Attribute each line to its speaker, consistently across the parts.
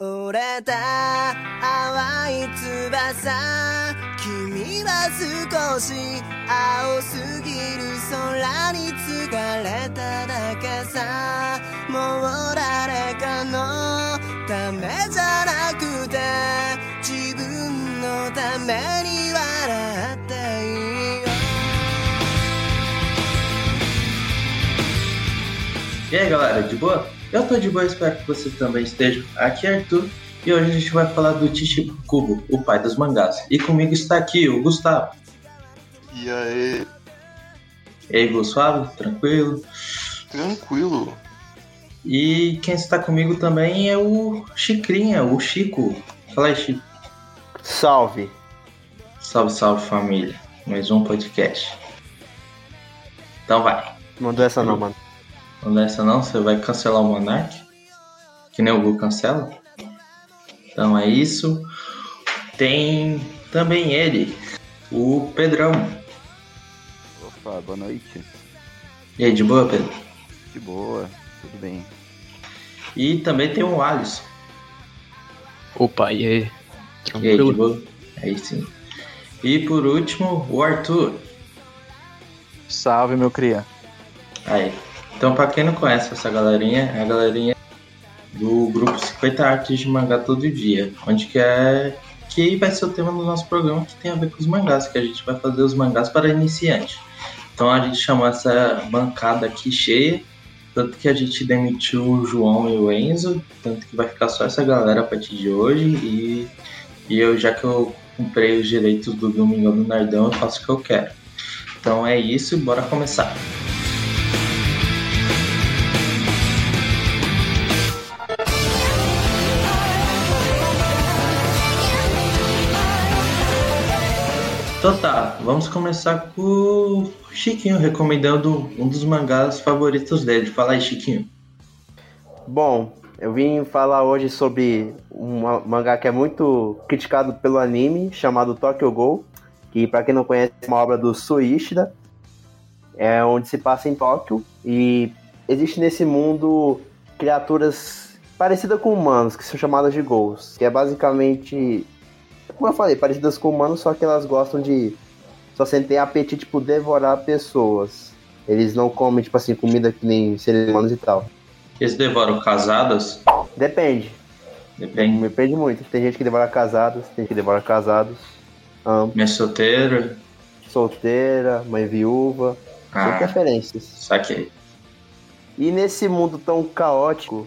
Speaker 1: 折れた淡い翼。君は少し青すぎる空に疲れただけさ。もう誰かのためじゃなくて自分のために笑っていいよ
Speaker 2: E aí galera, de boa? Eu tô de boa, espero que vocês também estejam. Aqui é Arthur e hoje a gente vai falar do Chichibu Kubo, o pai dos mangás. E comigo está aqui o Gustavo.
Speaker 3: E aí,
Speaker 2: E aí, Gu, suave? Tranquilo?
Speaker 3: tranquilo.
Speaker 2: E quem está comigo também é o Chicrinha, o Chico. Fala aí, Chico.
Speaker 4: Salve!
Speaker 2: Salve, salve família. Mais um podcast. Então vai.
Speaker 4: Mandou essa não, mano.
Speaker 2: Não dessa não, você vai cancelar o Monark? Que nem o Gu cancela? Então é isso. Tem também ele, o Pedrão.
Speaker 5: Opa, boa noite.
Speaker 2: E aí, de boa, Pedro?
Speaker 5: De boa, tudo bem.
Speaker 2: E também tem o Alisson.
Speaker 6: Opa, e aí?
Speaker 2: E aí, de
Speaker 6: Tranquilo?
Speaker 2: boa? Aí sim. E por último, o Arthur.
Speaker 7: Salve, meu cria.
Speaker 2: Aí. Então, pra quem não conhece essa galerinha, é a galerinha do grupo 50 Artes de Mangá Todo Dia, onde que é que vai ser o tema do nosso programa que tem a ver com os mangás, que a gente vai fazer os mangás para iniciante. Então a gente chamou essa bancada aqui cheia, tanto que a gente demitiu o João e o Enzo, tanto que vai ficar só essa galera a partir de hoje e, e eu já que eu comprei os direitos do Domingão do Nardão, eu faço o que eu quero. Então é isso, bora começar. Então tá, vamos começar com o Chiquinho recomendando um dos mangás favoritos dele. Fala aí, Chiquinho.
Speaker 4: Bom, eu vim falar hoje sobre um ma- mangá que é muito criticado pelo anime, chamado Tokyo Ghoul, que pra quem não conhece é uma obra do Suishida, é onde se passa em Tóquio e existe nesse mundo criaturas parecidas com humanos, que são chamadas de ghouls, que é basicamente, como eu falei, parecidas com humanos, só que elas gostam de só sentem apetite por devorar pessoas. Eles não comem, tipo assim, comida que nem seres humanos e tal.
Speaker 2: Eles devoram casadas?
Speaker 4: Depende.
Speaker 2: Depende.
Speaker 4: Depende muito. Tem gente que devora casadas, tem gente que devora casados. Ambos.
Speaker 2: Minha solteira.
Speaker 4: Solteira, mãe viúva. Sem
Speaker 2: Ah,
Speaker 4: preferências.
Speaker 2: saquei.
Speaker 4: E nesse mundo tão caótico,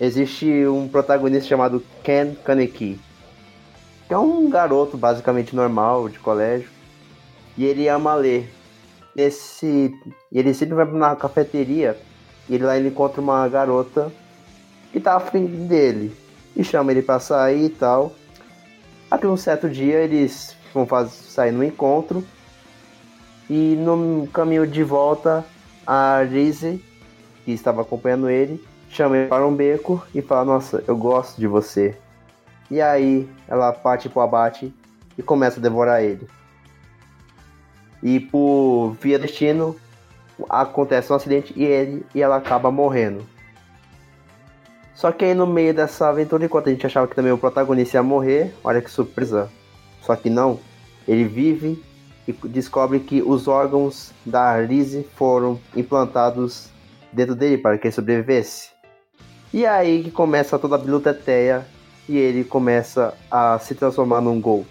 Speaker 4: existe um protagonista chamado Ken Kaneki. Que é um garoto basicamente normal, de colégio. E ele ama ler. Esse, ele sempre vai na cafeteria e lá ele encontra uma garota que tá frente dele. E chama ele pra sair e tal. Até um certo dia eles vão faz, sair no encontro. E no caminho de volta, a Rizzy, que estava acompanhando ele, chama ele para um beco e fala: Nossa, eu gosto de você. E aí ela parte pro abate e começa a devorar ele. E por via destino, acontece um acidente e ele e ela acaba morrendo. Só que aí no meio dessa aventura, enquanto a gente achava que também o protagonista ia morrer, olha que surpresa. Só que não, ele vive e descobre que os órgãos da Lizzie foram implantados dentro dele para que ele sobrevivesse. E aí que começa toda a biluteteia e ele começa a se transformar num gol.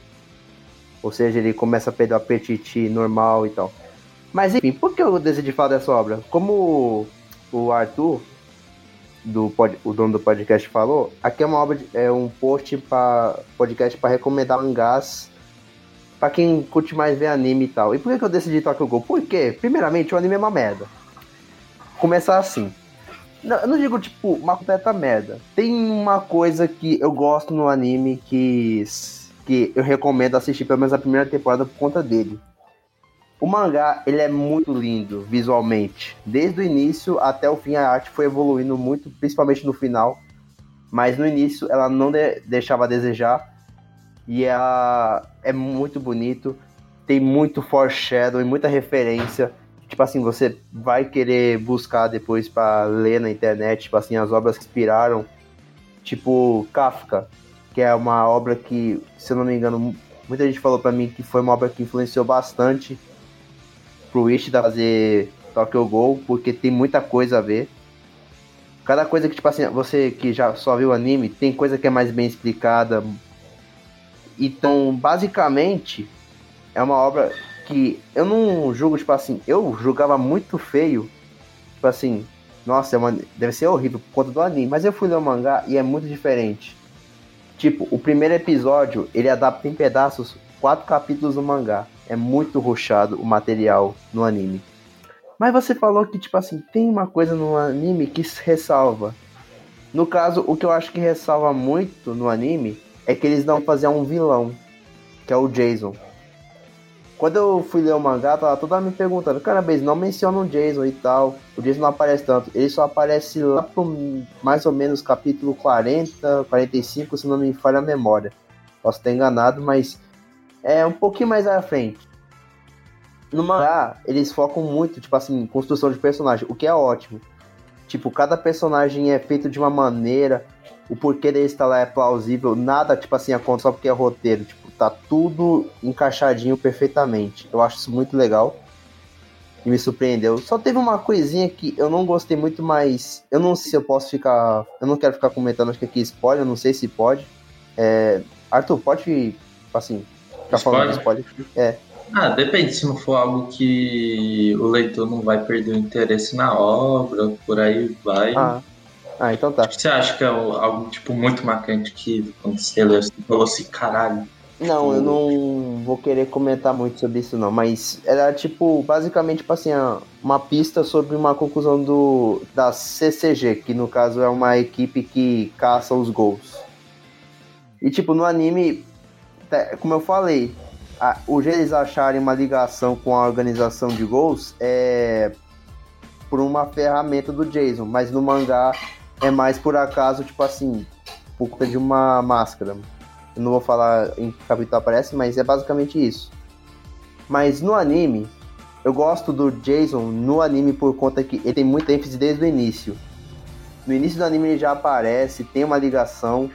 Speaker 4: Ou seja, ele começa a perder o apetite normal e tal. Mas enfim, por que eu decidi falar dessa obra? Como o Arthur, do pod- o dono do podcast, falou, aqui é uma obra, de- é um post para podcast para recomendar mangás para quem curte mais ver anime e tal. E por que, eu decidi Tokyo Ghoul? Porque, primeiramente, o anime é uma merda. Começar assim. Não, eu não digo, tipo, uma completa merda. Tem uma coisa que eu gosto no anime que, que eu recomendo assistir pelo menos a primeira temporada por conta dele. O mangá, ele é muito lindo visualmente. Desde o início até o fim, a arte foi evoluindo muito, principalmente no final. Mas no início, ela não de- deixava a desejar. E ela é muito bonito. Tem muito foreshadowing, muita referência. Tipo assim, você vai querer buscar depois pra ler na internet, tipo assim, as obras que inspiraram Tipo Kafka, que é uma obra que, se eu não me engano, muita gente falou pra mim que foi uma obra que influenciou bastante pro Ishida fazer Tokyo Ghoul, porque tem muita coisa a ver. Cada coisa que, tipo assim, você que já só viu o anime, tem coisa que é mais bem explicada. Então, basicamente, é uma obra que eu não julgo, tipo assim, eu julgava muito feio, tipo assim, nossa, é deve ser horrível por conta do anime, mas eu fui ler o mangá e é muito diferente. Tipo, o primeiro episódio, ele adapta em pedaços quatro capítulos do mangá. É muito ruchado o material no anime. Mas você falou que, tipo assim, tem uma coisa no anime que se ressalva. No caso, o que eu acho que ressalva muito no anime é que eles não fazer um vilão, que é o Jason. Quando eu fui ler o mangá, tava toda me perguntando, cara, eles não mencionam o Jason e tal. O Jason não aparece tanto. Ele só aparece lá pro mais ou menos capítulo 40, 45, se não me falha a memória. Posso estar enganado, mas é um pouquinho mais à frente. No mangá, eles focam muito, tipo assim, construção de personagem, o que é ótimo. Tipo, cada personagem é feito de uma maneira, o porquê dele estar lá é plausível, nada, tipo assim, acontece só porque é roteiro. Tipo, tá tudo encaixadinho perfeitamente. Eu acho isso muito legal. E me surpreendeu. Só teve uma coisinha que eu não gostei muito, mas eu não sei se eu posso ficar. Eu não quero ficar comentando, acho que aqui spoiler, não sei se pode. É... Arthur, pode, assim, ficar falando spoiler? É.
Speaker 2: Ah, depende, se não for algo que o leitor não vai perder o interesse na obra, por aí vai.
Speaker 4: Ah, ah então tá.
Speaker 2: Você acha que é algo, tipo, muito marcante que leu, você falou assim, caralho,
Speaker 4: não, eu não vou querer comentar muito sobre isso não, mas era tipo, basicamente, tipo assim, uma pista sobre uma conclusão do da CCG, que no caso é uma equipe que caça os gols. E tipo, no anime, como eu falei, a, o jeito eles acharem uma ligação com a organização de gols é por uma ferramenta do Jason, mas no mangá é mais por acaso, tipo assim, por conta de uma máscara. Eu não vou falar em que capítulo aparece, mas é basicamente isso. Mas no anime, eu gosto do Jason no anime por conta que ele tem muita ênfase desde o início. No início do anime ele já aparece, tem uma ligação.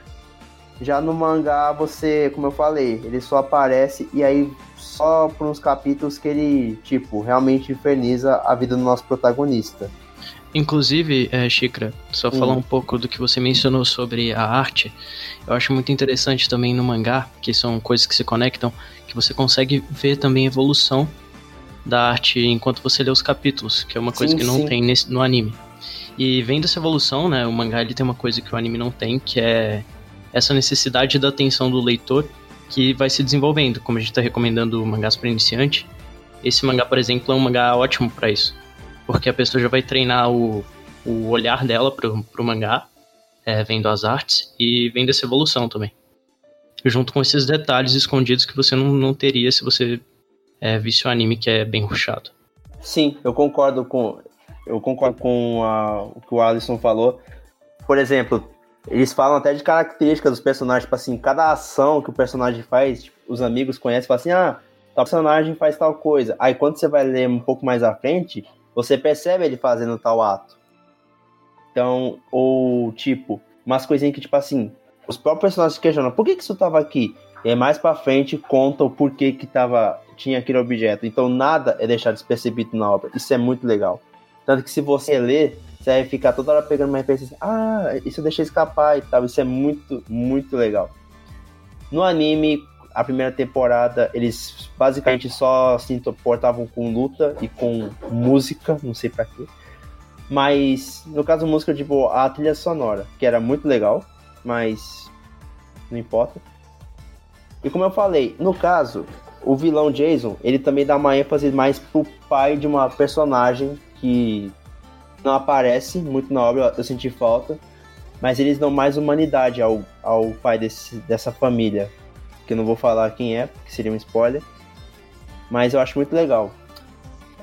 Speaker 4: Já no mangá, você, como eu falei, ele só aparece e aí só por uns capítulos que ele, tipo, realmente inferniza a vida do nosso protagonista.
Speaker 6: Inclusive, é, Chikra, só hum. falar um pouco do que você mencionou sobre a arte. Eu acho muito interessante também no mangá, que são coisas que se conectam, que você consegue ver também a evolução da arte enquanto você lê os capítulos, que é uma coisa sim, que não sim. tem nesse, no anime. E vendo essa evolução, né, o mangá ele tem uma coisa que o anime não tem, que é essa necessidade da atenção do leitor que vai se desenvolvendo. Como a gente está recomendando mangás para iniciante, esse mangá, por exemplo, é um mangá ótimo para isso porque a pessoa já vai treinar o, o olhar dela pro, pro mangá, é, vendo as artes e vendo essa evolução também. Junto com esses detalhes escondidos que você não, não teria se você é, visse o anime que é bem ruchado.
Speaker 4: Sim, eu concordo com eu concordo com a, o que o Alisson falou. Por exemplo, eles falam até de características dos personagens, tipo assim, cada ação que o personagem faz, tipo, os amigos conhecem, falam assim, ah, tal personagem faz tal coisa. Aí quando você vai ler um pouco mais à frente, você percebe ele fazendo tal ato. Então, ou tipo, umas coisinhas que, tipo assim, os próprios personagens questionam, por que, que isso tava aqui? E mais pra frente conta o porquê que tava, tinha aquele objeto. Então nada é deixado despercebido na obra. Isso é muito legal. Tanto que se você ler, você vai ficar toda hora pegando uma referência assim, ah, isso eu deixei escapar e tal. Isso é muito, muito legal. No anime, a primeira temporada eles basicamente só se importavam com luta e com música, não sei para quê. Mas no caso música, tipo, a trilha sonora, que era muito legal, mas não importa. E como eu falei, no caso, o vilão Jason, ele também dá uma ênfase mais pro pai de uma personagem que não aparece muito na obra, eu senti falta, mas eles dão mais humanidade ao, ao pai desse, dessa família, que eu não vou falar quem é, porque seria um spoiler. Mas eu acho muito legal.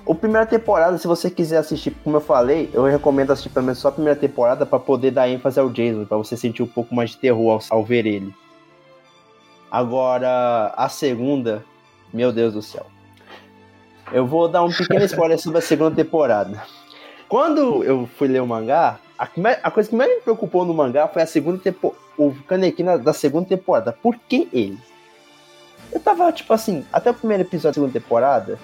Speaker 4: O primeira temporada, se você quiser assistir, como eu falei, eu recomendo assistir pelo menos só a primeira temporada para poder dar ênfase ao Jason, para você sentir um pouco mais de terror ao, ao ver ele. Agora, a segunda, meu Deus do céu. Eu vou dar um pequeno spoiler sobre a segunda temporada. Quando eu fui ler o mangá, a, a coisa que mais me preocupou no mangá foi a segunda temporada. O Kaneki da segunda temporada. Por que ele? Eu tava, tipo assim, até o primeiro episódio da segunda temporada,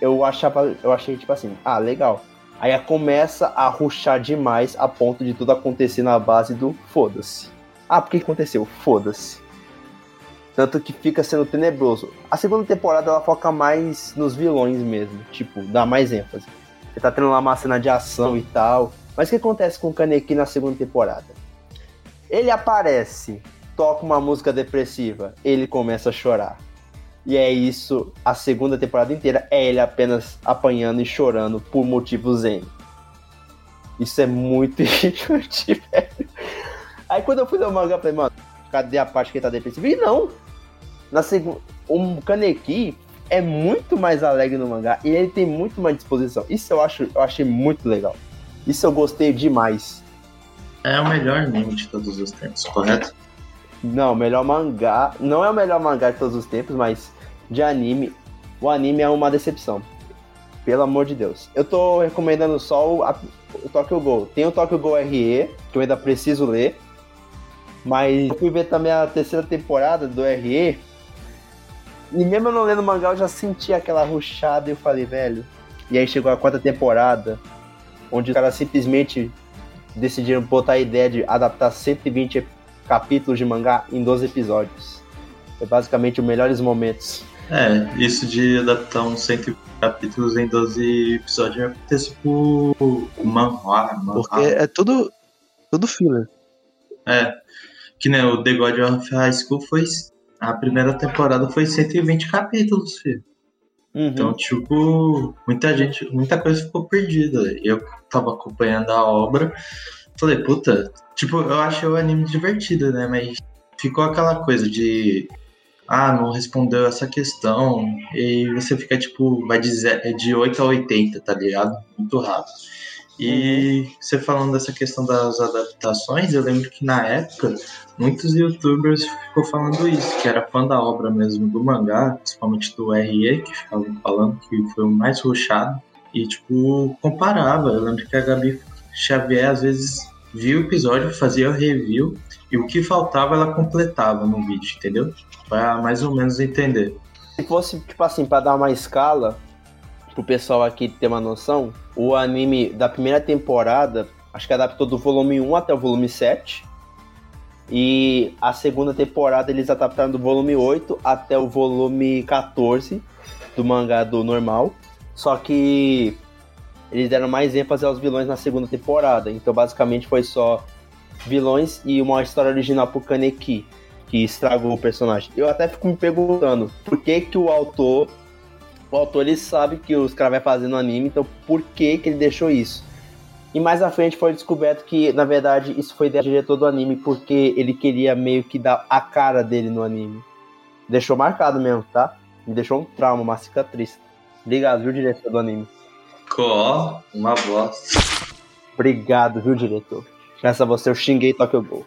Speaker 4: eu achava. Eu achei, tipo assim, ah, legal. Aí começa a ruxar demais a ponto de tudo acontecer na base do foda-se. Ah, por que que aconteceu? Foda-se. Tanto que fica sendo tenebroso. A segunda temporada ela foca mais nos vilões mesmo. Tipo, dá mais ênfase. Você tá tendo lá uma cena de ação e tal. Mas o que acontece com o Kaneki na segunda temporada? Ele aparece, toca uma música depressiva, ele começa a chorar. E é isso a segunda temporada inteira. É ele apenas apanhando e chorando por motivos N. Isso é muito irritante, velho. Aí quando eu fui ler o mangá, eu falei, mano, cadê a parte que ele tá depressivo? E não! Na segunda. O Kaneki é muito mais alegre no mangá e ele tem muito mais disposição. Isso eu acho, eu achei muito legal. Isso eu gostei demais.
Speaker 2: É o melhor anime de todos os tempos, correto?
Speaker 4: Não, melhor mangá. Não é o melhor mangá de todos os tempos, mas de anime. O anime é uma decepção. Pelo amor de Deus. Eu tô recomendando só o, a- o Tokyo. Tem o Tokyo Ghoul RE, que eu ainda preciso ler. Mas eu fui ver também a terceira temporada do RE. E mesmo eu não lendo mangá, eu já senti aquela ruchada e eu falei, velho. E aí chegou a quarta temporada, onde os caras simplesmente decidiram botar a ideia de adaptar 120 capítulos de mangá em 12 episódios. É basicamente os melhores momentos.
Speaker 2: É, isso de adaptar uns 100 capítulos em 12 episódios acontece por manhwa, manhwa.
Speaker 7: Porque é tudo, tudo filler.
Speaker 2: É, que nem o The God of High School foi. A primeira temporada foi 120 capítulos, filho.
Speaker 4: Uhum.
Speaker 2: Então, tipo, muita gente, muita coisa ficou perdida. Eu tava acompanhando a obra, falei, puta, tipo, eu achei o anime divertido, né? Mas ficou aquela coisa de. Ah, não respondeu essa questão. E você fica, tipo, vai de, ze- de 8 a 80, tá ligado? Muito rápido. E você falando dessa questão das adaptações, eu lembro que na época muitos youtubers ficou falando isso, que era fã da obra mesmo do mangá, principalmente do RE, que ficavam falando que foi o mais rushado, e tipo, comparava. Eu lembro que a Gabi Xavier às vezes via o episódio, fazia o review, e o que faltava ela completava no vídeo, entendeu? Pra mais ou menos entender.
Speaker 4: Se fosse, tipo assim, pra dar uma escala, pro pessoal aqui ter uma noção, o anime da primeira temporada, acho que adaptou do volume 1 até o volume 7. E a segunda temporada eles adaptaram do volume 8 até o volume 14 do mangá do normal. Só que eles deram mais ênfase aos vilões na segunda temporada. Então basicamente foi só vilões e uma história original pro Kaneki, que estragou o personagem. Eu até fico me perguntando por que que o autor o autor ele sabe que os caras vão fazer no anime, então por que que ele deixou isso? E mais à frente foi descoberto que, na verdade, isso foi do diretor do anime, porque ele queria meio que dar a cara dele no anime. Deixou marcado mesmo, tá? Me deixou um trauma, uma cicatriz. Obrigado, viu, diretor do anime?
Speaker 2: Có, uma bosta.
Speaker 4: Obrigado, viu, diretor? Graças a você eu xinguei Tokyo Ghoul.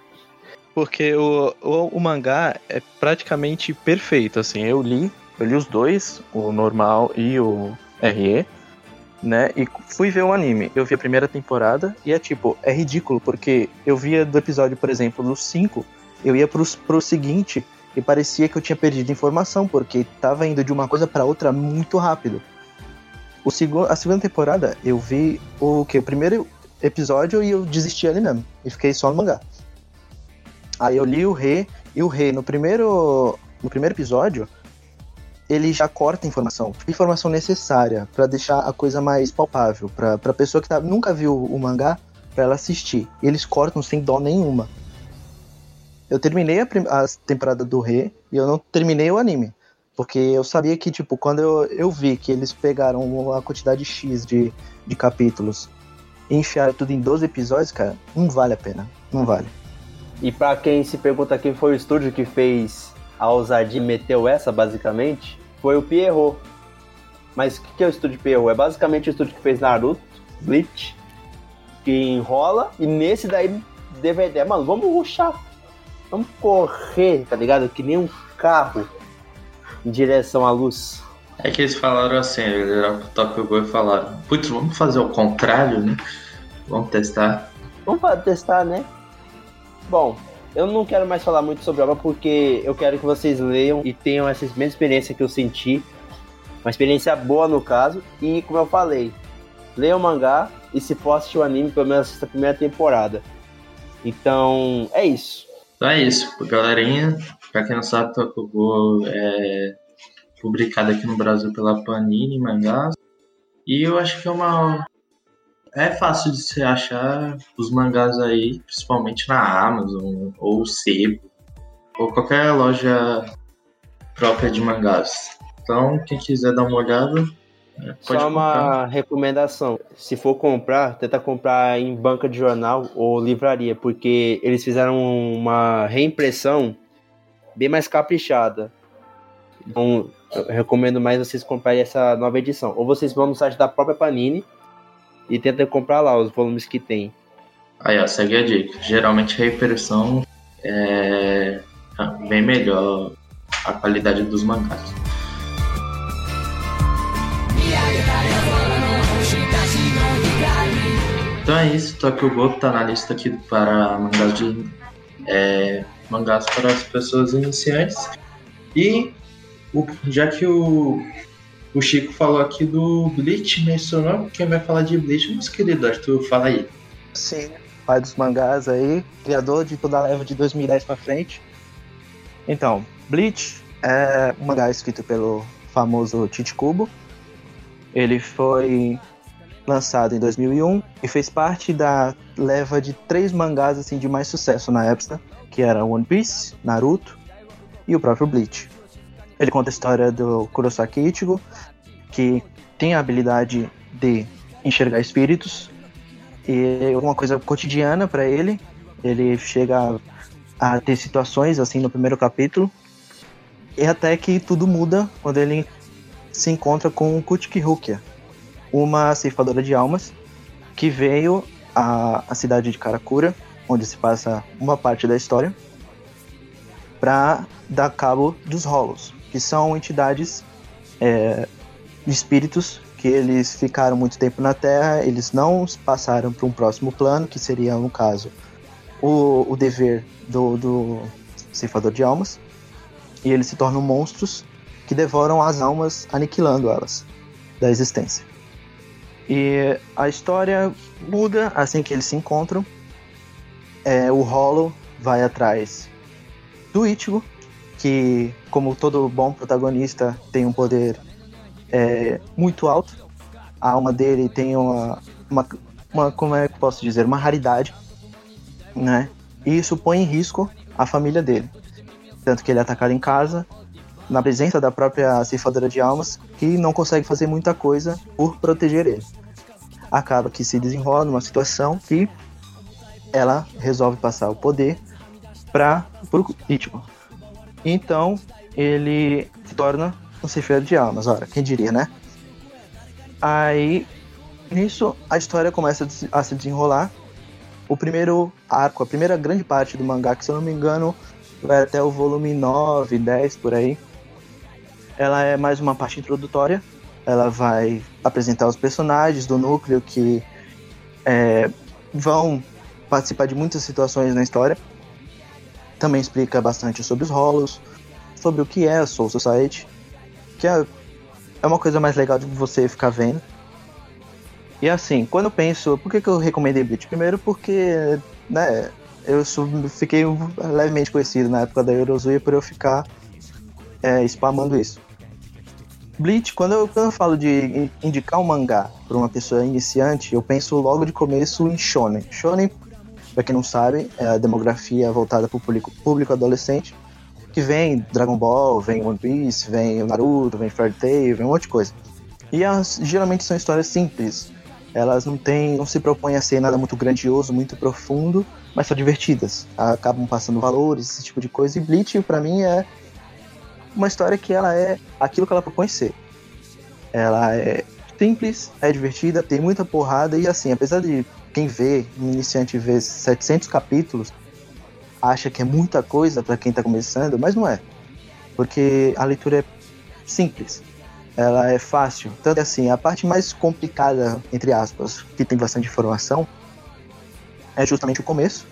Speaker 7: Porque o, o, o mangá é praticamente perfeito, assim. Eu li, eu li os dois, o normal e o RE, né? E fui ver o anime. Eu vi a primeira temporada e é tipo, é ridículo, porque eu via do episódio, por exemplo, do 5, eu ia pros, pro seguinte e parecia que eu tinha perdido informação, porque tava indo de uma coisa pra outra muito rápido. O segu a segunda temporada, eu vi o que? O primeiro episódio e eu desisti ali mesmo. E fiquei só no mangá. Aí eu li o Rei, e o Rei, no primeiro, no primeiro episódio, ele já corta informação, informação necessária pra deixar a coisa mais palpável, pra, pra pessoa que tá, nunca viu o mangá, pra ela assistir. Eles cortam sem dó nenhuma. Eu terminei a, a temporada do Rei e eu não terminei o anime. Porque eu sabia que, tipo, quando eu, eu vi que eles pegaram uma quantidade X de, de capítulos e enfiaram tudo em 12 episódios, cara, não vale a pena. Não vale.
Speaker 4: E pra quem se pergunta quem foi o estúdio que fez a ousadia meteu essa, basicamente, foi o Pierrot. Mas o que que é o estúdio Pierrot? É basicamente o estúdio que fez Naruto, Bleach, que enrola, e nesse daí DVD, mano, vamos ruxar. Vamos correr, tá ligado? Que nem um carro em direção à luz.
Speaker 2: É que eles falaram assim, eles viraram pro Tokyo Ghoul e falaram, putz, vamos fazer o contrário, né? Vamos testar.
Speaker 4: Vamos testar, né? Bom, eu não quero mais falar muito sobre a obra porque eu quero que vocês leiam e tenham essa mesma experiência que eu senti. Uma experiência boa no caso. E como eu falei, leiam o mangá e se for assistir o anime, pelo menos assista a primeira temporada. Então, é isso.
Speaker 2: Então é isso, galerinha. Pra quem não sabe, Tokyo Ghoul é publicado aqui no Brasil pela Panini Mangás. E eu acho que é uma. É fácil de se achar os mangás aí, principalmente na Amazon ou Sebo, ou qualquer loja própria de mangás. Então, quem quiser dar uma olhada, é, pode
Speaker 4: Só uma
Speaker 2: comprar.
Speaker 4: recomendação. Se for comprar, tenta comprar em banca de jornal ou livraria, porque eles fizeram uma reimpressão bem mais caprichada. Então, eu recomendo mais vocês comprarem essa nova edição. Ou vocês vão no site da própria Panini e tentem comprar lá os volumes que tem.
Speaker 2: Aí, ó, segue a dica. Geralmente a impressão é bem melhor a qualidade dos mangás. Então é isso, Tokyo Ghoul tá na lista aqui para mangás de é, mangás para as pessoas iniciantes. E o- já que o, o Chico falou aqui do Bleach, mencionou, quem vai falar de Bleach, nosso querido Arthur, fala aí.
Speaker 7: Sim, pai dos mangás aí, criador de toda a leva de 2010 pra frente. Então, Bleach é um mangá escrito pelo famoso Chichikubo. Ele foi lançado em 2001 e fez parte da leva de três mangás assim de mais sucesso na época, que era One Piece, Naruto e o próprio Bleach. Ele conta a história do Kurosaki Ichigo, que tem a habilidade de enxergar espíritos e é uma coisa cotidiana para ele. Ele chega a ter situações assim no primeiro capítulo e até que tudo muda quando ele se encontra com Kutiki Rukia, uma ceifadora de almas que veio à, à cidade de Karakura, onde se passa uma parte da história, para dar cabo dos Hollows, que são entidades é, espíritos que eles ficaram muito tempo na Terra, eles não passaram para um próximo plano, que seria, no caso, o, o dever do, do ceifador de almas, e eles se tornam monstros que devoram as almas, aniquilando elas da existência. E a história muda assim que eles se encontram. É, o Hollow vai atrás do Ichigo, que, como todo bom protagonista, tem um poder é, muito alto. A alma dele tem uma, uma, uma, como é que posso dizer, uma raridade, né? E isso põe em risco a família dele. Tanto que ele é atacado em casa, na presença da própria ceifadora de almas, que não consegue fazer muita coisa por proteger ele. Acaba que se desenrola numa situação que ela resolve passar o poder para o Ichigo. Então ele se torna um ceifeiro de almas. Ora, quem diria, né? Aí, nisso, a história começa a se desenrolar. O primeiro arco, a primeira grande parte do mangá, que se eu não me engano, vai até o volume 9, 10 por aí. Ela é mais uma parte introdutória. Ela vai apresentar os personagens do núcleo que é, vão participar de muitas situações na história. Também explica bastante sobre os rolos, sobre o que é a Soul Society, que é, é uma coisa mais legal de você ficar vendo. E assim, quando eu penso, por que, que eu recomendei Bleach? Primeiro porque, né, eu fiquei levemente conhecido na época da Eurozuya por eu ficar é, spamando isso. Bleach, quando eu, quando eu falo de indicar um mangá para uma pessoa iniciante, eu penso logo de começo em Shonen. Shonen, para quem não sabe, é a demografia voltada para o público, público adolescente, que vem Dragon Ball, vem One Piece, vem Naruto, vem Fairy Tail, vem um monte de coisa. E as, geralmente são histórias simples. Elas não têm, não se propõem a ser nada muito grandioso, muito profundo, mas são divertidas. Acabam passando valores, esse tipo de coisa. E Bleach, para mim, é uma história que ela é aquilo que ela propõe ser. Ela é simples, é divertida, tem muita porrada e assim, apesar de quem vê, iniciante vê 700 capítulos, acha que é muita coisa para quem tá começando, mas não é. Porque a leitura é simples. ela é fácil. Tanto assim, a parte mais complicada, entre aspas, que tem bastante informação, é justamente o começo.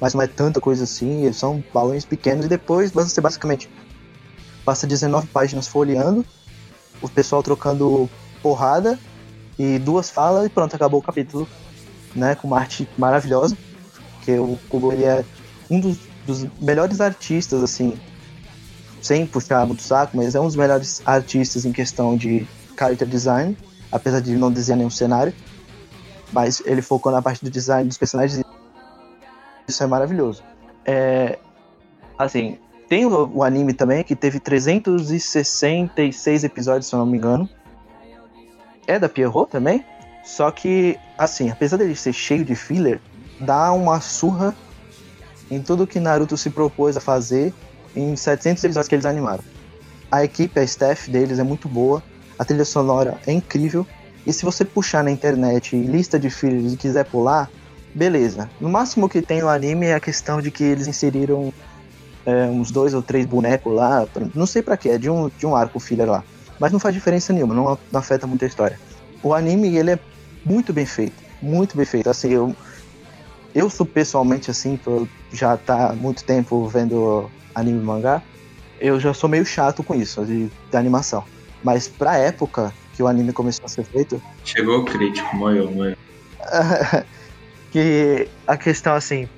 Speaker 7: Mas não é tanta coisa assim, são balões pequenos e depois você basicamente passa 19 páginas folheando, o pessoal trocando porrada e duas falas e pronto, acabou o capítulo, né? Com uma arte maravilhosa, que o Kubo ele é um dos, dos melhores artistas, assim, sem puxar muito saco, mas é um dos melhores artistas em questão de character design, apesar de não desenhar nenhum cenário. Mas ele focou na parte do design dos personagens. Isso é maravilhoso. É, assim, tem o, o anime também, que teve 366 episódios, se eu não me engano. É da Pierrot também. Só que, assim, apesar dele ser cheio de filler, dá uma surra em tudo que Naruto se propôs a fazer em 700 episódios que eles animaram. A equipe, a staff deles é muito boa, a trilha sonora é incrível, e se você puxar na internet lista de fillers e quiser pular, beleza. No máximo que tem no anime é a questão de que eles inseriram é, uns dois ou três bonecos lá, não sei para que, é de um, de um arco filler lá. Mas não faz diferença nenhuma, não, não afeta muito a história. O anime, ele é muito bem feito, muito bem feito. Assim, eu, eu sou pessoalmente assim, por já tá muito tempo vendo anime e mangá, eu já sou meio chato com isso, de, de animação. Mas pra época que o anime começou a ser feito.
Speaker 2: Chegou o crítico, moeu, moeu.
Speaker 7: que a questão assim,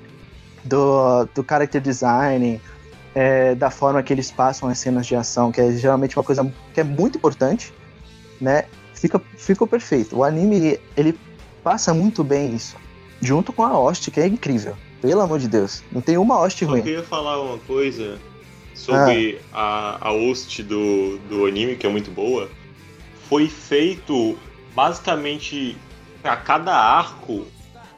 Speaker 7: do, do character design, é, da forma que eles passam as cenas de ação, que é geralmente uma coisa que é muito importante, né? Fica, ficou perfeito. O anime, ele passa muito bem isso. Junto com a host, que é incrível. Pelo amor de Deus. Não tem uma host ruim.
Speaker 3: Eu queria falar uma coisa sobre ah. a, a host do, do anime, que é muito boa. Foi feito basicamente para cada arco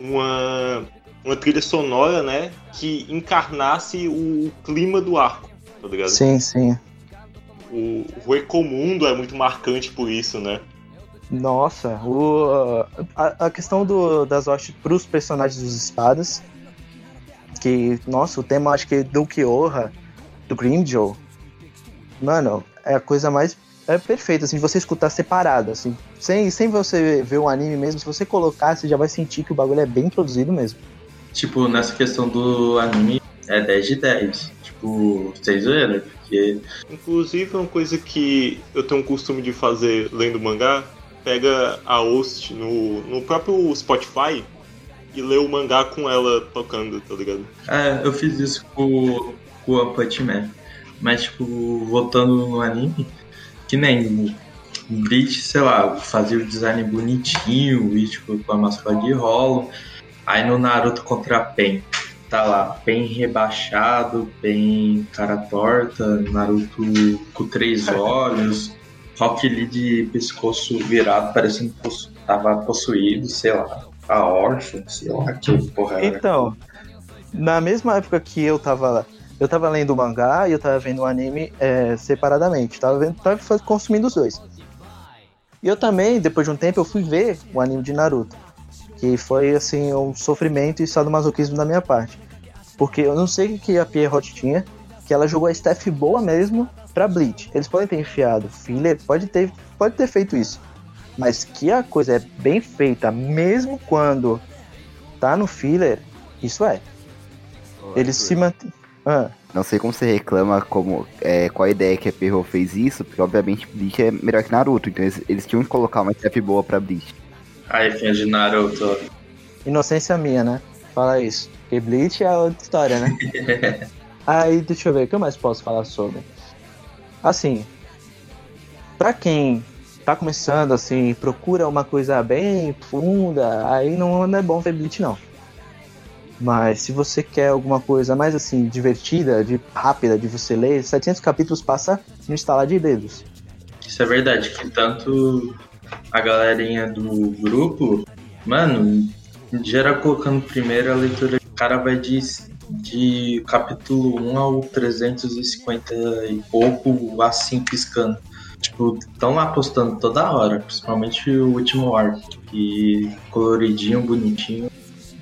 Speaker 3: uma, uma trilha sonora, né? Que encarnasse o, clima do arco, tá ligado?
Speaker 7: Sim, sim.
Speaker 3: O, o Ecomundo é muito marcante por isso, né?
Speaker 7: Nossa, o, a, a questão do, das hostes pros personagens dos espadas que, nossa, o tema acho que do Kyoha, do Grimjow, mano, é a coisa mais é perfeito, assim, de você escutar separado, assim, sem, sem você ver o anime mesmo, se você colocar, você já vai sentir que o bagulho é bem produzido mesmo.
Speaker 2: Tipo, nessa questão do anime, é 10 de 10. Tipo, vocês viram? Porque.
Speaker 3: Inclusive, uma coisa que eu tenho o costume de fazer lendo mangá, pega a host no, no próprio Spotify, e ler o mangá com ela tocando, tá ligado?
Speaker 2: É, eu fiz isso com, com o Punch Man. Mas, tipo, voltando no anime, que nem Bleach, sei lá, fazia o design bonitinho e, tipo, com a máscara de rolo. Aí no Naruto contra Pen, tá lá, Pen rebaixado, Pen cara torta, Naruto com três olhos, Rock Lee de pescoço virado, parecendo que tava possuído, sei lá a órfã, sei lá, que porra era.
Speaker 7: Então, na mesma época que eu tava. Eu tava lendo o mangá e eu tava vendo o anime é, separadamente. Tava, vendo, tava consumindo os dois. E eu também, depois de um tempo, eu fui ver o anime de Naruto. Que foi, assim, um sofrimento e sadomasoquismo da minha parte. Porque eu não sei o que a Pierrot tinha, que ela jogou a staff boa mesmo pra Bleach. Eles podem ter enfiado filler, pode ter, pode ter feito isso. Mas que a coisa é bem feita, mesmo quando tá no filler, isso é. Oh, Eles se mantêm. Ah.
Speaker 5: Não sei como você reclama como é, qual a ideia que a Perro fez isso, porque obviamente Bleach é melhor que Naruto, então eles, eles tinham que colocar uma staff boa pra Bleach.
Speaker 2: Aí fã de Naruto.
Speaker 7: Inocência minha, né? Fala isso. Porque Bleach é outra história, né? Aí, deixa eu ver, o que eu mais posso falar sobre? Assim, pra quem tá começando, assim, procura uma coisa bem funda, aí não, não é bom ver Bleach, não. Mas se você quer alguma coisa mais, assim, divertida, de rápida, de você ler, 700 capítulos passa no instalar de dedos.
Speaker 2: Isso é verdade, que tanto a galerinha do grupo, mano, geral colocando primeiro a leitura, o cara vai de, de capítulo 1 ao 350 e pouco, assim, piscando. Tipo, estão lá postando toda hora, principalmente o último arco, que coloridinho, bonitinho,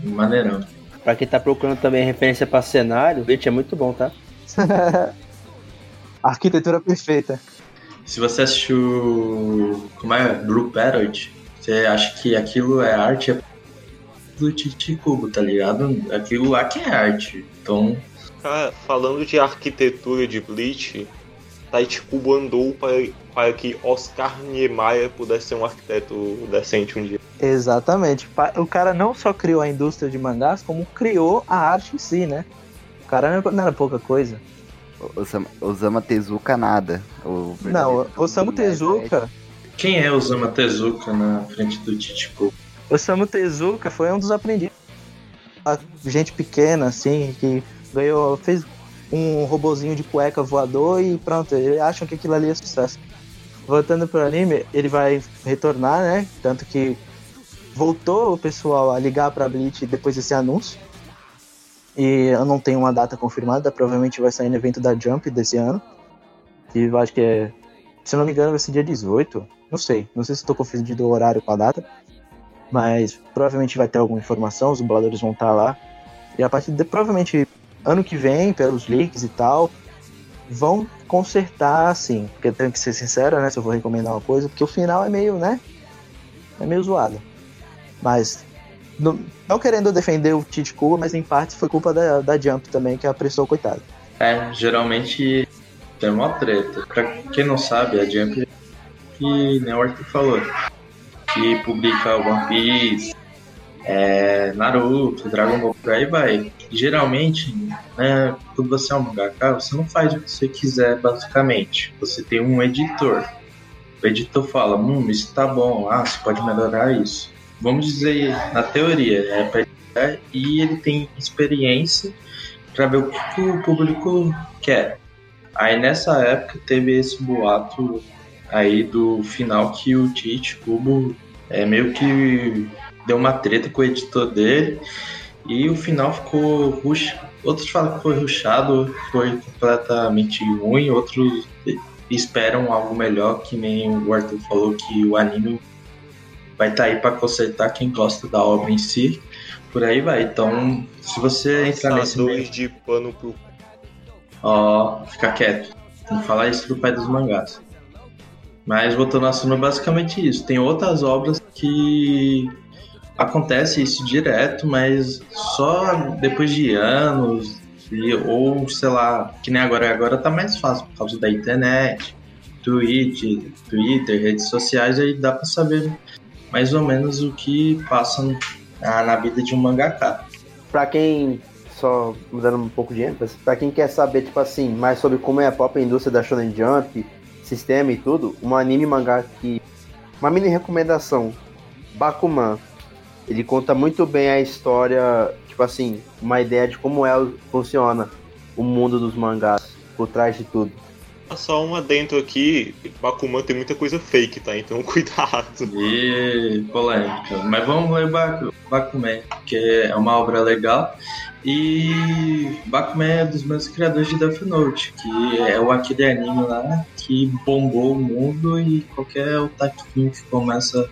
Speaker 2: maneirão.
Speaker 4: Pra quem tá procurando também referência pra cenário, o é muito bom, tá?
Speaker 7: Arquitetura perfeita.
Speaker 2: se você assistiu. Como é? Blue Parrot, você acha que aquilo é arte é do Titi Kubo, tá ligado? Aquilo lá que é arte. Então.
Speaker 3: Cara, falando de arquitetura de Bleach, Taichi Kubo andou para, para que Oscar Niemeyer pudesse ser um arquiteto decente um dia.
Speaker 7: Exatamente. O cara não só criou a indústria de mangás, como criou a arte em si, né? O cara não era- não era pouca coisa.
Speaker 5: Osama, Osama Tezuka nada. O
Speaker 7: Não, o Osamu Tezuka,
Speaker 2: Quem é Osama Tezuka na frente do Titi Kubo?
Speaker 7: Osamu Tezuka foi um dos aprendizes. A gente pequena, assim, que ganhou, fez um robozinho de cueca voador e pronto, eles acham que aquilo ali é sucesso. Voltando pro anime, ele vai retornar, né? Tanto que voltou o pessoal a ligar pra Bleach depois desse anúncio. E eu não tenho uma data confirmada, provavelmente vai sair no evento da Jump desse ano. Que eu acho que é. Se não me engano, vai ser dia 18. Não sei. Não sei se estou confundindo o horário com a data. Mas provavelmente vai ter alguma informação, os dubladores vão estar lá. E a partir de provavelmente ano que vem, pelos leaks e tal, vão consertar, assim. Porque eu tenho que ser sincero, né? Se eu vou recomendar uma coisa, porque o final é meio, né? É meio zoado. Mas. Não, não querendo defender o Tite Cuba, mas em parte foi culpa da, da Jump também, que apressou, coitado.
Speaker 2: É, geralmente tem uma treta. Pra quem não sabe, a Jump, que nem o Arthur falou, que publica One Piece, é, Naruto, Dragon Ball, por aí vai. Geralmente, né, quando você é um mangaka, você não faz o que você quiser, basicamente. Você tem um editor. O editor fala, hum, isso tá bom, ah, você pode melhorar isso. Vamos dizer, na teoria, é pra e ele tem experiência para ver o que, o público quer. Aí nessa época teve esse boato aí do final que o Tite Kubo é meio que deu uma treta com o editor dele e o final ficou rush... outros falam que foi ruxado, foi completamente ruim, outros esperam algo melhor, que nem o Arthur falou que o anime vai estar aí para consertar quem gosta da obra em si. Por aí vai. Então, se você entrar nesse meio,
Speaker 3: de pano pro
Speaker 2: Ó, fica quieto. Tem que falar isso pro pai dos mangás. Mas voltando ao assunto, é basicamente isso. Tem outras obras que acontece isso direto, mas só depois de anos, e, ou sei lá, que nem agora, agora tá mais fácil por causa da internet, Twitch, Twitter, redes sociais, aí dá pra saber mais ou menos o que passa na, na vida de um mangaka.
Speaker 4: Pra quem, só mudando um pouco de ênfase, pra quem quer saber, tipo assim, mais sobre como é a própria indústria da Shonen Jump, sistema e tudo, um anime mangá que. Uma mini recomendação. Bakuman. Ele conta muito bem a história, tipo assim, uma ideia de como é, funciona o mundo dos mangás, por trás de tudo.
Speaker 3: Só um adentro aqui, Bakuman tem muita coisa fake, tá? Então cuidado.
Speaker 2: E polêmica. Mas vamos ler Baku- Bakuman, que é uma obra legal. E Bakuman é dos meus criadores de Death Note, que é o aquele anime lá que bombou o mundo e qualquer otaquinho que começa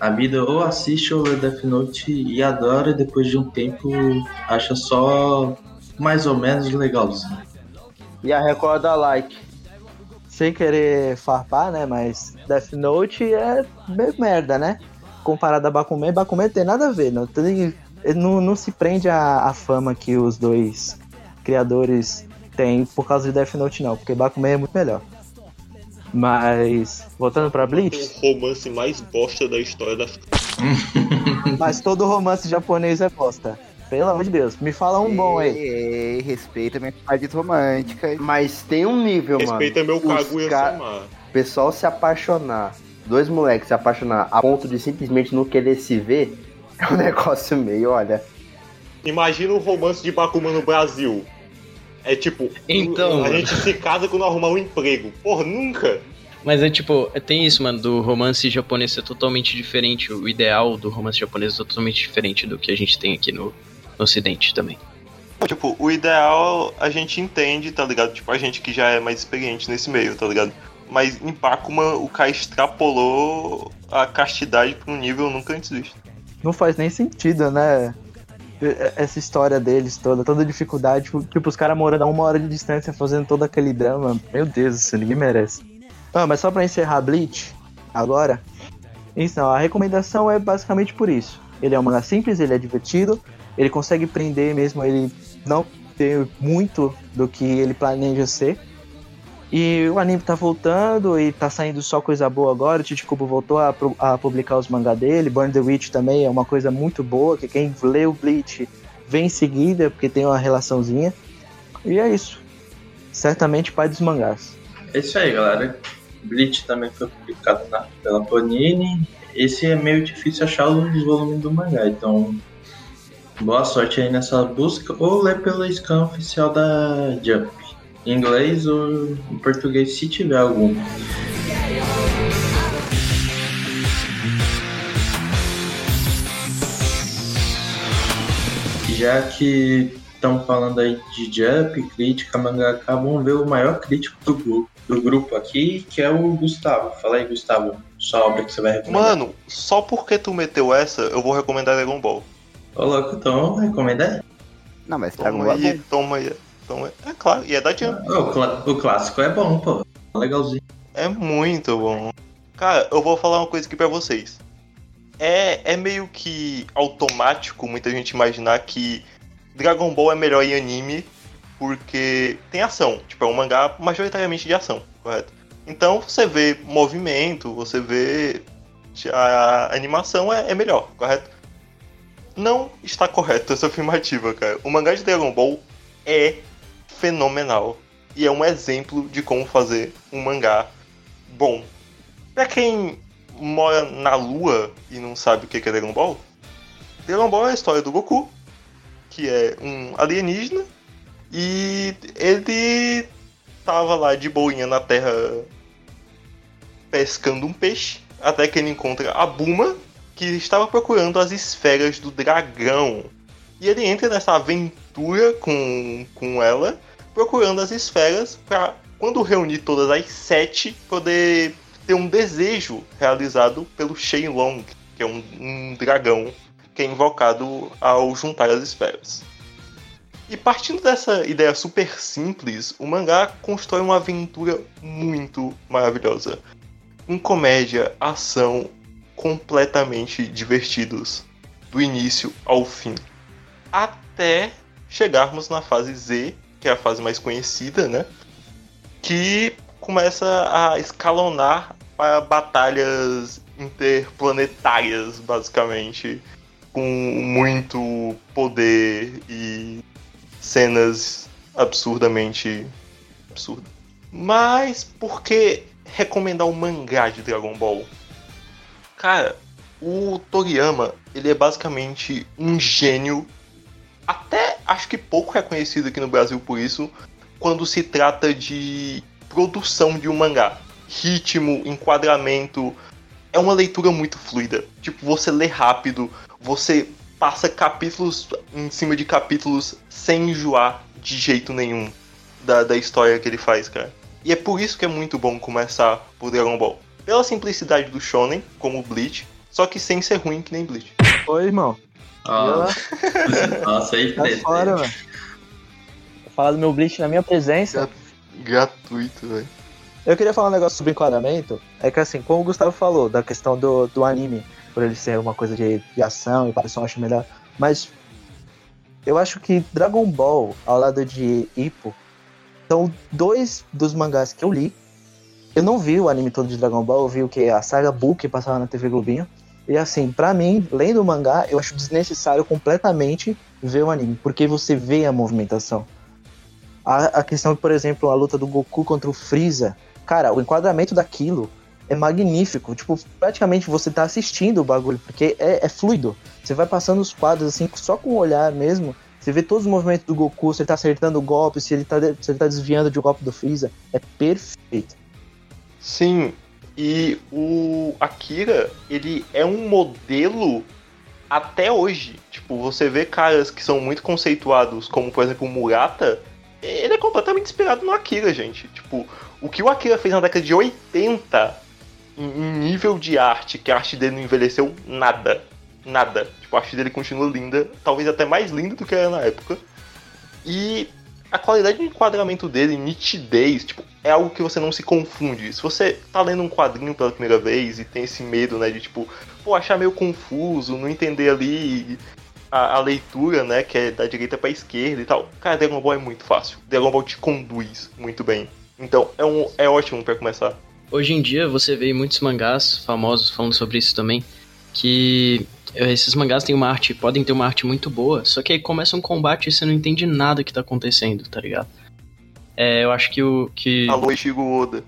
Speaker 2: a vida ou assiste ou Death Note e adora e depois de um tempo acha só mais ou menos legalzinho.
Speaker 4: E a Record like.
Speaker 7: Sem querer farpar, né? Mas Death Note é meio merda, né? Comparado a Bakuman, Bakuman tem nada a ver. Não, tem, não, não se prende à, à fama que os dois criadores têm por causa de Death Note, não. Porque Bakuman é muito melhor. Mas, voltando pra Bleach,
Speaker 3: O romance mais bosta da história da
Speaker 7: mas todo romance japonês é bosta. Pelo amor de Deus, me fala um bom aí.
Speaker 5: Ei, ei, respeita minha parte romântica.
Speaker 4: Mas tem um nível,
Speaker 3: Respeita
Speaker 4: mano.
Speaker 3: meu
Speaker 4: Os
Speaker 3: Kaguya
Speaker 4: ca- pessoal se apaixonar, dois moleques se apaixonar a ponto de simplesmente não querer se ver, é um negócio meio, olha.
Speaker 3: Imagina um romance de Bakuman no Brasil. É tipo,
Speaker 6: Então.
Speaker 3: a gente se casa quando arrumar um emprego. Porra, nunca.
Speaker 6: Mas é tipo, tem isso, mano, do romance japonês ser totalmente diferente. O ideal do romance japonês é totalmente diferente do que a gente tem aqui no, no ocidente também.
Speaker 3: Tipo, o ideal a gente entende, tá ligado? Tipo, a gente que já é mais experiente nesse meio, tá ligado? Mas em Bakuman, o cara extrapolou a castidade pra um nível nunca antes visto.
Speaker 7: Não faz nem sentido, né? Essa história deles toda, toda dificuldade. Tipo, os caras morando a uma hora de distância fazendo todo aquele drama. Meu Deus, isso ninguém merece. Ah, mas só pra encerrar Bleach, agora. Então, a recomendação é basicamente por isso. Ele é um mangá simples, ele é divertido, ele consegue prender mesmo, ele não tem muito do que ele planeja ser. E o anime tá voltando e tá saindo só coisa boa agora. O Chichikubo voltou a, a publicar os mangá dele. Burn the Witch também é uma coisa muito boa, que quem lê o Bleach vem em seguida, porque tem uma relaçãozinha. E é isso. Certamente pai dos mangás.
Speaker 2: É isso aí, galera. Bleach também foi publicado na, pela Panini. Esse é meio difícil achar os volumes do mangá, então boa sorte aí nessa busca ou lê pela scan oficial da Jump. Em inglês ou em português, se tiver algum. Já que estão falando aí de Jump, crítica, mangaka, vamos ver o maior crítico do grupo, do grupo aqui, que é o Gustavo. Fala aí, Gustavo, sua obra que você vai recomendar.
Speaker 3: Mano, só porque tu meteu essa, eu vou recomendar Dragon Ball.
Speaker 2: Ô, louco, então recomenda aí.
Speaker 5: Não, mas Dragon
Speaker 3: Toma
Speaker 5: Ball é
Speaker 3: aí,
Speaker 5: bom.
Speaker 3: toma aí. Toma aí. É claro, e é da Jump.
Speaker 2: O, cla- o clássico é bom, pô. Legalzinho.
Speaker 3: É muito bom. Cara, eu vou falar uma coisa aqui pra vocês. É, é meio que automático muita gente imaginar que Dragon Ball é melhor em anime porque tem ação. Tipo, é um mangá majoritariamente de ação, correto? Então você vê movimento, você vê. A animação é, é melhor, correto? Não está correto essa afirmativa, cara. O mangá de Dragon Ball é fenomenal. E é um exemplo de como fazer um mangá bom. Pra quem mora na lua e não sabe o que é Dragon Ball, Dragon Ball é a história do Goku, que é um alienígena, e ele tava lá de boinha na Terra pescando um peixe, até que ele encontra a Buma, que estava procurando as esferas do dragão. E ele entra nessa aventura com, com ela, procurando as esferas para, quando reunir todas as sete, poder ter um desejo realizado pelo Shenlong, que é um, um dragão que é invocado ao juntar as esferas. E partindo dessa ideia super simples, o mangá constrói uma aventura muito maravilhosa. Com comédia, ação, completamente divertidos, do início ao fim. Até chegarmos na fase Z, que é a fase mais conhecida, né? Que começa a escalonar para batalhas interplanetárias, basicamente, com muito poder e cenas absurdamente absurdas. Mas por que recomendar o mangá de Dragon Ball? Cara, o Toriyama, ele é basicamente um gênio, até acho que pouco reconhecido aqui no Brasil por isso, quando se trata de produção de um mangá. Ritmo, enquadramento, é uma leitura muito fluida. Tipo, você lê rápido, você passa capítulos em cima de capítulos sem enjoar de jeito nenhum da, da história que ele faz, cara. E é por isso que é muito bom começar por Dragon Ball. Pela simplicidade do shonen, como Bleach, só que sem ser ruim que nem Bleach.
Speaker 7: Oi, irmão.
Speaker 2: Ó, Nossa, aí,
Speaker 7: Tá fora, mano. Falar do meu Bleach na minha presença.
Speaker 3: Gratuito, velho.
Speaker 7: Eu queria falar um negócio sobre enquadramento. É que assim, como o Gustavo falou, da questão do, do anime, por ele ser uma coisa de, de ação e parecer eu acho melhor. Mas eu acho que Dragon Ball, ao lado de Ippo, são dois dos mangás que eu li. Eu não vi o anime todo de Dragon Ball, eu vi o que? A saga Book que passava na TV Globinho. E assim, pra mim, lendo o mangá, eu acho desnecessário completamente ver o anime, porque você vê a movimentação. A, a questão, por exemplo, a luta do Goku contra o Freeza, cara, o enquadramento daquilo é magnífico. Tipo, praticamente você tá assistindo o bagulho, porque é, é fluido. Você vai passando os quadros assim, só com o olhar mesmo. Você vê todos os movimentos do Goku, se ele tá acertando o golpe, se ele tá, se ele tá desviando de um golpe do Freeza. É perfeito.
Speaker 3: Sim, e o Akira, ele é um modelo até hoje. Tipo, você vê caras que são muito conceituados, como por exemplo o Murata, ele é completamente inspirado no Akira, gente. Tipo, o que o Akira fez na década de 80 em, nível de arte, que a arte dele não envelheceu nada. Nada. Tipo, a arte dele continua linda, talvez até mais linda do que era na época. E a qualidade de enquadramento dele, nitidez, tipo, é algo que você não se confunde. Se você tá lendo um quadrinho pela primeira vez e tem esse medo, né, de tipo, pô, achar meio confuso, não entender ali a, a leitura, né, que é da direita pra esquerda e tal. Cara, Dragon Ball é muito fácil. Dragon Ball te conduz muito bem. Então, é, um, é ótimo para começar.
Speaker 6: Hoje em dia você vê muitos mangás famosos falando sobre isso também, que esses mangás têm uma arte, podem ter uma arte muito boa, só que aí começa um combate e você não entende nada que tá acontecendo, tá ligado? É, eu acho que o. Que...
Speaker 3: Alô, Ishigo Oda.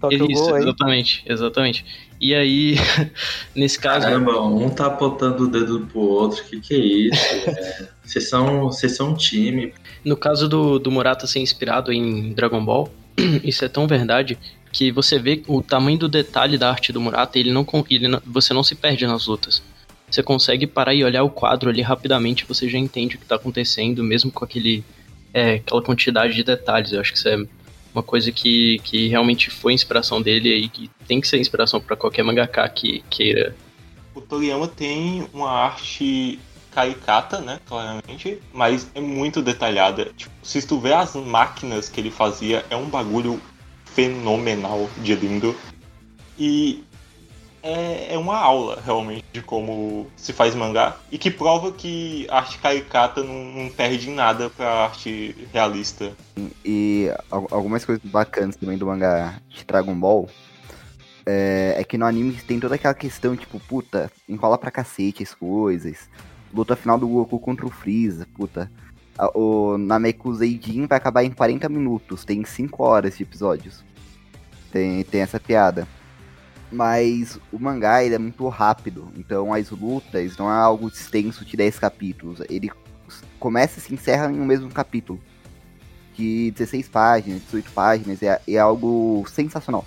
Speaker 7: Toca o
Speaker 6: Isso,
Speaker 7: gol aí.
Speaker 6: exatamente, exatamente. E aí, nesse caso.
Speaker 2: Caramba, um tá apontando o dedo pro outro, que que é isso? É, Vocês são, vocês são um time.
Speaker 6: No caso do, do Murata ser inspirado em Dragon Ball, isso é tão verdade que você vê o tamanho do detalhe da arte do Murata, ele não, ele não- você não se perde nas lutas. Você consegue parar e olhar o quadro ali rapidamente, você já entende o que tá acontecendo, mesmo com aquele, é, aquela quantidade de detalhes. Eu acho que isso é uma coisa que, que realmente foi inspiração dele e que tem que ser inspiração para qualquer mangaka que queira.
Speaker 3: O Toriyama tem uma arte caricata, né, claramente, mas é muito detalhada. Tipo, se tu vê as máquinas que ele fazia, é um bagulho fenomenal de lindo. E é, é uma aula, realmente, de como se faz mangá. E que prova que a arte caricata não, não perde em nada pra arte realista.
Speaker 5: E al- algumas coisas bacanas também do mangá de Dragon Ball é, é que no anime tem toda aquela questão, tipo, puta, enrola pra cacete as coisas. Luta final do Goku contra o Freeza, puta. O Nameku Zeidin vai acabar em 40 minutos, tem 5 horas de episódios. Tem, tem essa piada. Mas o mangá ele é muito rápido, então as lutas não é algo extenso de 10 capítulos. Ele começa e se encerra em um mesmo capítulo de 16 páginas, 18 páginas, é, é algo sensacional.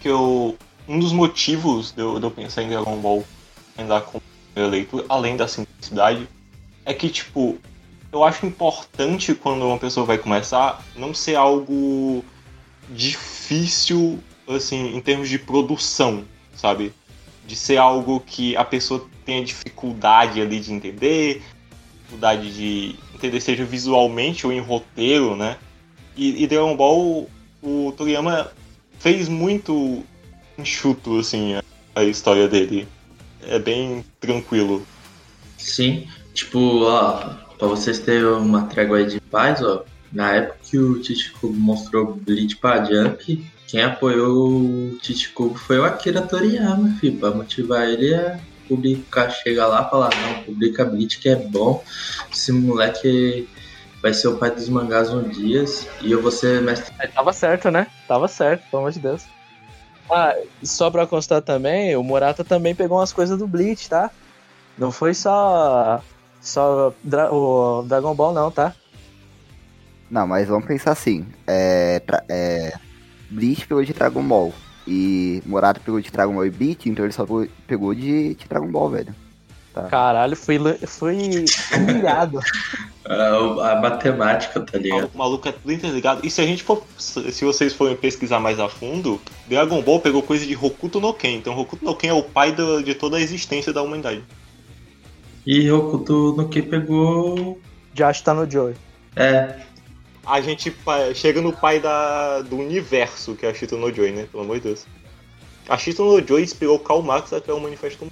Speaker 3: que eu, um dos motivos de eu, de eu pensar em Dragon Ball ainda com leitura, além da simplicidade, é que, tipo, eu acho importante quando uma pessoa vai começar não ser algo difícil, assim, em termos de produção, sabe? De ser algo que a pessoa tenha dificuldade ali de entender, dificuldade de entender, seja visualmente ou em roteiro, né? E, e Dragon Ball, o Toriyama fez muito enxuto, assim, a, a história dele. É bem tranquilo.
Speaker 2: Sim, tipo, ó, pra vocês terem uma trégua aí de paz, ó, na época que o Chichikubo mostrou Bleach pra Jump, quem apoiou o Chichikubo foi o Akira Toriyama, filho, pra motivar ele a publicar, chegar lá e falar, não, publica Bleach que é bom, esse moleque vai ser o pai dos mangás um dia e eu vou ser mestre.
Speaker 7: É, tava certo, né? Tava certo, pelo amor de Deus. Ah, só pra constar também, o Murata também pegou umas coisas do Bleach, tá? Não foi só. Só Dra- o Dragon Ball, não, tá?
Speaker 5: Não, mas vamos pensar assim, é, é, Bleach pegou de Dragon Ball, e Morata pegou de Dragon Ball e Bleach, então ele só pegou- de, de Dragon Ball, velho.
Speaker 7: Caralho, fui, le- fui humilhado.
Speaker 2: A, a matemática, tá ligado?
Speaker 3: O maluco é tudo interligado. E se a gente for. Se vocês forem pesquisar mais a fundo, Dragon Ball pegou coisa de Hokuto no Ken. Então Hokuto no Ken é o pai do- de toda a existência da humanidade.
Speaker 2: E Hokuto no que pegou.
Speaker 7: Josh tá no Joey.
Speaker 2: É,
Speaker 3: A gente chega no pai da, do universo, que é a Shito no Joy, né? Pelo amor de Deus. A Shito no Joy inspirou Karl Marx a criar o Manifesto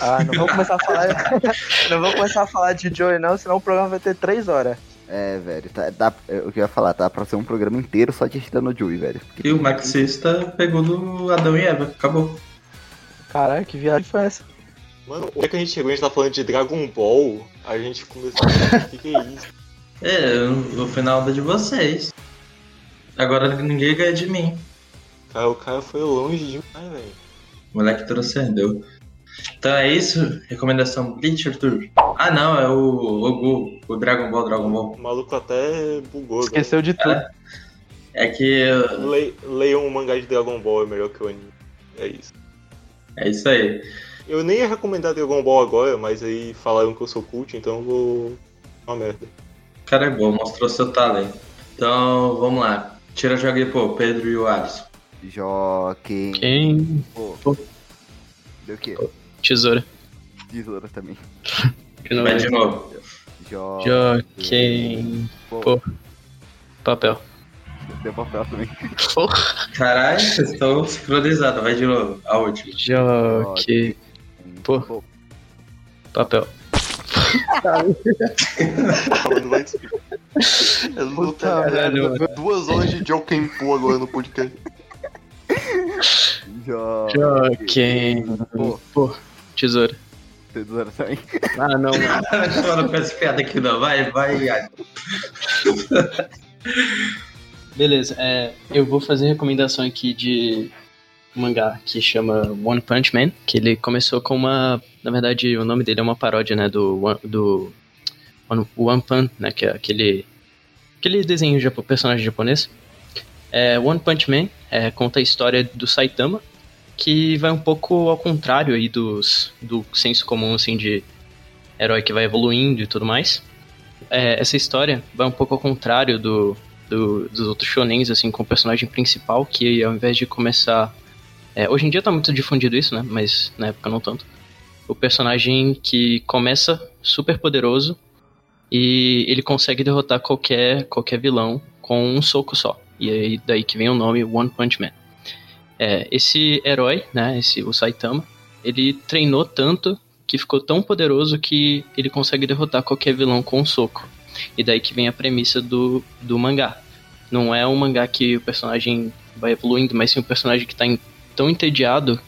Speaker 7: Ah, não vou começar a falar. não vou começar a falar de Joey, não, senão o programa vai ter três horas.
Speaker 5: É, velho, tá, dá, é, o que eu ia falar, tá pra ser um programa inteiro só de Ashita no Joey, velho.
Speaker 2: e o marxista pegou do Adão e Eva, acabou.
Speaker 7: Caralho, que viagem foi essa?
Speaker 3: Mano, onde é que a gente chegou? A gente tá falando de Dragon Ball. A gente começou a o que, que é isso?
Speaker 2: É, no final da de vocês. Agora ninguém ganha de mim.
Speaker 3: Cara, o cara foi longe demais, velho.
Speaker 2: O moleque transcendeu. Então é isso? Recomendação Bleach, Arthur? Ah não, é o, o, Gu, o Dragon Ball, Dragon Ball.
Speaker 3: O maluco até bugou.
Speaker 7: Esqueceu de tudo.
Speaker 2: É que
Speaker 3: velho. Le, leiam um mangá de Dragon Ball, é melhor que o anime. É isso.
Speaker 2: é isso aí.
Speaker 3: Eu nem ia recomendar Dragon Ball agora, mas aí falaram que eu sou cult, então eu vou. Uma merda.
Speaker 2: O cara é bom, mostrou seu talento. Então vamos lá. Tira joga aí, pô, Pedro e o Alisson.
Speaker 5: Joaquim.
Speaker 6: Quem?
Speaker 5: Pô. Deu o quê?
Speaker 6: Tesoura.
Speaker 5: Tesoura também.
Speaker 6: De novo.
Speaker 2: Vai de novo.
Speaker 5: Jo...
Speaker 6: Joaquim. Pô. Papel.
Speaker 5: Deu papel também.
Speaker 6: Porra.
Speaker 2: Caralho, vocês estão sincronizados. Vai de novo. A última.
Speaker 6: Joaquim. Pô. Papel.
Speaker 3: Tenho
Speaker 6: Caralho, mano.
Speaker 3: duas horas de Joaquim Pô agora no podcast.
Speaker 5: Jo...
Speaker 6: Joaquim.
Speaker 5: Pô.
Speaker 6: Tesoura.
Speaker 5: Tesoura também.
Speaker 6: Ah, não, mano.
Speaker 2: Eu não peço piada aqui não. Vai, vai.
Speaker 6: Beleza, é, eu vou fazer recomendação aqui de mangá que chama One Punch Man, que ele começou com uma, na verdade, o nome dele é uma paródia, né, do One- do One, Punch, né, que é aquele aquele desenho japo, personagem japonês. É, One Punch Man é, conta a história do Saitama, que vai um pouco ao contrário aí dos do senso comum assim de herói que vai evoluindo e tudo mais. É, essa história vai um pouco ao contrário do do- dos outros shonens, assim, com o personagem principal, que ao invés de começar. É, hoje em dia tá muito difundido isso, né? Mas na época não tanto. O personagem que começa super poderoso e ele consegue derrotar qualquer, qualquer vilão com um soco só. E aí daí que vem o nome One Punch Man. É, esse herói, né? Esse, o Saitama, ele treinou tanto que ficou tão poderoso que ele consegue derrotar qualquer vilão com um soco. E daí que vem a premissa do, do mangá. Não é um mangá que o personagem vai evoluindo, mas sim um personagem que tá em- tão entediado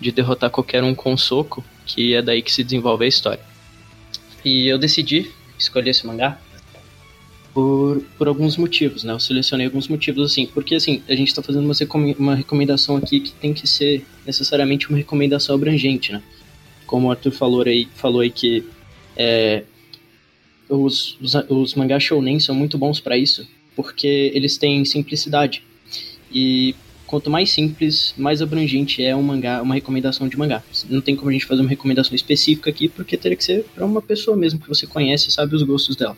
Speaker 6: de derrotar qualquer um com um soco, que é daí que se desenvolve a história. E eu decidi escolher esse mangá por, por alguns motivos, né? Eu selecionei alguns motivos assim, porque assim, a gente tá fazendo uma, recome- uma recomendação aqui que tem que ser necessariamente uma recomendação abrangente, né? Como o Arthur falou aí, falou aí que é, os, os, os mangás shounen são muito bons pra isso, porque eles têm simplicidade. E quanto mais simples, mais abrangente é um mangá, uma recomendação de mangá. Não tem como a gente fazer uma recomendação específica aqui, porque teria que ser pra uma pessoa mesmo que você conhece e sabe os gostos dela.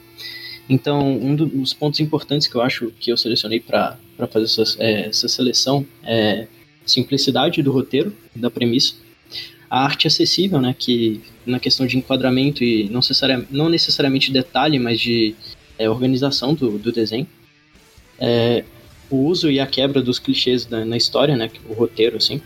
Speaker 6: Então, um do- dos pontos importantes que eu acho que eu selecionei para fazer essa, é, essa seleção é simplicidade do roteiro, da premissa, a arte acessível, né, que na questão de enquadramento e não, necessaria, não necessariamente detalhe, mas de é, organização do, do desenho, É, o uso e a quebra dos clichês da- na história, né, o roteiro, assim,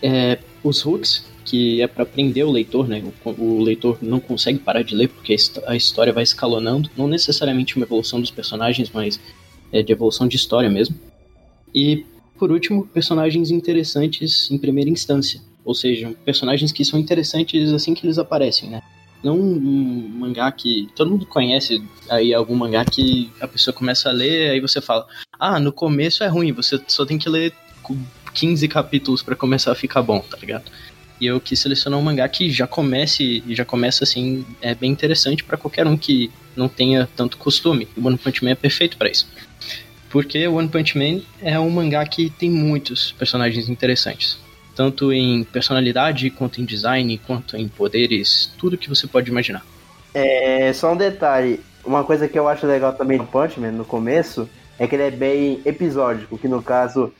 Speaker 6: É, os hooks, que é para prender o leitor, né, o, o leitor não consegue parar de ler porque a histó- a história vai escalonando, não necessariamente uma evolução dos personagens, mas é de evolução de história mesmo. E por último, personagens interessantes em primeira instância. Ou seja, personagens que são interessantes assim que eles aparecem, né? Não um mangá que todo mundo conhece, aí algum mangá que a pessoa começa a ler, aí você fala: "Ah, no começo é ruim, você só tem que ler com 15 capítulos pra começar a ficar bom", tá ligado? E eu quis selecionar um mangá que já comece já começa assim, é bem interessante pra qualquer um que não tenha tanto costume. O One Punch Man é perfeito pra isso. Porque One Punch Man é um mangá que tem muitos personagens interessantes. Tanto em personalidade, quanto em design, quanto em poderes, tudo que você pode imaginar.
Speaker 4: É, só um detalhe. Uma coisa que eu acho legal também do Punch Man no começo é que ele é bem episódico, que no caso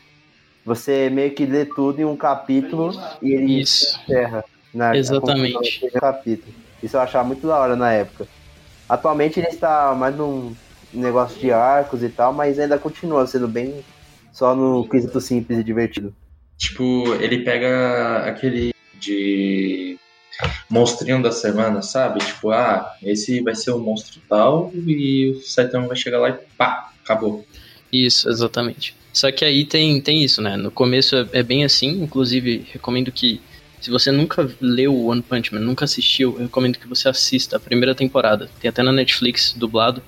Speaker 4: você meio que lê tudo em um capítulo e ele
Speaker 6: Isso.
Speaker 4: encerra. Na,
Speaker 6: Exatamente.
Speaker 4: a conclusão do capítulo. Isso eu achava muito da hora na época. Atualmente ele está mais num negócio de arcos e tal, mas ainda continua sendo bem só no quesito simples e divertido.
Speaker 2: Tipo, ele pega aquele de monstrinho da semana, sabe? Tipo, ah, esse vai ser o monstro tal e o Saitama vai chegar lá e pá, acabou.
Speaker 6: Isso, exatamente. Só que aí tem, tem isso, né? No começo é, é bem assim, inclusive recomendo que se você nunca leu One Punch Man, nunca assistiu, eu recomendo que você assista a primeira temporada. Tem até na Netflix dublado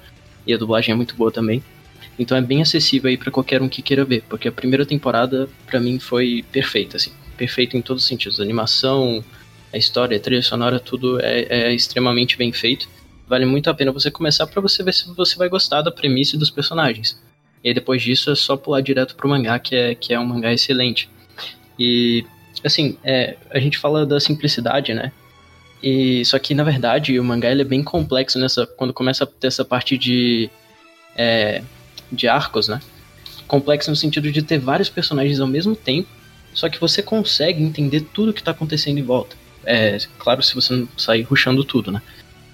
Speaker 6: e a dublagem é muito boa também. Então é bem acessível aí pra qualquer um que queira ver, porque a primeira temporada pra mim foi perfeita, assim, perfeita em todos os sentidos. A animação, a história, a trilha sonora, tudo é, é extremamente bem feito. Vale muito a pena você começar pra você ver se você vai gostar da premissa e dos personagens. E aí depois disso é só pular direto pro mangá, que é, que é um mangá excelente. E, assim, é, a gente fala da simplicidade, né? E, só que, na verdade, o mangá ele é bem complexo nessa, quando começa a ter essa parte de, é, de arcos, né? Complexo no sentido de ter vários personagens ao mesmo tempo, só que você consegue entender tudo que tá acontecendo em volta. É, claro, se você não sair ruxando tudo, né?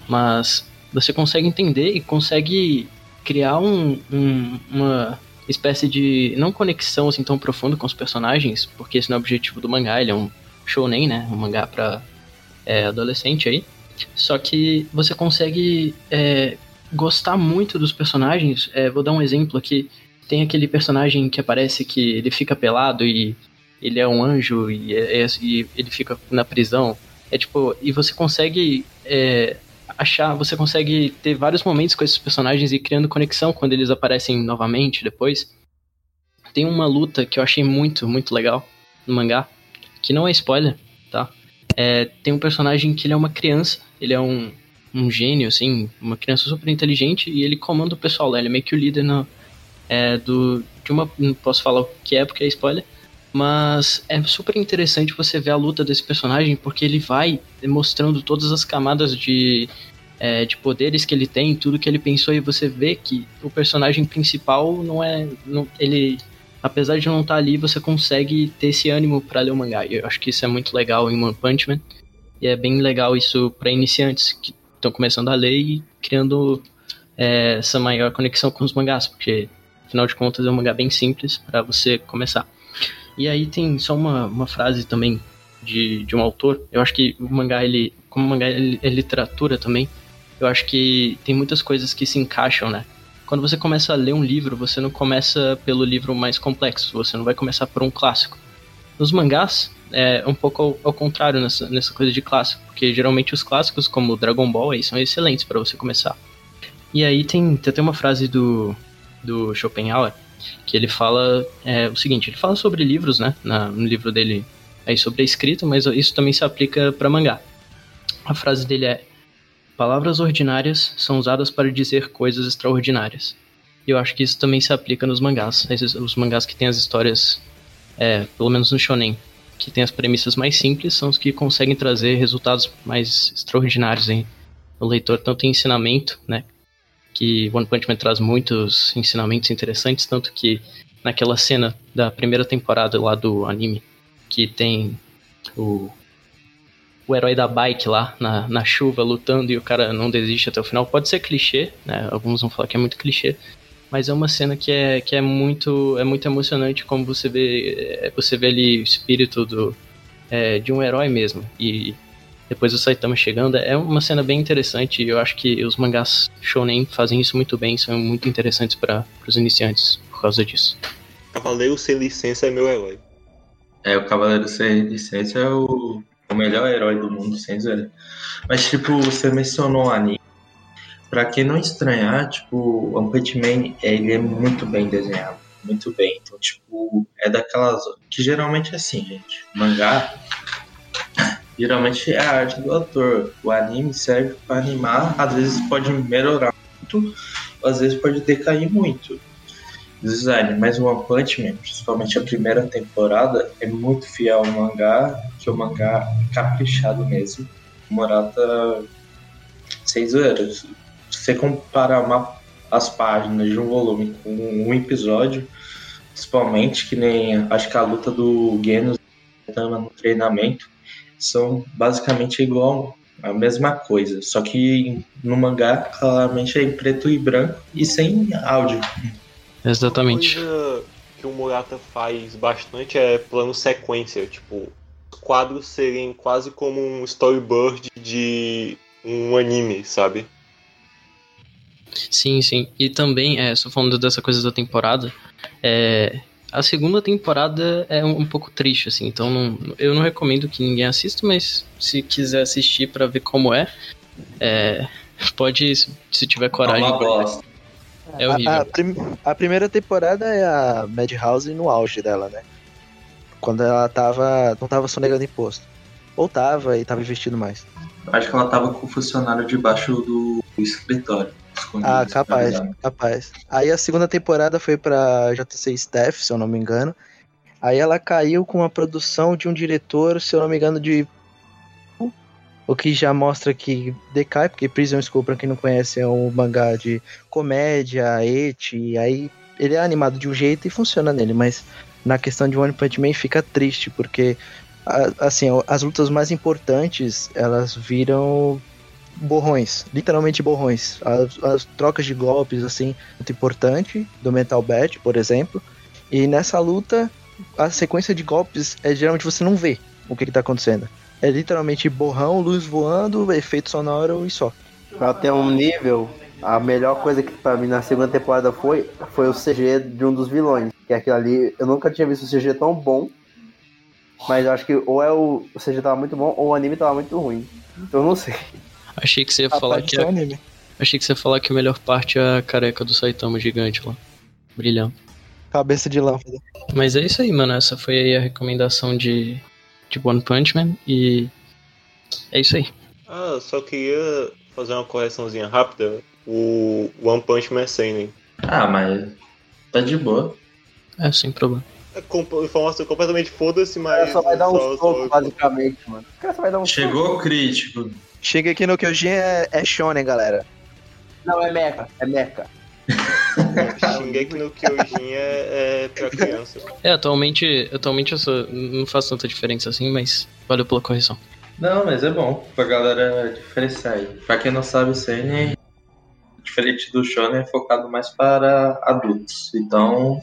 Speaker 6: Mas você consegue entender e consegue criar um, um, uma espécie de não conexão assim tão profunda com os personagens, porque esse não é o objetivo do mangá, ele é um shounen, né, um mangá para é, adolescente aí. Só que você consegue é, gostar muito dos personagens. É, vou dar um exemplo aqui. Tem aquele personagem que aparece que ele fica pelado e ele é um anjo e, é, é, e ele fica na prisão. É tipo, e você consegue é, achar, você consegue ter vários momentos com esses personagens e criando conexão quando eles aparecem novamente depois. Tem uma luta que eu achei muito, muito legal no mangá, que não é spoiler, tá? É, tem um personagem que ele é uma criança, ele é um, um gênio, assim, uma criança super inteligente e ele comanda o pessoal lá, ele é meio que o líder no, é, do, de uma. Não posso falar o que é porque é spoiler, mas é super interessante você ver a luta desse personagem porque ele vai mostrando todas as camadas de, é, de poderes que ele tem, tudo que ele pensou, e você vê que o personagem principal não é. Não, ele. Apesar de não estar ali, você consegue ter esse ânimo para ler o mangá. Eu acho que isso é muito legal em One Punch Man. E é bem legal isso para iniciantes que estão começando a ler e criando é, essa maior conexão com os mangás, porque afinal de contas é um mangá bem simples para você começar. E aí tem só uma, uma frase também de, de um autor. Eu acho que o mangá, ele, como o mangá é, é literatura também, eu acho que tem muitas coisas que se encaixam, né? Quando você começa a ler um livro, você não começa pelo livro mais complexo, você não vai começar por um clássico. Nos mangás, é um pouco ao, ao, contrário nessa, nessa coisa de clássico, porque geralmente os clássicos, como Dragon Ball, aí, são excelentes para você começar. E aí tem, tem até uma frase do, do Schopenhauer que ele fala é, o seguinte: ele fala sobre livros, né? Na, no livro dele aí sobre a escrita, mas isso também se aplica para mangá. A frase dele é: Palavras ordinárias são usadas para dizer coisas extraordinárias. E eu acho que isso também se aplica nos mangás. Esses, os mangás que têm as histórias, é, pelo menos no shonen, que tem as premissas mais simples, são os que conseguem trazer resultados mais extraordinários hein? no leitor, tanto em ensinamento, né? que One Punch Man traz muitos ensinamentos interessantes, tanto que naquela cena da primeira temporada lá do anime, que tem o, o herói da bike lá na, na chuva lutando e o cara não desiste até o final, pode ser clichê, né? Alguns vão falar que é muito clichê, mas é uma cena que é, que é muito é muito emocionante como você vê é, você vê ali o espírito do é, de um herói mesmo e depois o Saitama chegando. É uma cena bem interessante e eu acho que os mangás shonen fazem isso muito bem, são muito interessantes para os iniciantes por causa disso.
Speaker 3: Cavaleiro sem licença é meu herói.
Speaker 2: É, o Cavaleiro sem licença é o, o melhor herói do mundo, sem zero. Mas, tipo, você mencionou o anime. Pra quem não estranhar, tipo, One Punch Man, ele é muito bem desenhado. Muito bem. Então, tipo, é daquelas. Que geralmente é assim, gente. Mangá geralmente é a arte do autor. O anime serve para animar, às vezes pode melhorar muito, às vezes pode decair muito. Design, mas o One Punch Man, principalmente a primeira temporada, é muito fiel ao mangá, que o mangá é caprichado mesmo. O Morata, seis anos. Se você comparar uma, as páginas de um volume com um episódio, principalmente que nem acho que a luta do Genos no treinamento, são basicamente igual a mesma coisa, só que no mangá claramente é em preto e branco e sem áudio.
Speaker 6: Exatamente.
Speaker 3: Uma coisa que o Murata faz bastante é plano sequência, tipo, os quadros serem quase como um storyboard de um anime, sabe?
Speaker 6: Sim, sim. E também, é, só falando dessa coisa da temporada, é, a segunda temporada é um, um pouco triste, assim, então não, eu não recomendo que ninguém assista, mas se quiser assistir para ver como é, é, pode, se tiver coragem.
Speaker 2: É uma bosta.
Speaker 6: É horrível.
Speaker 7: A, a, prim, a, primeira temporada é a Madhouse no auge dela, né? Quando ela tava. não tava sonegando imposto. Ou tava e tava investindo mais.
Speaker 2: Acho que ela tava com o funcionário debaixo do escritório.
Speaker 7: Ah, capaz, capaz. Aí a segunda temporada foi pra JC Staff, se eu não me engano. Aí ela caiu com a produção de um diretor, se eu não me engano, de. O que já mostra que decai, porque Prison School, pra quem não conhece, é um mangá de comédia, et, aí ele é animado de um jeito e funciona nele, mas na questão de One Punch Man fica triste, porque assim, as lutas mais importantes, elas viram borrões, literalmente borrões. As, as trocas de golpes, assim, muito importante, do Mental Bat, por exemplo. E nessa luta, a sequência de golpes é geralmente você não vê o que, que tá acontecendo. É literalmente borrão, luz voando, efeito sonoro e só.
Speaker 4: Ter um nível, a melhor coisa que pra mim na segunda temporada foi, foi o CG de um dos vilões. Que é aquilo ali, eu nunca tinha visto o CG tão bom. Mas eu acho que ou é o, o CG tava muito bom ou o anime tava muito ruim. Eu não sei.
Speaker 6: Achei que você ia falar que
Speaker 7: é um
Speaker 6: a,
Speaker 7: anime.
Speaker 6: achei que você ia falar que a melhor parte é a careca do Saitama gigante lá. Brilhando.
Speaker 7: Cabeça de lâmpada.
Speaker 6: Mas é isso aí, mano. Essa foi aí a recomendação de, de One Punch Man. E é isso aí.
Speaker 3: Ah, só queria fazer uma correçãozinha rápida. O One Punch Man é Seinen.
Speaker 2: Ah, mas tá de boa.
Speaker 6: É, sem problema.
Speaker 3: É informação completamente foda-se,
Speaker 4: O
Speaker 3: mas.
Speaker 4: cara só vai dar um soco, basicamente, mano. O cara só vai dar um
Speaker 2: Chegou o crítico.
Speaker 7: Chega aqui no Kyojin é, é shonen, galera.
Speaker 4: soco. Não, é meca, é meca.
Speaker 3: Shingeki no Kyojin é, é pra criança.
Speaker 6: É, atualmente, atualmente eu sou- não faz tanta diferença assim, mas valeu pela correção.
Speaker 2: Não, mas é bom pra galera diferenciar aí. Pra quem não sabe, o Seinen, diferente do Shonen, é focado mais para adultos. Então,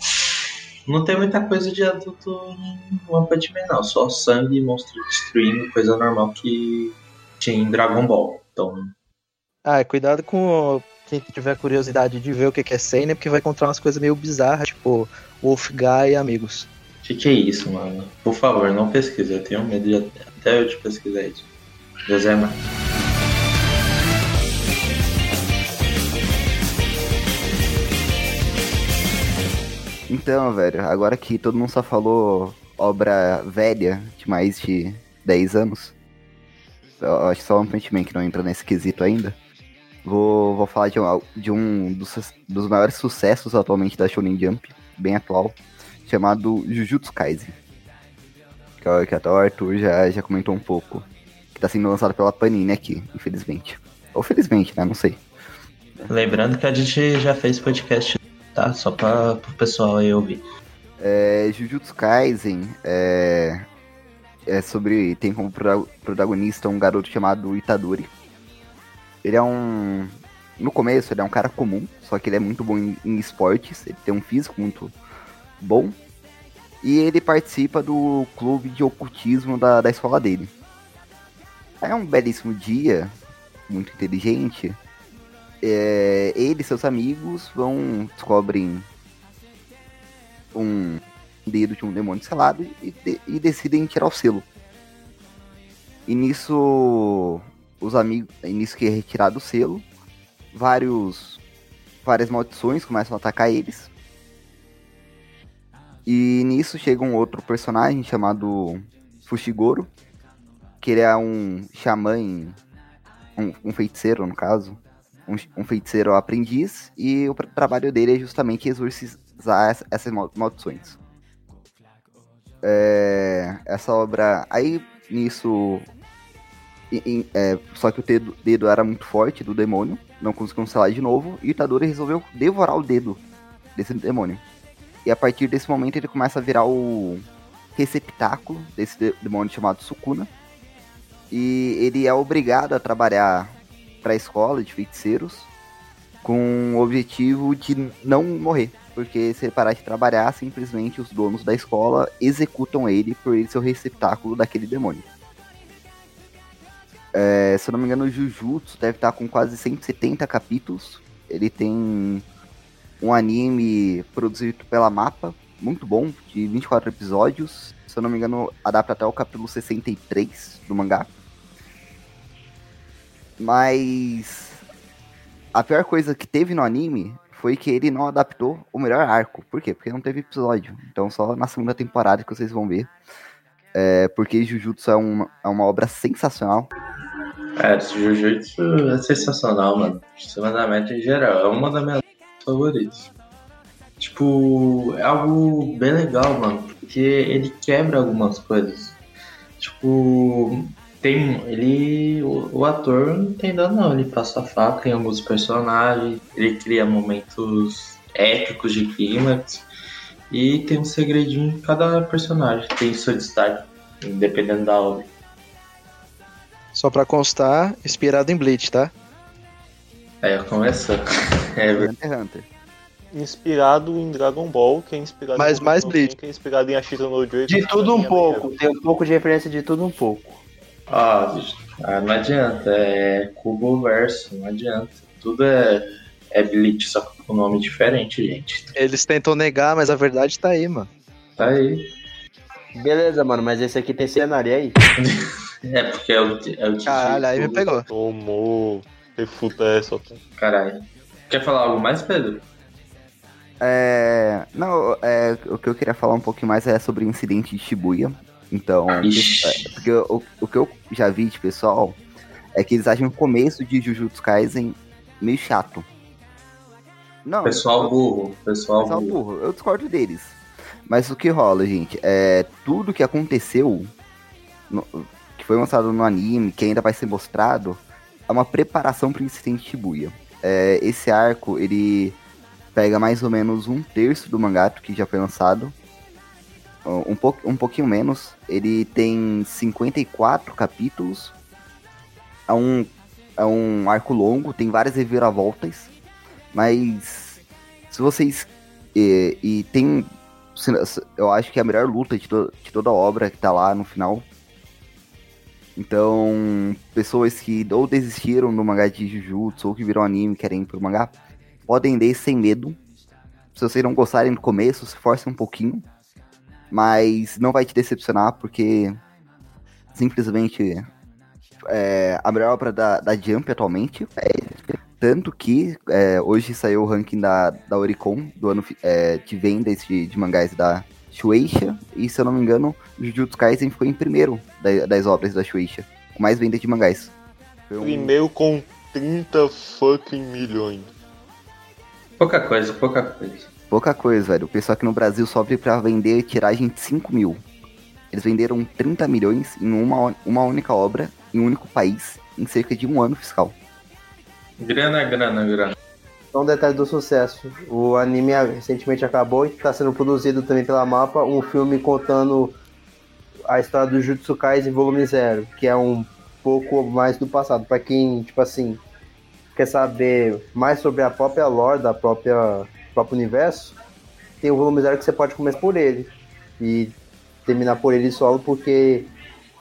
Speaker 2: não tem muita coisa de adulto em One Punch Man, não. Só sangue, monstro destruindo, coisa normal que em Dragon Ball. Então,
Speaker 7: Ah, cuidado com quem tiver curiosidade de ver o que é Seinen, porque vai encontrar umas coisas meio bizarras, tipo Wolf Guy e amigos.
Speaker 2: o que, que é isso, mano? Por favor, não pesquise. Eu tenho medo de até eu de pesquisar isso. José Marques.
Speaker 5: Então, velho, agora que todo mundo só falou obra velha de mais de 10 anos, acho que só One Punch Man que não entra nesse quesito ainda. Vou, vou falar de um, de um dos, dos maiores sucessos atualmente da Shonen Jump, bem atual, chamado Jujutsu Kaisen. Que, é- que até o Arthur já, já comentou um pouco. Que tá sendo lançado pela Panini aqui, infelizmente. Ou felizmente, né? Não sei.
Speaker 2: Lembrando que a gente já fez podcast, tá? Só para o pessoal aí ouvir.
Speaker 5: É, Jujutsu Kaisen é, é sobre. Tem como pro- protagonista um garoto chamado Itadori. Ele é um. No começo, ele é um cara comum, só que ele é muito bom em, em esportes, ele tem um físico muito bom. E ele participa do clube de ocultismo da, da escola dele. É um belíssimo dia, muito inteligente. é, ele e seus amigos vão. descobrem um dedo de um demônio selado e, de- e decidem tirar o selo. E nisso, os amigos, e nisso que é retirado o selo, vários, várias maldições começam a atacar eles. E nisso chega um outro personagem chamado Fushigoro, que ele é um xamã, em- um, um feiticeiro no caso, um, um feiticeiro aprendiz, e o tra- trabalho dele é justamente exorcizar essa- essas mal- maldições. É, essa obra. Aí nisso. em- é, só que o dedo, dedo era muito forte do demônio, não conseguiu selar de novo, e Itadori resolveu devorar o dedo desse demônio. E a partir desse momento ele começa a virar o receptáculo desse de- demônio chamado Sukuna. E ele é obrigado a trabalhar para a escola de feiticeiros com o objetivo de não morrer. Porque se ele parar de trabalhar, simplesmente os donos da escola executam ele por ele ser o receptáculo daquele demônio. É, se eu não me engano, o Jujutsu deve estar com quase 170 capítulos. Ele tem um anime produzido pela Mapa, muito bom, de 24 episódios. Se eu não me engano, adapta até o capítulo 63 do mangá. Mas a pior coisa que teve no anime foi que ele não adaptou o melhor arco. Por quê? Porque não teve episódio. Então só na segunda temporada que vocês vão ver. É, porque Jujutsu é uma, é uma obra sensacional.
Speaker 2: É, Jujutsu é sensacional, mano. Da média em geral. É uma das minhas favoritas. Tipo, é algo bem legal, mano. Porque ele quebra algumas coisas. Tipo, tem. Ele. O, o ator não tem dano não. Ele passa a faca em alguns personagens. Ele cria momentos épicos de clímax. E tem um segredinho em cada personagem. Tem seu destaque, dependendo da obra.
Speaker 7: Só pra constar, inspirado em Bleach, tá?
Speaker 2: Aí começou. É.
Speaker 5: Hunter.
Speaker 3: Inspirado em Dragon Ball, que é inspirado
Speaker 7: Mas
Speaker 3: em
Speaker 7: mais Bleach.
Speaker 3: Que é inspirado em Ashita no Joy.
Speaker 4: De tudo um pouco. Tem um pouco de referência de tudo um pouco.
Speaker 2: Ah, não adianta. É Cubo Verso, não adianta. Tudo é, é Bleach, só com nome diferente, gente.
Speaker 7: Eles tentam negar, mas a verdade tá aí, mano.
Speaker 2: Tá aí.
Speaker 4: Beleza, mano, mas esse aqui tem cenário e aí?
Speaker 2: É porque é o, é o
Speaker 7: Caralho, aí me pegou.
Speaker 3: Tomou. Refuta essa.
Speaker 2: Caralho. Quer falar algo mais, Pedro?
Speaker 5: É, não, é, o que eu queria falar um pouquinho mais é sobre o incidente de Shibuya. Então, é, porque o, o que eu já vi de pessoal é que eles acham o começo de Jujutsu Kaisen meio chato. Não,
Speaker 2: Pessoal burro. Pessoal
Speaker 5: pessoal
Speaker 2: burro.
Speaker 5: burro, eu discordo deles. Mas o que rola, gente, é tudo que aconteceu, no- que foi mostrado no anime, que ainda vai ser mostrado, é uma preparação para o incidente de Shibuya. É, esse arco, ele pega mais ou menos um terço do mangá que já foi lançado. Um, pouco, um pouquinho menos. Ele tem 54 capítulos. É um, é um arco longo, tem várias reviravoltas. Mas se vocês. E, e tem. Eu acho que é a melhor luta de, to- de toda a obra que tá lá no final. Então, pessoas que ou desistiram do mangá de Jujutsu ou que viram anime e querem ir pro mangá, podem ler sem medo. Se vocês não gostarem do começo, se forcem um pouquinho. Mas não vai te decepcionar, porque simplesmente é a melhor obra da, da Jump atualmente. É, tanto que é, hoje saiu o ranking da, da Oricon do ano é, de vendas de, de mangás da Shueisha. E se eu não me engano, Jujutsu Kaisen ficou em primeiro da- das obras da Shueisha. Com mais vendas de mangás. Foi um-
Speaker 3: Primeiro com 30 fucking milhões.
Speaker 2: Pouca coisa, pouca coisa.
Speaker 5: Pouca coisa, velho. O pessoal aqui no Brasil sofre pra vender tiragem de 5 mil. Eles venderam 30 milhões em uma, uma única obra, em um único país, em cerca de um ano fiscal.
Speaker 2: Grana, grana, grana.
Speaker 4: Só um detalhe do sucesso. O anime recentemente acabou e está sendo produzido também pela Mapa um filme contando a história do Jutsu Kaisen volume 0, que é um pouco mais do passado. Pra quem, tipo assim, quer saber mais sobre a própria lore da própria próprio universo, tem o volume 0 que você pode começar por ele e terminar por ele solo porque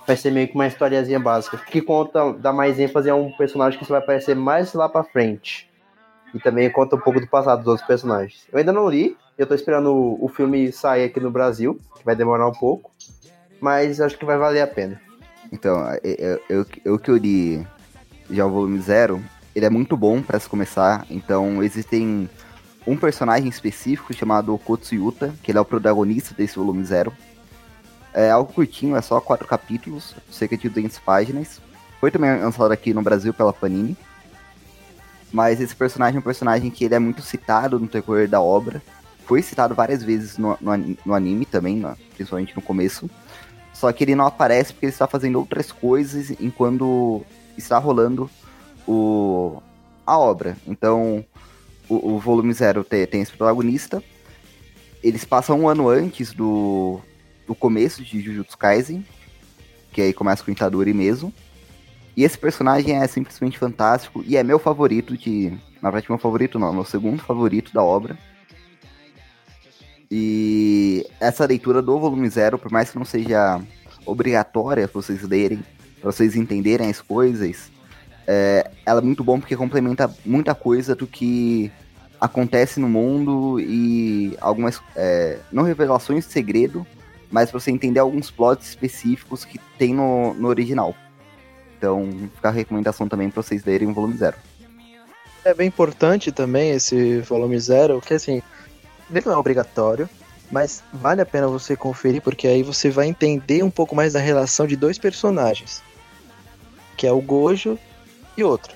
Speaker 4: vai ser meio que uma historiazinha básica. Que conta, dá mais ênfase a um personagem que vai aparecer mais lá pra frente. E também conta um pouco do passado dos outros personagens. Eu ainda não li, eu tô esperando o, o filme sair aqui no Brasil, que vai demorar um pouco. Mas acho que vai valer a pena.
Speaker 5: Então, eu, eu, eu que eu li já o volume zero, ele é muito bom pra se começar. Então, existem um personagem específico chamado Kotsuyuta, que ele é o protagonista desse volume zero. É algo curtinho, é só quatro capítulos, cerca de 200 páginas. Foi também lançado aqui no Brasil pela Panini. Mas esse personagem é um personagem que ele é muito citado no decorrer da obra. Foi citado várias vezes no, no, no anime também, na- principalmente no começo. Só que ele não aparece porque ele está fazendo outras coisas enquanto está rolando o, a obra. Então, o, o volume zero tem, tem esse protagonista. Eles passam um ano antes do, do começo de Jujutsu Kaisen, que aí começa com o Itadori mesmo. E esse personagem é simplesmente fantástico e é meu favorito de. Na verdade, meu favorito não, meu segundo favorito da obra. E essa leitura do volume zero, por mais que não seja obrigatória vocês lerem, pra vocês entenderem as coisas, é, ela é muito bom porque complementa muita coisa do que acontece no mundo e algumas. é, não revelações de segredo, mas pra você entender alguns plots específicos que tem no, no original. Então, fica a recomendação também pra vocês lerem o volume zero.
Speaker 7: É bem importante também esse volume zero, que assim, ele não é obrigatório, mas vale a pena você conferir, porque aí você vai entender um pouco mais da relação de dois personagens, que é o Gojo e outro.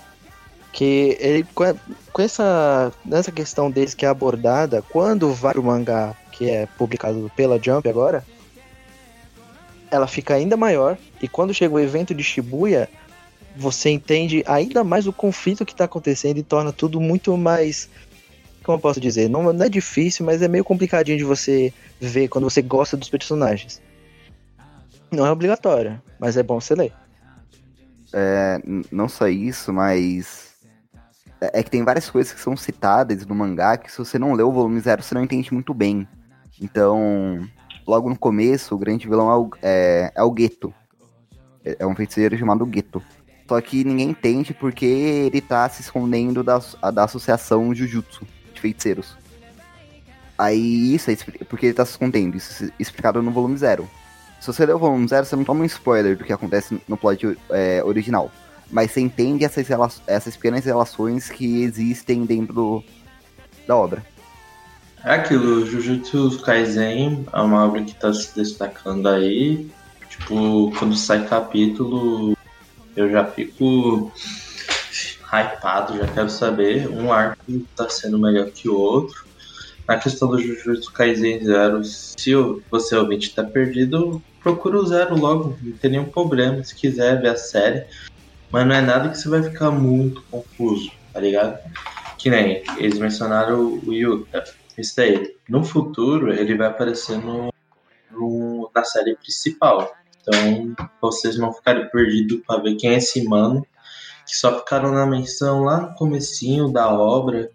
Speaker 7: Que ele, com essa, nessa questão deles que é abordada, quando vai pro mangá, que é publicado pela Jump agora, ela fica ainda maior, e quando chega o evento de Shibuya, você entende ainda mais o conflito que tá acontecendo e torna tudo muito mais. Como eu posso dizer? Não, não é difícil, mas é meio complicadinho de você ver quando você gosta dos personagens. Não é obrigatório, mas é bom você ler.
Speaker 5: É, não só isso, mas. É é que tem várias coisas que são citadas no mangá que se você não leu o volume zero, você não entende muito bem. Então, logo no começo, o grande vilão é o, é, é o Geto. É é um feiticeiro chamado Geto. Só que ninguém entende porque ele tá se escondendo da, da associação Jujutsu de feiticeiros. Aí isso é porque ele tá se escondendo, isso é explicado no volume zero. Se você ler o volume zero, você não toma um spoiler do que acontece no plot é, original. Mas você entende essas, essas pequenas relações que existem dentro do- da obra.
Speaker 2: É aquilo, Jujutsu Kaisen é uma obra que tá se destacando aí. Tipo, quando sai capítulo, eu já fico hypado, já quero saber. Um arco tá sendo melhor que o outro. Na questão do Jujutsu Kaisen Zero, se você ouvinte tá perdido, procura o Zero logo, não tem nenhum problema. Se quiser ver a série, mas não é nada que você vai ficar muito confuso, tá ligado? Que nem eles mencionaram o Yuta. Isso daí. No futuro, ele vai aparecer no, no- na série principal. Então, vocês não ficarem perdidos para ver quem é esse mano. Que só ficaram na menção lá no comecinho da obra.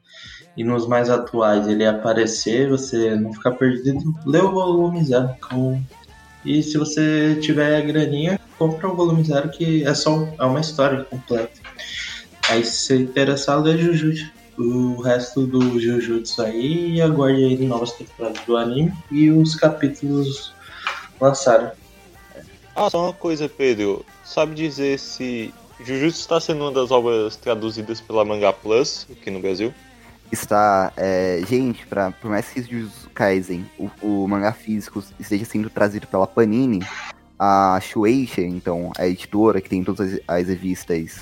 Speaker 2: E nos mais atuais ele aparecer, você não ficar perdido, lê o volume zero. Com... E se você tiver graninha, compra o volume zero, que é só é uma história completa. Aí se você interessar, lê Jujutsu o resto do Jujutsu aí e aguarde aí novas temporadas do anime e os capítulos lançaram.
Speaker 3: Ah, só uma coisa, Pedro. Sabe dizer se Jujutsu está sendo uma das obras traduzidas pela Manga Plus aqui no Brasil?
Speaker 5: Está, é, gente, pra, por mais que Jujutsu Kaisen, o, o mangá físico esteja sendo trazido pela Panini, a Shueisha, então, a editora que tem todas as, as revistas,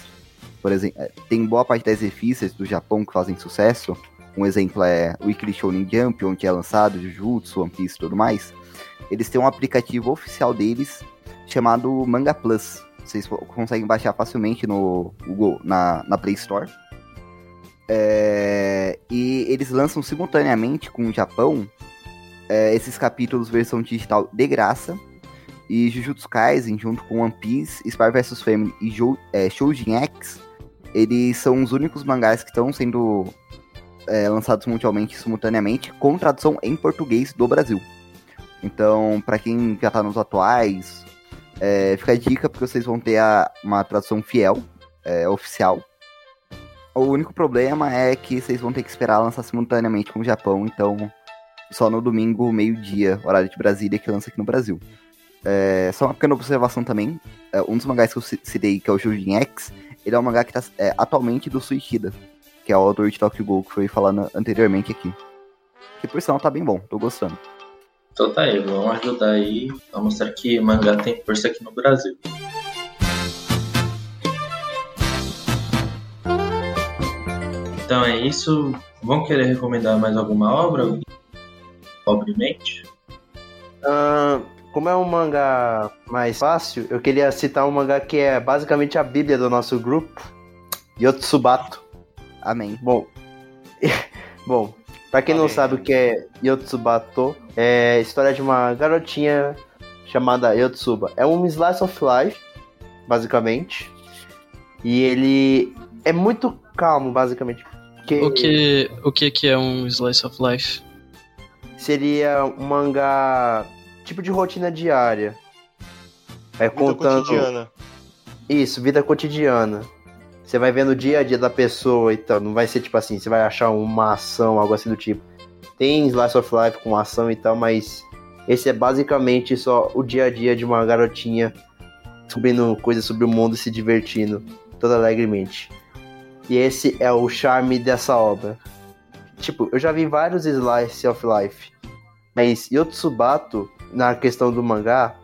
Speaker 5: por exemplo, é, tem boa parte das revistas do Japão que fazem sucesso. Um exemplo é o Weekly Shonen Jump, onde é lançado Jujutsu, One Piece e tudo mais. Eles têm um aplicativo oficial deles chamado Manga Plus. Vocês co- conseguem baixar facilmente no Google, na, na Play Store. É, e eles lançam simultaneamente com o Japão é, esses capítulos versão digital de graça. E Jujutsu Kaisen, junto com One Piece, Spy vs Family e Jo, é, Shoujin X, eles são os únicos mangás que estão sendo é, lançados mundialmente simultaneamente com tradução em português do Brasil. Então, para quem já tá nos atuais, é, fica a dica porque vocês vão ter a- uma tradução fiel, é, oficial. O único problema é que vocês vão ter que esperar lançar simultaneamente com o Japão, então só no domingo, meio-dia, horário de Brasília, que lança aqui no Brasil. É, só uma pequena observação também, é, um dos mangás que eu ci- citei, que é o Shujin X, ele é um mangá que tá é, atualmente do Suicida, que é o autor de Tokyo Ghoul, que foi falando anteriormente aqui. Que por sinal tá bem bom, tô gostando.
Speaker 2: Então tá aí, vamos ajudar aí a mostrar que mangá tem força aqui no Brasil. Então é isso. Vão querer recomendar mais alguma obra? Pobremente?
Speaker 4: Ah, como é um mangá mais fácil, eu queria citar um mangá que é basicamente a bíblia do nosso grupo, Yotsubato.
Speaker 5: Amém.
Speaker 4: Bom, bom, pra quem não
Speaker 3: Amém.
Speaker 4: sabe o que é Yotsubato, é a história de uma garotinha chamada Yotsuba. É um slice of life, basicamente. E ele é muito calmo, basicamente. Porque
Speaker 6: O que, o que que é um slice of life?
Speaker 4: Seria um mangá tipo de rotina diária. É
Speaker 3: Vida
Speaker 4: contando.
Speaker 3: cotidiana.
Speaker 4: Isso, vida cotidiana. Você vai vendo o dia a dia da pessoa e tal. Não vai ser tipo assim, você vai achar uma ação, algo assim do tipo. Tem Slice of Life com ação e tal, mas esse é basicamente só o dia a dia de uma garotinha descobrindo coisas sobre o mundo e se divertindo toda alegremente. E esse é o charme dessa obra. Tipo, eu já vi vários Slice of Life, mas Yotsubato, na questão do mangá,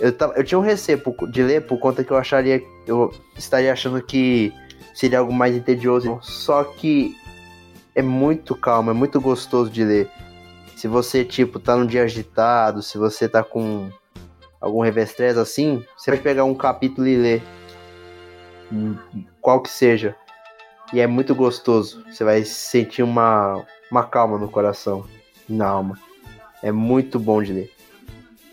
Speaker 4: eu, tava, eu tinha um receio de ler por conta que eu acharia. Eu estaria achando que seria algo mais entedioso. Só que é muito calmo, é muito gostoso de ler. Se você, tipo, tá num dia agitado, se você tá com algum revestrez assim, você vai pegar um capítulo e ler. Qual que seja. E é muito gostoso. Você vai sentir uma, uma calma no coração, na alma. É muito bom de ler.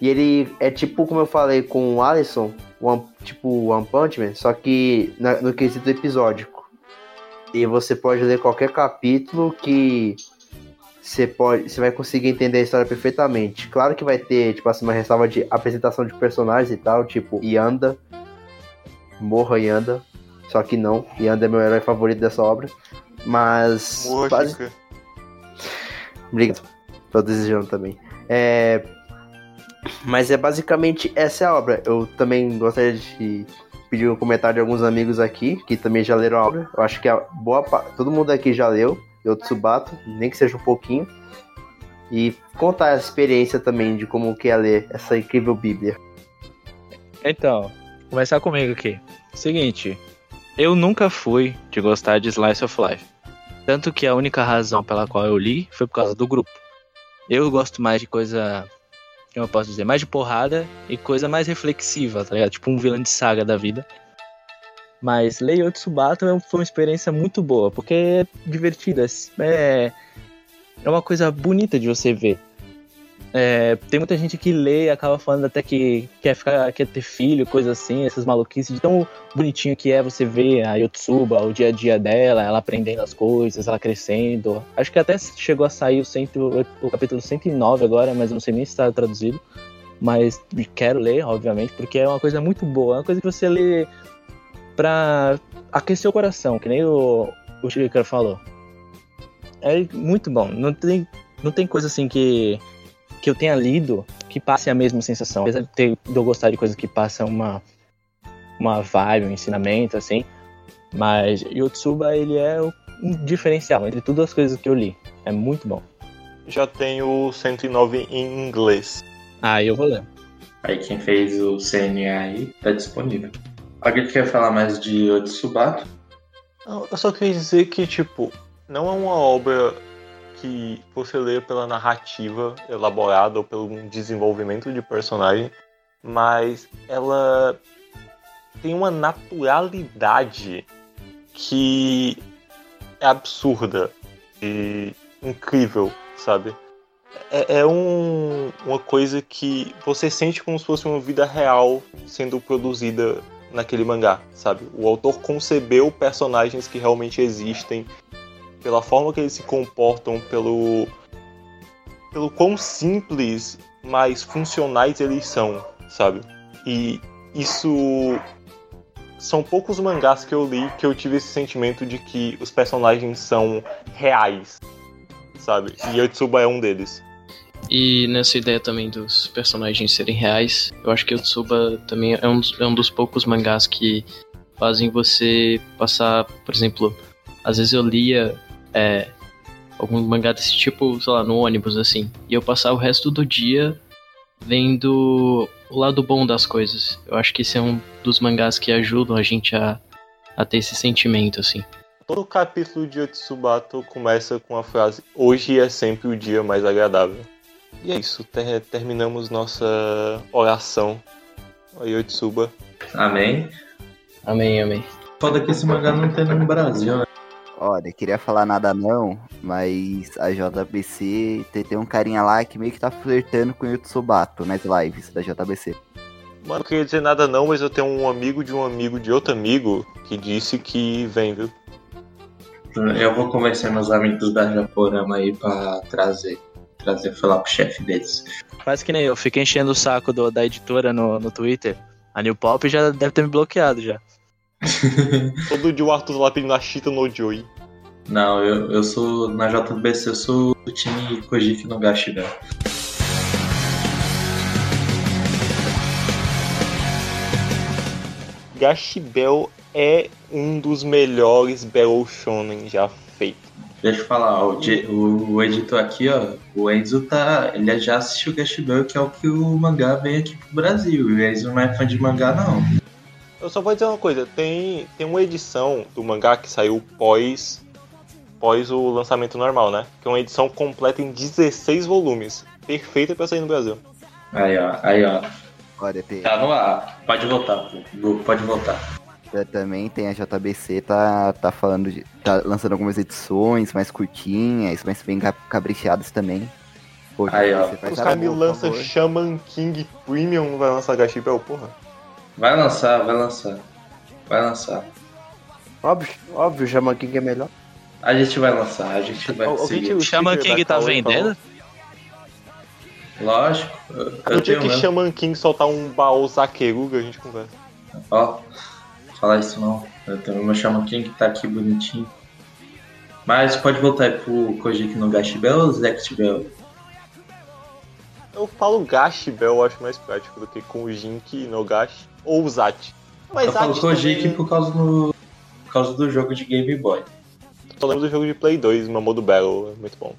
Speaker 4: E ele é tipo, como eu falei com o Alisson, One, tipo One Punch Man, só que na- no quesito episódico. E você pode ler qualquer capítulo que você pode, você vai conseguir entender a história perfeitamente. Claro que vai ter, tipo assim, uma ressalva de apresentação de personagens e tal, tipo Yanda, morra Yanda, só que não, Yanda é meu herói favorito dessa obra. Mas
Speaker 3: Chica.
Speaker 4: Obrigado. Tô desejando também. É... Mas é basicamente essa é a obra. Eu também gostaria de pedir um comentário de alguns amigos aqui que também já leram a obra. Eu acho que a boa todo mundo aqui já leu Yotsubato, nem que seja um pouquinho. E contar a experiência também de como que é ler essa incrível Bíblia.
Speaker 7: Então, começar comigo aqui. Seguinte, eu nunca fui de gostar de Slice of Life. Tanto que a única razão pela qual eu li foi por causa do grupo. Eu gosto mais de coisa, como eu posso dizer, mais de porrada e coisa mais reflexiva, tá ligado? Tipo um vilão de saga da vida. Mas ler Yotsubato é- foi uma experiência muito boa, porque é divertida, é, é uma coisa bonita de você ver. É, tem muita gente que lê e acaba falando até que quer, ficar, quer ter filho, coisa assim, essas maluquices. De tão bonitinho que é você ver a Yotsuba, o dia a dia dela, ela aprendendo as coisas, ela crescendo. Acho que até chegou a sair o, cento, o capítulo 109 agora, mas eu não sei nem se está traduzido. Mas quero ler, obviamente, porque é uma coisa muito boa. É uma coisa que você lê pra aquecer o coração, que nem o, o Chico falou. É muito bom. Não tem, não tem coisa assim que que eu tenha lido que passe a mesma sensação. Apesar de, ter, de eu gostar de coisas que passam uma, uma vibe, um ensinamento, assim. Mas Yotsuba, ele é o- um diferencial entre todas as coisas que eu li. É muito bom.
Speaker 3: Já tenho o 109 em inglês.
Speaker 7: Ah, eu vou ler.
Speaker 2: Aí quem fez o CNA aí tá disponível. Alguém quer falar mais de?
Speaker 3: Não, Eu só queria dizer que, tipo, não é uma obra que você lê pela narrativa elaborada ou pelo desenvolvimento de personagem, mas ela tem uma naturalidade que é absurda e incrível, sabe? É, é um- uma coisa que você sente como se fosse uma vida real sendo produzida naquele mangá, sabe? O autor concebeu personagens que realmente existem, pela forma que eles se comportam, pelo pelo quão simples, mas funcionais eles são, sabe? E isso são poucos mangás que eu li que eu tive esse sentimento de que os personagens são reais, sabe? E Yotsuba é um deles.
Speaker 6: E nessa ideia também dos personagens serem reais, eu acho que o Tsuba também é um, dos, é um dos poucos mangás que fazem você passar, por exemplo, às vezes eu lia é, algum mangá desse tipo, sei lá, no ônibus, assim, e eu passava o resto do dia vendo o lado bom das coisas. Eu acho que esse é um dos mangás que ajudam a gente a, a ter esse sentimento, assim.
Speaker 3: Todo capítulo de Yotsubato começa com a frase Hoje é sempre o dia mais agradável. E é isso, ter- terminamos nossa oração a Yotsuba.
Speaker 2: Amém.
Speaker 6: Amém, amém.
Speaker 2: Foda que esse mangá não tem no Brasil, né?
Speaker 5: Olha, queria falar nada não, mas a JBC tem, tem um carinha lá que meio que tá flertando com o Yotsubato nas lives da JBC.
Speaker 3: Mano, não queria dizer nada não, mas eu tenho um amigo de um amigo de outro amigo que disse que vem, viu?
Speaker 2: Eu vou convencer meus amigos da Japorama aí pra trazer. Trazer, falar pro chefe deles.
Speaker 7: Faz que nem eu, fica enchendo o saco do- da editora no, no Twitter. A New Pop já deve ter me bloqueado já.
Speaker 3: Todo dia o Arthur lá pedindo a Chita no Joey.
Speaker 2: Não, eu, eu sou. Na JBC eu sou do time Kojiki no Gashi, velho.
Speaker 3: Gashibel é um dos melhores Battle Shonen já feito.
Speaker 2: Deixa eu falar, ó, o, o- editor aqui, ó, o Enzo tá. Ele já assistiu Gashi Bell, que é o que o mangá veio aqui pro Brasil. E o Enzo não é fã de mangá, não.
Speaker 3: Eu só vou dizer uma coisa, tem, tem uma edição do mangá que saiu pós, pós o lançamento normal, né? Que é uma edição completa em 16 volumes. Perfeita pra sair no Brasil.
Speaker 2: Aí, ó, aí, ó. Tá no ar. Pode voltar, pô. pode voltar.
Speaker 5: também tem a JBC, tá, tá falando de. tá lançando algumas edições mais curtinhas, mas bem ca- caprichadas também. Pô,
Speaker 2: Aí, ó.
Speaker 3: Os caras me lançam. Shaman King Premium, vai lançar Gashibel, porra.
Speaker 2: Vai lançar, vai lançar. Vai lançar.
Speaker 4: Óbvio, óbvio, o Shaman King é melhor.
Speaker 2: A gente vai lançar, a gente vai
Speaker 3: Alguém
Speaker 2: seguir.
Speaker 3: tinha
Speaker 7: O Shaman King tá vendendo?
Speaker 2: Lógico. Eu, eu tenho
Speaker 3: que
Speaker 2: mesmo.
Speaker 3: Shaman King soltar um baú Zakeruga, a gente conversa.
Speaker 2: Ó, falar isso não. Eu tenho meu Shaman King que tá aqui bonitinho. Mas pode voltar aí pro Kojiki no Gashi Bell ou Zect Bell?
Speaker 3: Eu falo Gashi Bell, eu acho mais prático do que com o Jink no Gashi ou o Zat. Mas
Speaker 2: Eu falo
Speaker 3: Zat
Speaker 2: Kojiki
Speaker 3: também-
Speaker 2: por causa, do, por causa do jogo de Game Boy.
Speaker 3: Só lembro do jogo de Play 2, no modo Battle, é muito bom.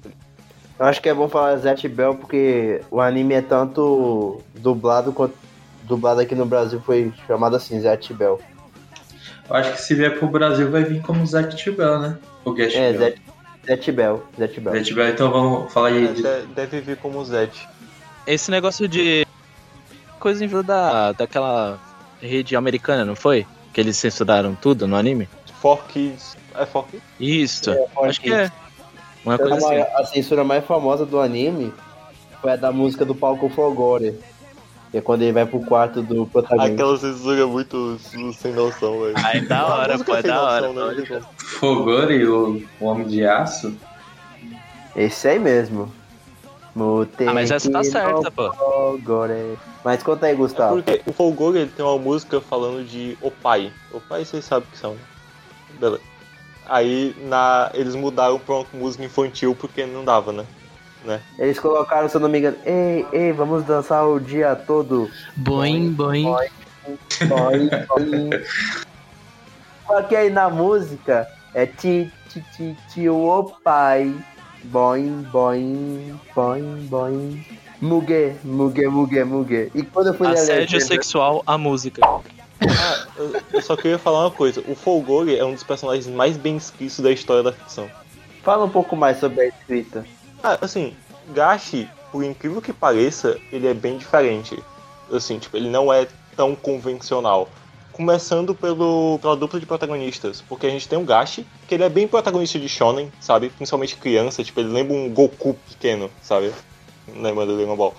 Speaker 4: Eu acho que é bom falar Zet Bell porque o anime é tanto dublado quanto dublado aqui no Brasil foi chamado assim, Zet Bell.
Speaker 2: Eu acho que se vier pro Brasil vai vir como Zect Bell, né? O Gash
Speaker 4: É,
Speaker 2: Bell.
Speaker 4: Zet, Zet Bell, Zet Bell.
Speaker 2: Zect Bell, então vamos falar aí de...
Speaker 3: De- Deve vir como Zet.
Speaker 7: Esse negócio de. Coisa em da, daquela rede americana, não foi? Que eles censuraram tudo no anime?
Speaker 3: For Kids. É For Kids?
Speaker 7: Isso.
Speaker 4: For
Speaker 7: Acho que é. Uma coisa assim.
Speaker 4: a, censura mais famosa do anime foi a da música do palco Fogore. Que é quando ele vai pro quarto do protagonista.
Speaker 3: Aquela censura muito sem noção, velho.
Speaker 7: Ah, é da hora, pô, é da hora.
Speaker 3: noção, né?
Speaker 2: Fogori, o, o Homem de Aço.
Speaker 4: Esse aí mesmo.
Speaker 7: Ah, mas essa tá certa, pô.
Speaker 4: Fogore. Mas conta aí, Gustavo.
Speaker 3: Porque o Folgore ele tem uma música falando de O Pai. O Pai vocês sabem que são. né? Beleza. Aí na, eles mudaram pra uma música infantil porque não dava, né?
Speaker 4: Eles colocaram, se eu não me engano, ei, ei, vamos dançar o dia todo.
Speaker 6: Boing, boing.
Speaker 4: Boing, boing. Só que aí na música é ti, ti, ti, ti, o pai. Boing, boing, boing, boing. Mugue, mugue, mugue, mugue. E quando eu fui ler a
Speaker 7: Assédio
Speaker 4: legenda-
Speaker 7: sexual à música.
Speaker 3: Ah, eu, eu só queria falar uma coisa. O Folgore é um dos personagens mais bem escritos da história da ficção.
Speaker 4: Fala um pouco mais sobre a escrita.
Speaker 3: Ah, assim, Gashi, por incrível que pareça, ele é bem diferente. Assim, tipo, ele não é tão convencional. Começando pelo, pela dupla de protagonistas, porque a gente tem o Gashi, que ele é bem protagonista de shonen, sabe? Principalmente criança, tipo, ele lembra um Goku pequeno, sabe? Lembra do Dragon Ball.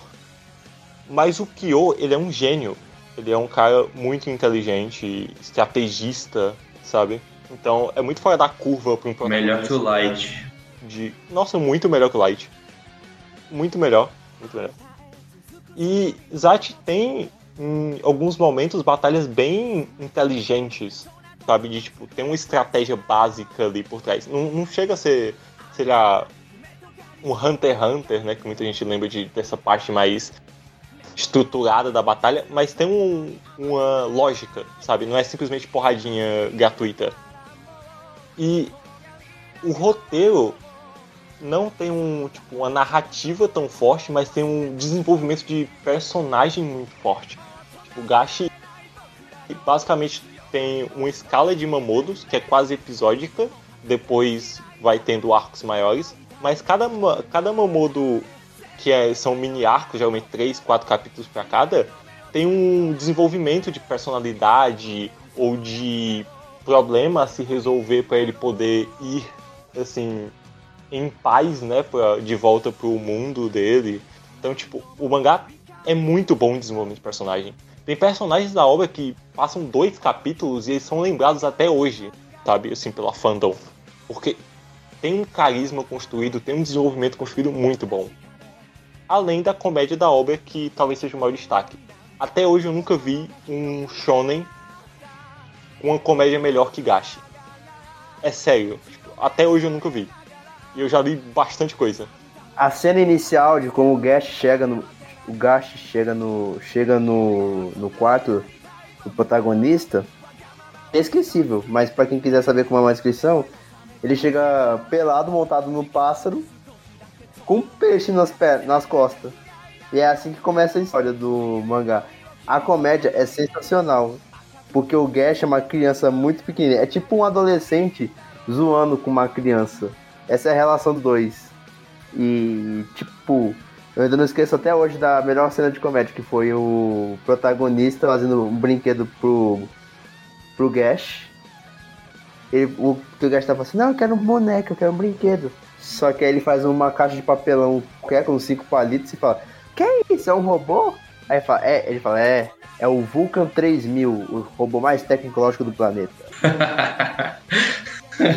Speaker 3: Mas o Kyo, ele é um gênio. Ele é um cara muito inteligente, estrategista, sabe? Então é muito fora da curva para um
Speaker 2: Melhor que o
Speaker 3: protagonista
Speaker 2: Light.
Speaker 3: de. Nossa, muito melhor que o Light. Muito melhor. Muito melhor. E Zat tem, em alguns momentos, batalhas bem inteligentes. Sabe? De tipo, tem uma estratégia básica ali por trás. Não, não chega a ser, sei lá, um Hunter x Hunter, né? Que muita gente lembra de, dessa parte mais estruturada da batalha, mas tem um- uma lógica, sabe? Não é simplesmente porradinha gratuita. E o roteiro não tem um, tipo, uma narrativa tão forte, mas tem um desenvolvimento de personagem muito forte. Tipo, o Gashi basicamente tem uma escala de Mamodos, que é quase episódica, depois vai tendo arcos maiores, mas cada, cada Mamodo, que é- são mini arcos, geralmente 3, 4 capítulos para cada, tem um desenvolvimento de personalidade ou de problema a se resolver para ele poder ir assim em paz, né, pra, de volta pro mundo dele. Então, tipo, o mangá é muito bom em desenvolvimento de personagem. Tem personagens da obra que passam dois capítulos e eles são lembrados até hoje, sabe, assim, pela fandom. Porque tem um carisma construído, tem um desenvolvimento construído muito bom. Além da comédia da obra, que talvez seja o maior destaque. Até hoje eu nunca vi um shonen com uma comédia melhor que Gashi. É sério, tipo, até hoje eu nunca vi. E eu já li bastante coisa.
Speaker 4: A cena inicial de como o Gash chega no. O Gash chega no. chega no. no quarto do protagonista é esquecível, mas pra quem quiser saber como é uma inscrição, ele chega pelado, montado no pássaro, com um peixe nas, nas costas. E é assim que começa a história do mangá. A comédia é sensacional, porque o Gash é uma criança muito pequenininha. É tipo um adolescente zoando com uma criança. Essa é a relação dos dois. E, tipo, eu ainda não esqueço até hoje da melhor cena de comédia, que foi o protagonista fazendo um brinquedo pro, pro Gash. Ele, o, o Gash tava assim, não, eu quero um boneco, eu quero um brinquedo. Só que aí ele faz uma caixa de papelão que é com cinco palitos e fala, que é isso? É um robô? Aí ele fala, é, ele fala, é. é o Vulcan 3000, o robô mais tecnológico do planeta.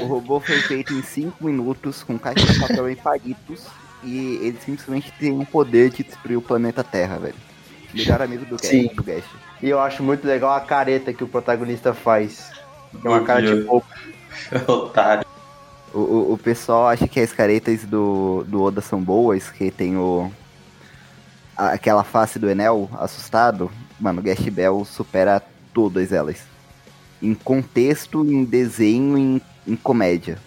Speaker 5: O robô foi feito em 5 minutos com caixa de papel e palitos. E ele simplesmente tem o poder de destruir o planeta Terra, velho. Melhor amigo do
Speaker 4: Sim.
Speaker 5: Gash. Do Gash.
Speaker 4: E eu acho muito legal a careta que o protagonista faz. Que é uma cara
Speaker 2: vi,
Speaker 4: tipo.
Speaker 2: Otário.
Speaker 5: O, o, o pessoal acha que as caretas do, do Oda são boas, que tem o. a- aquela face do Enel assustado. Mano, o Gash Bell supera todas elas. Em contexto, em desenho, em, em comédia.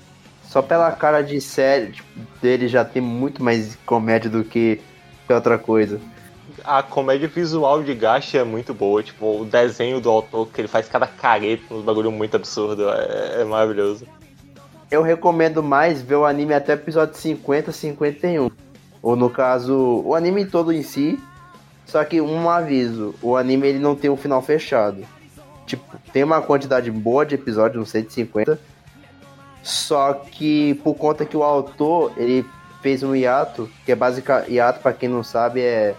Speaker 4: Só pela cara de série tipo, dele já tem muito mais comédia do que outra coisa.
Speaker 3: A comédia visual de Gacha é muito boa, tipo, o desenho do autor, que ele faz cada careta, uns bagulho muito absurdo, é, é maravilhoso.
Speaker 4: Eu recomendo mais ver o anime até o episódio 50, 51. Ou no caso, o anime todo em si. Só que um aviso, o anime ele não tem um final fechado. Tipo, tem uma quantidade boa de episódios, uns 150. Só que por conta que o autor, ele fez um hiato, que é básica hiato para quem não sabe é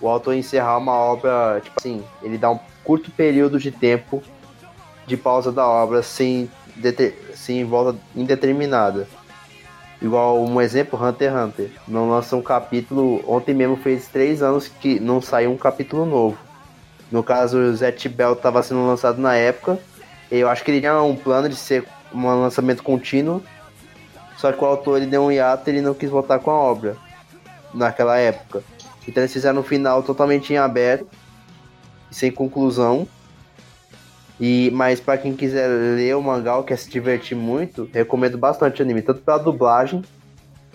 Speaker 4: o autor encerrar uma obra, tipo assim, ele dá um curto período de tempo de pausa da obra sem sem volta indeterminada. Igual um exemplo, Hunter x Hunter. Não lança um capítulo. Ontem mesmo fez três anos que não saiu um capítulo novo. No caso, o Zet Bell estava sendo lançado na época. Eu acho que ele tinha um plano de ser um lançamento contínuo. Só que o autor ele deu um hiato e ele não quis voltar com a obra naquela época. Então eles fizeram um final totalmente em aberto, sem conclusão. E, mas pra quem quiser ler o mangá ou quer se divertir muito, recomendo bastante o anime, tanto pela dublagem,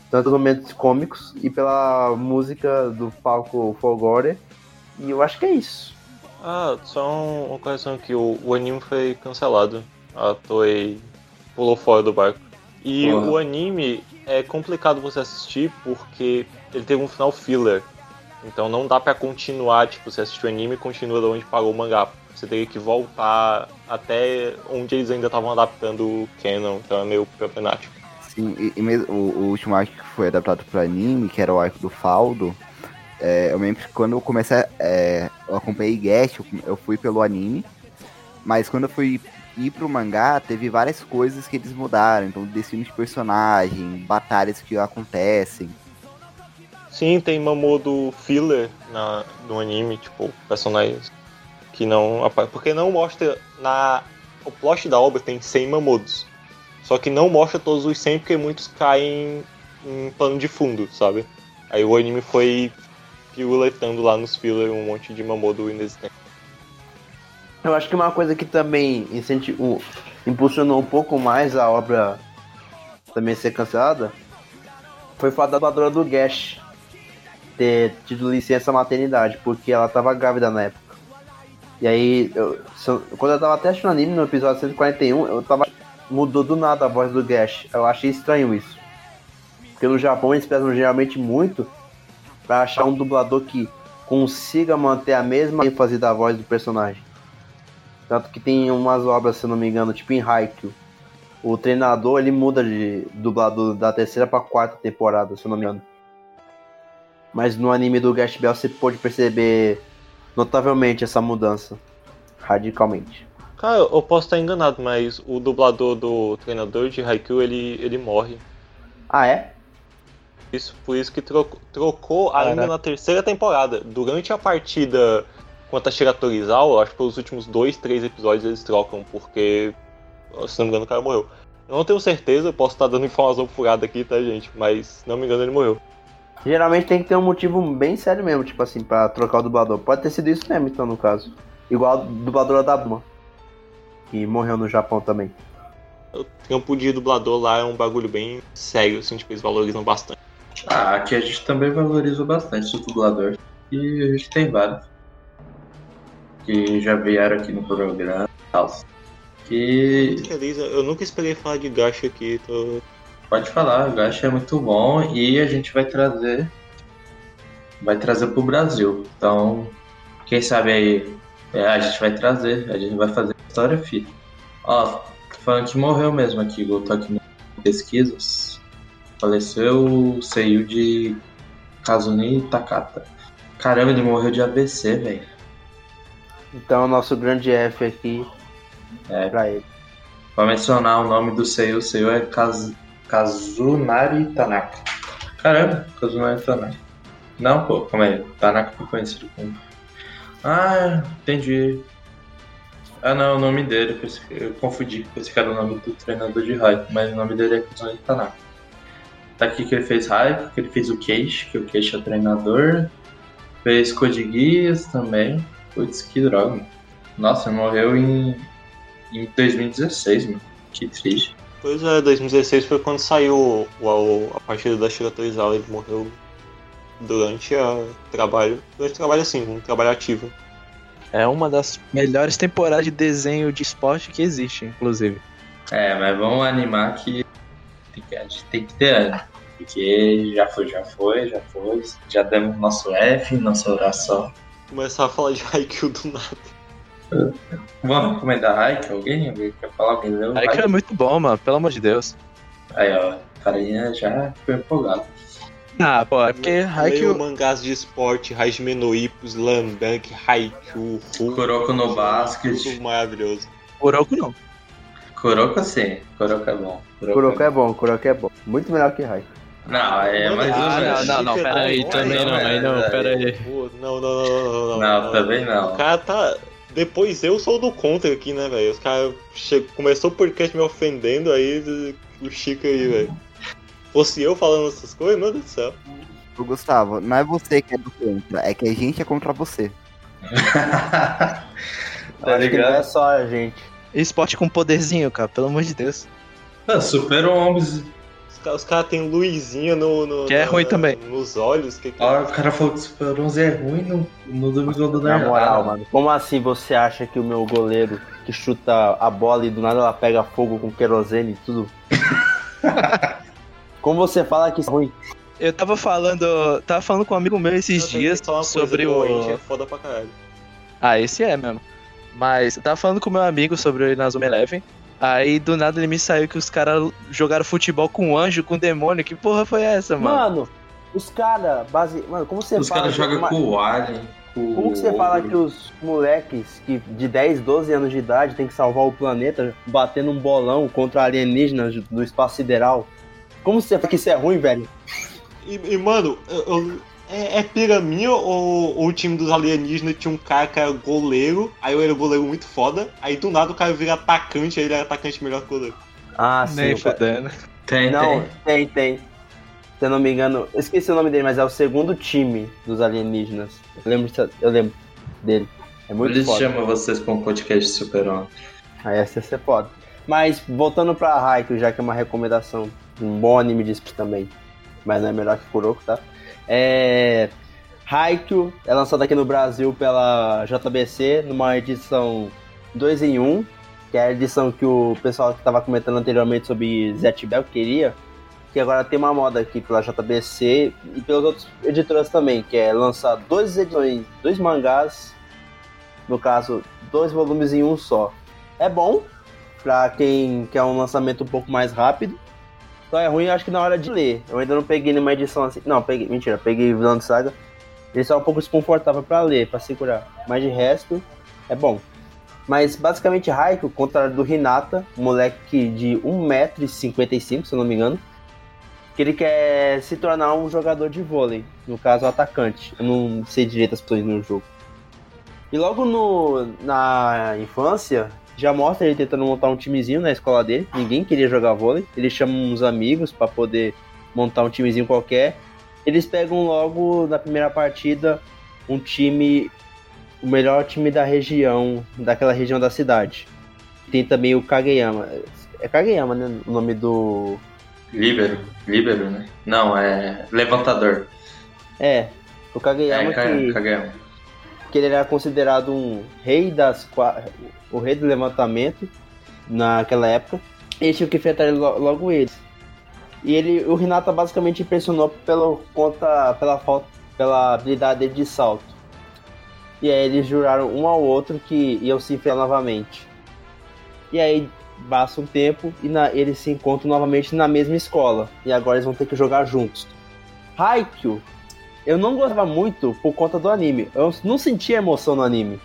Speaker 4: tanto momentos cômicos e pela música do Falco Folgore. E eu acho que é isso.
Speaker 3: Ah, só um- uma correção aqui, o, o anime foi cancelado. A Toei pulou fora do barco. E
Speaker 2: Porra.
Speaker 3: o anime é complicado você assistir porque ele teve um final filler. Então não dá pra continuar, tipo, você assistiu o anime e continua de onde parou o mangá. Você teria que voltar até onde eles ainda estavam adaptando o canon, então é meio problemático.
Speaker 5: Sim, e, e mesmo o, o último arco que foi adaptado para anime, que era o arco do Faldo, é, eu lembro que quando eu comecei, é, eu acompanhei Gash, eu, eu fui pelo anime, mas quando eu fui ir pro mangá, teve várias coisas que eles mudaram, então destino de personagem, batalhas que acontecem.
Speaker 3: Sim, tem Mamodo filler na, no anime, tipo, personagens que não. Porque não mostra. na O plot da obra tem 100 Mamodos. Só que não mostra todos os 100 porque muitos caem em plano de fundo, sabe? Aí o anime foi piruletando lá nos filler um monte de Mamodo inexistente.
Speaker 4: Eu acho que uma coisa que também incenti- um- impulsionou um pouco mais a obra também ser cancelada foi o fato da dubladora do Gash ter tido licença maternidade, porque ela tava grávida na época. E aí, eu- quando eu tava até assistindo anime no episódio 141, eu tava. mudou do nada a voz do Gash. Eu achei estranho isso. Porque no Japão eles pesam geralmente muito pra achar um dublador que consiga manter a mesma ênfase da voz do personagem. Tanto que tem umas obras, se não me engano, tipo em Haikyuu. O treinador ele muda de dublador da terceira pra quarta temporada, se eu não me engano. Mas no anime do Gash Bell você pode perceber notavelmente essa mudança. Radicalmente.
Speaker 3: Cara, eu posso estar enganado, mas o dublador do treinador de Haikyuu ele, ele morre.
Speaker 4: Ah, é?
Speaker 3: Isso, por isso que trocou, trocou ainda
Speaker 7: Caraca.
Speaker 3: na terceira temporada. Durante a partida contra a Shiratorizawa, acho que pelos últimos dois, três episódios eles trocam, porque, se não me engano, o cara morreu. Eu não tenho certeza, eu posso estar dando informação furada aqui, tá, gente? Mas, se não me engano, ele morreu.
Speaker 4: Geralmente tem que ter um motivo bem sério mesmo, tipo assim, pra trocar o dublador. Pode ter sido isso mesmo, então, no caso. Igual a dubladora da Buma. Que morreu no Japão também.
Speaker 3: O trampo de dublador lá é um bagulho bem sério, assim, tipo, eles valorizam bastante.
Speaker 2: Ah, aqui a gente também valoriza bastante o dublador. E a gente tem vários. Que já vieram aqui no programa e tal. Que
Speaker 3: feliz, eu nunca esperei falar de gacha aqui, tô...
Speaker 2: pode falar, o Gacha é muito bom e a gente vai trazer. Vai trazer pro Brasil. Então, quem sabe aí é, a gente vai trazer, a gente vai fazer história fi. Ó, falando que morreu mesmo aqui, eu tô aqui nas pesquisas. Faleceu o Seiyu de Kazuni Takata. Caramba, ele morreu de ABC, velho.
Speaker 4: Então, nosso grande F aqui
Speaker 2: É.
Speaker 4: pra ele.
Speaker 2: Pra mencionar o nome do Seiyu, o Seiyu é Kaz... Kazunari Tanaka. Caramba, Kazunari Tanaka. Não, pô, calma aí. Tanaka foi conhecido como. Ah, entendi. Ah, não, o nome dele, eu confundi, pensei que era o nome do treinador de Raikou, mas o nome dele é Kazunari Tanaka. Tá aqui que ele fez Raikou, que ele fez o Keishi, que o Keishi é o treinador. Fez Code Geass também. Putz, que droga. mano. Nossa, morreu em, em 2016, mano. Que triste.
Speaker 3: Pois é, 2016 foi quando saiu o, o- a partida da Shira Torizawa, ele morreu durante o trabalho. Durante o trabalho assim, um trabalho ativo.
Speaker 7: É uma das melhores temporadas de desenho de esporte que existe, inclusive.
Speaker 2: É, mas vamos animar que, tem que a gente tem que ter ânimo. Porque já foi, já foi, já foi. Já demos nosso F, nossa oração.
Speaker 3: Começar a falar de Haikyuu do nada.
Speaker 2: Vamos recomendar Haikyuu? Alguém? Alguém quer falar? Alguém leu?
Speaker 7: Aí que é muito bom, mano, pelo amor de Deus.
Speaker 2: Aí, ó. O carinha já ficou empolgado.
Speaker 7: Ah, pô, é porque Haikyuu...
Speaker 3: mangás de esporte, Hajime no Ippo, Slam Dunk, Haikyuu, Ru-
Speaker 2: Kuroko no basket.
Speaker 3: Tudo maravilhoso.
Speaker 7: Kuroko não.
Speaker 2: Kuroko sim. Kuroko é bom.
Speaker 4: Kuroko é bom, Kuroko é bom. Muito melhor que Raikou.
Speaker 2: Não, é mais ou
Speaker 7: não,
Speaker 2: menos.
Speaker 7: não, não, pera aí,
Speaker 6: Aí também não, aí não, pera aí.
Speaker 3: Não, não, não, não, não.
Speaker 2: Não, também
Speaker 3: O
Speaker 2: não.
Speaker 3: cara tá. Depois eu sou do contra aqui, né, velho? Os caras che... começou o podcast me ofendendo, aí o Chico aí, velho. Fosse eu falando essas coisas, meu Deus do céu.
Speaker 5: Ô, Gustavo, não é você que é do contra, é que a gente é contra você.
Speaker 2: tá
Speaker 4: que não é
Speaker 2: ligado?
Speaker 4: só a gente.
Speaker 7: Esporte com poderzinho, cara, pelo amor de Deus.
Speaker 2: Ah, Super 11.
Speaker 3: Os caras cara têm luzinha no, no-
Speaker 7: Que é
Speaker 3: na-
Speaker 7: ruim também.
Speaker 3: nos olhos. Que que...
Speaker 2: Ó, o cara falou que o Super 11 é ruim no, no Domingo do
Speaker 4: Na moral, mano. Como assim você acha que o meu goleiro que chuta a bola e do nada ela pega fogo com querosene e tudo? Como você fala que isso é ruim?
Speaker 7: Eu tava falando. Tava falando com um amigo meu esses dias sobre
Speaker 3: o Orange
Speaker 7: o.
Speaker 3: é foda pra caralho.
Speaker 7: Ah, esse é mesmo. Mas eu tava falando com meu amigo sobre o Inazuma Eleven. Aí do nada ele me saiu que os caras jogaram futebol com anjo, com demônio. Que porra foi essa, mano?
Speaker 4: Mano, os caras, base... Mano, como você
Speaker 2: Os
Speaker 4: fala.
Speaker 2: caras
Speaker 4: que
Speaker 2: jogam
Speaker 4: uma-
Speaker 2: com o Alien. Com
Speaker 4: Como que você fala que os moleques que de 10, 12 anos de idade tem que salvar o planeta batendo um bolão contra alienígenas do espaço sideral? Como você fala que isso é ruim, velho?
Speaker 3: E, e, mano, eu- eu- é, é pira minha ou, ou o time dos alienígenas tinha um cara que era goleiro, aí eu era goleiro muito foda, aí do nada o cara vira atacante, aí ele era atacante melhor que o goleiro.
Speaker 4: Ah, sim.
Speaker 7: Nem fudendo.
Speaker 2: Tem,
Speaker 4: Não,
Speaker 2: tem.
Speaker 4: tem, tem. Se eu não me engano, eu esqueci o nome dele, mas é o segundo time dos alienígenas. Eu lembro, disso- eu lembro dele. É muito
Speaker 2: Eles
Speaker 4: foda.
Speaker 2: chamam vocês pra um podcast de Super 11.
Speaker 4: Aí essa ia ser foda. Mas voltando pra Haikyuu, já que é uma recomendação, um bom anime de esporte também, mas não é melhor que Kuroko, tá? É... Haikyuu é lançado aqui no Brasil pela JBC numa edição 2 em 1, que é a edição que o pessoal que estava comentando anteriormente sobre Zet Bell queria, que agora tem uma moda aqui pela JBC e pelas outras editoras também, que é lançar duas edições, dois mangás, no caso, dois volumes em um só. É bom, pra quem quer um lançamento um pouco mais rápido. Só é ruim, acho que na hora de ler. Eu ainda não peguei nenhuma edição assim. Não, peguei, mentira, peguei Vilão de Saga. Ele só é um pouco desconfortável pra ler, pra segurar. Mas de resto, é bom. Mas basicamente Raiko, ao contrário do Hinata, um moleque de 1,55m, se eu não me engano, que ele quer se tornar um jogador de vôlei, no caso atacante. Eu não sei direito as posições no jogo. E logo no, na infância, já mostra ele tentando montar um timezinho na escola dele. Ninguém queria jogar vôlei. Ele chama uns amigos para poder montar um timezinho qualquer. Eles pegam logo na primeira partida um time, o melhor time da região, daquela região da cidade. Tem também o Kageyama. É Kageyama, né? O nome do.
Speaker 2: Líbero. Líbero, né? Não, é levantador.
Speaker 4: É, o Kageyama
Speaker 2: É,
Speaker 4: que.
Speaker 2: Kageyama.
Speaker 4: Que ele era considerado um rei das o rei do levantamento naquela época. E tinha que enfrentar logo eles. E ele, o Renata basicamente impressionou pelo conta pela falta pela habilidade dele de salto. E aí eles juraram um ao outro que iam se enfrentar novamente. E aí passa um tempo e na- eles se encontram novamente na mesma escola. E agora eles vão ter que jogar juntos. Haikyuu eu não gostava muito por conta do anime. Eu não sentia emoção no anime.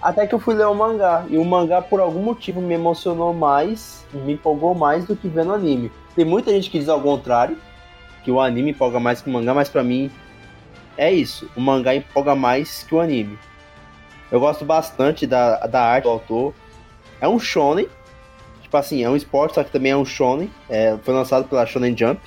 Speaker 4: Até que eu fui ler o mangá. E o mangá, por algum motivo, me emocionou mais, me empolgou mais do que vendo o anime. Tem muita gente que diz ao contrário, que o anime empolga mais que o mangá, mas pra mim é isso. O mangá empolga mais que o anime. Eu gosto bastante da, da arte do autor. É um shonen. Tipo assim, é um esporte, só que também é um shonen. É, foi lançado pela Shonen Jump.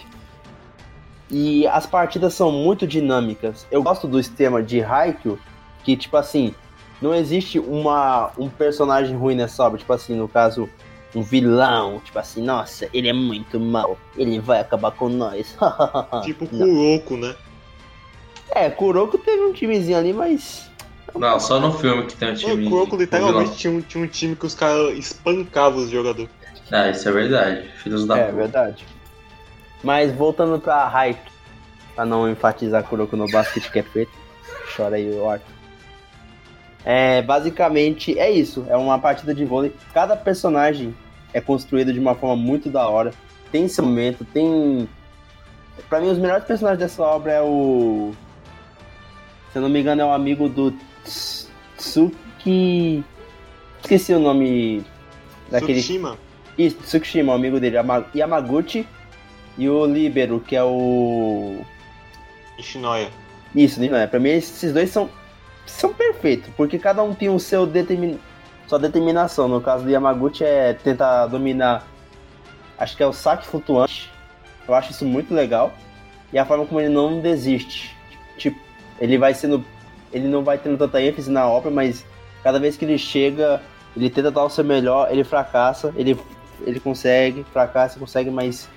Speaker 4: E as partidas são muito dinâmicas. Eu gosto do sistema de Haikyuu, que tipo assim, não existe uma, um personagem ruim nessa obra. Tipo assim, no caso, um vilão. Tipo assim, nossa, ele é muito mal. Ele vai acabar com nós.
Speaker 3: Tipo. Kuroko, né?
Speaker 4: É, Kuroko teve um timezinho ali, mas.
Speaker 2: Não, só no filme que tem um
Speaker 3: O
Speaker 2: time.
Speaker 3: Kuroko
Speaker 2: com
Speaker 3: literalmente tinha um, tinha um time que os caras espancavam os jogadores.
Speaker 2: Ah, isso é verdade. Filhos da
Speaker 4: É,
Speaker 2: puta.
Speaker 4: verdade. Mas voltando pra hype, pra não enfatizar Kuroko no basquete que é preto, chora aí o Arthur. É, basicamente é isso, é uma partida de vôlei. Cada personagem é construído de uma forma muito da hora. Tem seu momento, tem. Pra mim, os melhores personagens dessa obra é o. Se eu não me engano, é o amigo do Ts- Tsuki. Esqueci o nome daquele.
Speaker 3: Tsushima.
Speaker 4: Isso, Tsukishima, o amigo dele, Yama- Yamaguchi. E o Libero, que é o.
Speaker 3: Ishinoya.
Speaker 4: Isso, não é? Pra mim, esses dois são, são perfeitos, porque cada um tem o seu determin... sua determinação. No caso do Yamaguchi, é tentar dominar. Acho que é o saque flutuante. Eu acho isso muito legal. E a forma como ele não desiste. Tipo, ele vai sendo. Ele não vai tendo tanta ênfase na obra, mas cada vez que ele chega, ele tenta dar o seu melhor, ele fracassa, ele, ele consegue, fracassa, consegue, mas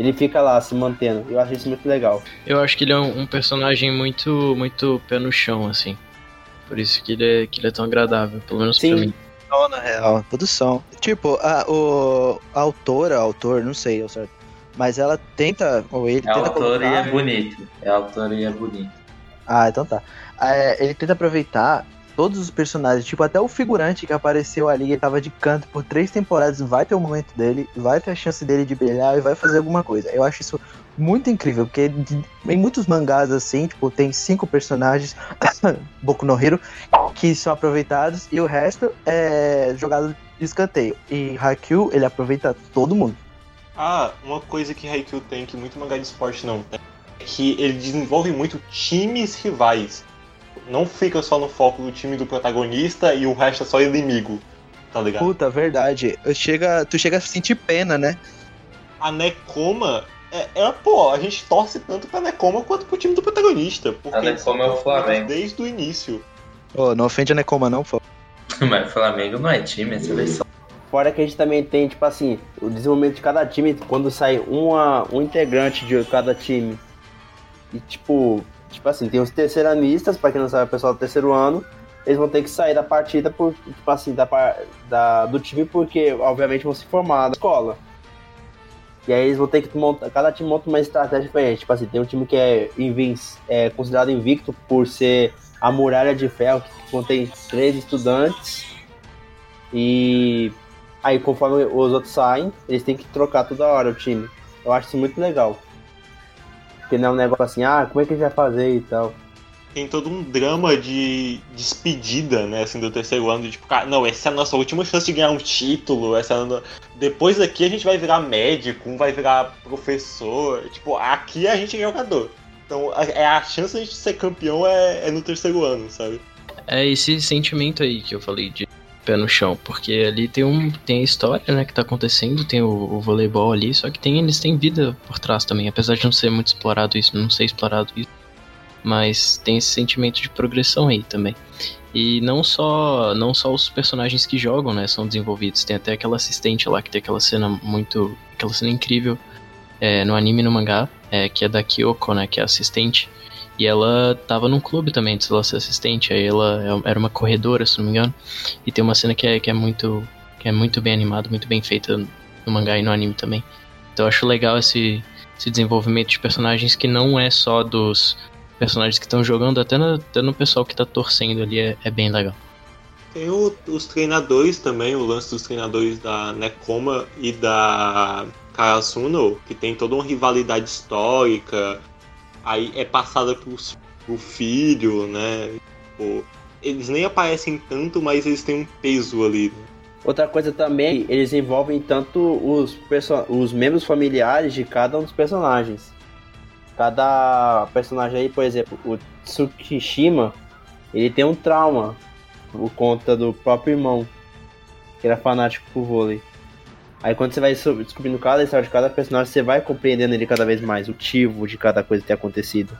Speaker 4: ele fica lá se mantendo. Eu acho isso muito legal.
Speaker 6: Eu acho que ele é um, um personagem muito, muito pé no chão, assim. Por isso que ele é, que ele é tão agradável, pelo menos
Speaker 4: Sim.
Speaker 6: pra mim.
Speaker 7: Não, na real, produção. Tipo, a, o, a autora, autor, não sei ao certo. Mas ela tenta, ou ele
Speaker 2: É
Speaker 7: tenta
Speaker 2: autor e é
Speaker 7: colocar...
Speaker 2: bonito. É autor e é bonito.
Speaker 7: Ah, então tá. É, ele tenta aproveitar todos os personagens, tipo, até o figurante que apareceu ali, ele tava de canto por três temporadas, vai ter o momento dele, vai ter a chance dele de brilhar e vai fazer alguma coisa. Eu acho isso muito incrível, porque em muitos mangás assim, tipo, tem cinco personagens, Boku no Hero, que são aproveitados e o resto é jogado de escanteio. E Haikyuu, ele aproveita todo mundo.
Speaker 3: Ah, uma coisa que Haikyuu tem que muito mangá de esporte não tem. É que ele desenvolve muito times rivais. Não fica só no foco do time do protagonista e o resto é só inimigo. Tá ligado?
Speaker 7: Puta, verdade. Chega, tu chega a sentir pena, né?
Speaker 3: A Nekoma é, é, pô, a gente torce tanto pra Nekoma quanto pro time do protagonista. Porque
Speaker 2: A Nekoma é o Flamengo.
Speaker 3: Desde o início.
Speaker 7: Ô, não ofende a Nekoma não, pô.
Speaker 2: Mas Flamengo não é time, é seleção.
Speaker 4: Fora que a gente também tem, tipo assim, o desenvolvimento de cada time, quando sai uma, um integrante de cada time. E tipo, tipo assim, tem os terceiranistas, pra quem não sabe, o pessoal do terceiro ano, eles vão ter que sair da partida por, tipo assim, da, da, do time porque, obviamente, vão se formar na escola. E aí eles vão ter que montar, cada time monta uma estratégia diferente. Tipo assim, tem um time que é, invin- é considerado invicto por ser a muralha de ferro, que contém três estudantes. E Aí conforme os outros saem, eles têm que trocar toda hora o time. Eu acho isso muito legal. Porque não é um negócio assim, ah, como é que a gente vai fazer e tal.
Speaker 3: Tem todo um drama de despedida, né, assim, do terceiro ano, de tipo, cara, não, essa é a nossa última chance de ganhar um título, essa é depois daqui a gente vai virar médico, um vai virar professor, tipo, aqui a gente é jogador. Então, a, é a chance de a gente ser campeão é, é no terceiro ano, sabe?
Speaker 6: É esse sentimento aí que eu falei de pé no chão, porque ali tem um tem a história, né, que tá acontecendo, tem o, o voleibol ali, só que tem eles têm vida por trás também, apesar de não ser muito explorado isso, não ser explorado isso, mas tem esse sentimento de progressão aí também. E não só não só os personagens que jogam, né, são desenvolvidos, tem até aquela assistente lá que tem aquela cena muito, aquela cena incrível é, no anime e no mangá, é, que é da Kyoko, né, que é assistente. E ela tava num clube também, antes dela ser assistente. Aí ela é- era uma corredora, se não me engano. E tem uma cena que é, que é muito que é muito bem animada, muito bem feita no mangá e no anime também. Então eu acho legal esse, esse desenvolvimento de personagens que não é só dos personagens que estão jogando, até no, até no pessoal que tá torcendo ali é, é bem legal.
Speaker 3: Tem o- os treinadores também, o lance dos treinadores da Nekoma e da Karasuno, que tem toda uma rivalidade histórica, aí é passada pros, pro filho, né? Eles nem aparecem tanto, mas eles têm um peso ali. né?
Speaker 4: Outra coisa também, eles envolvem tanto os, os membros familiares de cada um dos personagens. Cada personagem aí, por exemplo, o Tsukishima, ele tem um trauma por conta do próprio irmão, que era fanático por vôlei. Aí quando você vai descobrindo cada história de cada personagem, você vai compreendendo ele cada vez mais, o motivo de cada coisa ter acontecido.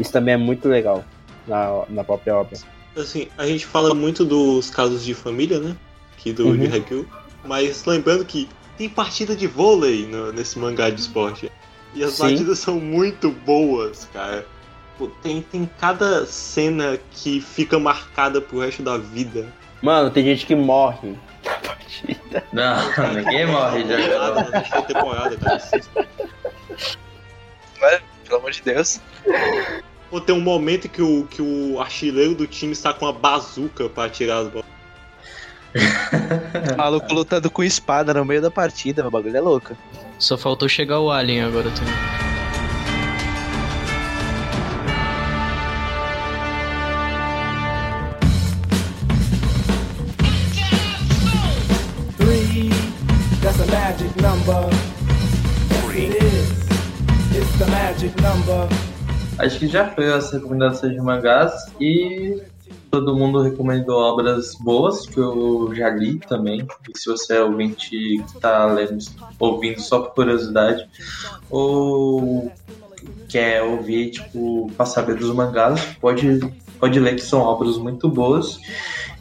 Speaker 4: Isso também é muito legal na, na própria obra.
Speaker 3: Assim, a gente fala muito dos casos de família, né? Aqui do
Speaker 4: Uhum.
Speaker 3: de Haikyuu. Mas lembrando que tem partida de vôlei no- nesse mangá de esporte. E as
Speaker 4: Sim.
Speaker 3: partidas são muito boas, cara. Tem, tem cada cena que fica marcada pro resto da vida.
Speaker 4: Mano, tem gente que morre na partida.
Speaker 2: Não, ninguém morre já.
Speaker 3: Na terceira temporada, cara.
Speaker 7: Pelo amor de Deus.
Speaker 3: Pô, tem um momento que o, que o artilheiro do time está com uma bazuca pra atirar as bolas.
Speaker 7: Maluco lutando com espada no meio da partida, o bagulho é louco.
Speaker 6: Só faltou chegar o Alien agora também.
Speaker 2: Acho que já foi as recomendações de mangás e todo mundo recomendou obras boas que eu já li também. E se você é ouvinte que tá lendo, ouvindo só por curiosidade, ou quer ouvir, tipo, pra saber dos mangás, pode, pode ler que são obras muito boas.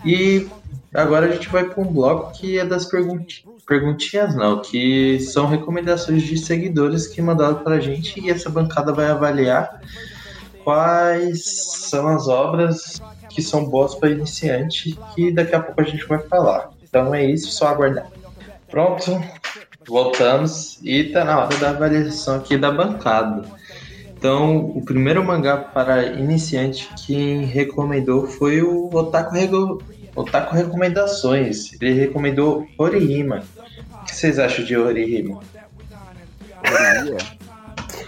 Speaker 2: E agora a gente vai para um bloco que é das pergunti- perguntinhas, não, que são recomendações de seguidores que mandaram pra gente e essa bancada vai avaliar quais são as obras que são boas para iniciante que daqui a pouco a gente vai falar. Então é isso, só aguardar. Pronto, voltamos e tá na hora da avaliação aqui da bancada. Então, o primeiro mangá para iniciante que recomendou foi o Otaku, Rego... Otaku Recomendações. Ele recomendou Horihima. O que vocês acham de Horihima?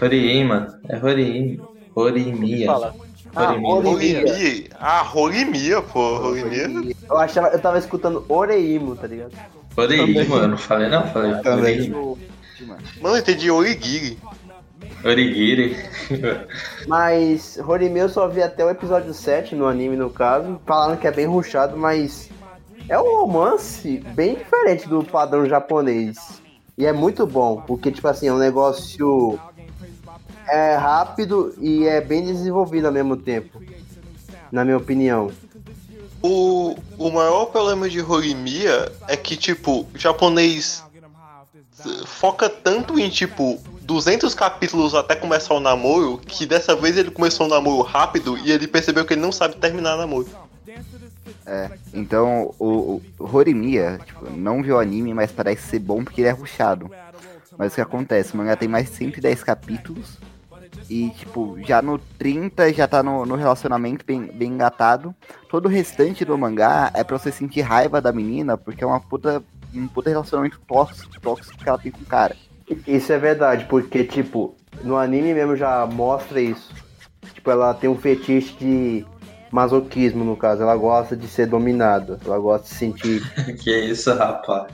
Speaker 2: Horihima, é Horihima. Horimiya.
Speaker 7: Fala.
Speaker 4: Ah.
Speaker 3: Rolimia? Ah, Rolimia, pô. Rolimia.
Speaker 4: Eu achava, eu tava escutando Oreimo, tá ligado?
Speaker 2: Horihima, eu não falei não, falei
Speaker 7: Também.
Speaker 3: Mano, eu entendi Origiri.
Speaker 2: Origiri.
Speaker 4: Mas Horimiya eu só vi até o episódio 7 no anime, no caso. Falando que é bem ruchado, mas é um romance bem diferente do padrão japonês. E é muito bom, porque, tipo assim, é um negócio é rápido e é bem desenvolvido ao mesmo tempo. Na minha opinião.
Speaker 3: O, o maior problema de Rolimia é que, tipo, o japonês foca tanto em, tipo, 200 capítulos até começar o namoro, que dessa vez ele começou o namoro rápido e ele percebeu que ele não sabe terminar o namoro.
Speaker 5: É, então o, o Horimiya, tipo, não viu o anime, mas parece ser bom porque ele é ruchado. Mas o que acontece? O mangá tem mais de 110 capítulos. E, tipo, já no 30 já tá no, no relacionamento bem, bem engatado. Todo o restante do mangá é pra você sentir raiva da menina, porque é uma puta, um puta relacionamento tóxico, tóxico que ela tem com o cara.
Speaker 4: Isso é verdade, porque, tipo, no anime mesmo já mostra isso. Tipo, ela tem um fetiche de masoquismo, no caso. Ela gosta de ser dominada. Ela gosta de se sentir.
Speaker 2: que isso, rapaz.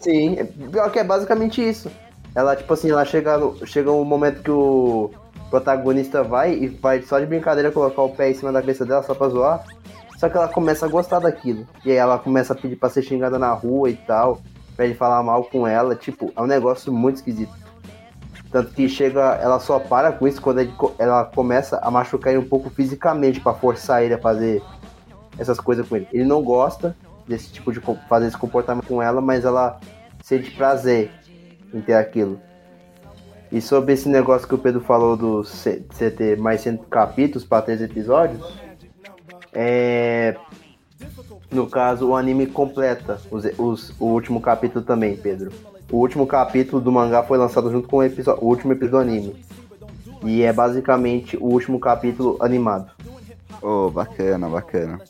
Speaker 4: Sim, é- pior que é basicamente isso. Ela, tipo assim, ela chega, no, chega um momento que o protagonista vai e vai só de brincadeira colocar o pé em cima da cabeça dela só pra zoar. Só que ela começa a gostar daquilo. E aí ela começa a pedir pra ser xingada na rua e tal. Pra ele falar mal com ela. Tipo, é um negócio muito esquisito. Tanto que chega, ela só para com isso quando ela começa a machucar ele um pouco fisicamente pra forçar ele a fazer essas coisas com ele. Ele não gosta desse tipo de fazer esse comportamento com ela, mas ela sente prazer em ter aquilo. E sobre esse negócio que o Pedro falou do você ter mais 100 capítulos para três episódios, é. No caso, o anime completa os, os- o último capítulo também, Pedro. O último capítulo do mangá foi lançado junto com o, o último episódio do anime. E é basicamente o último capítulo animado.
Speaker 5: Oh, bacana, bacana.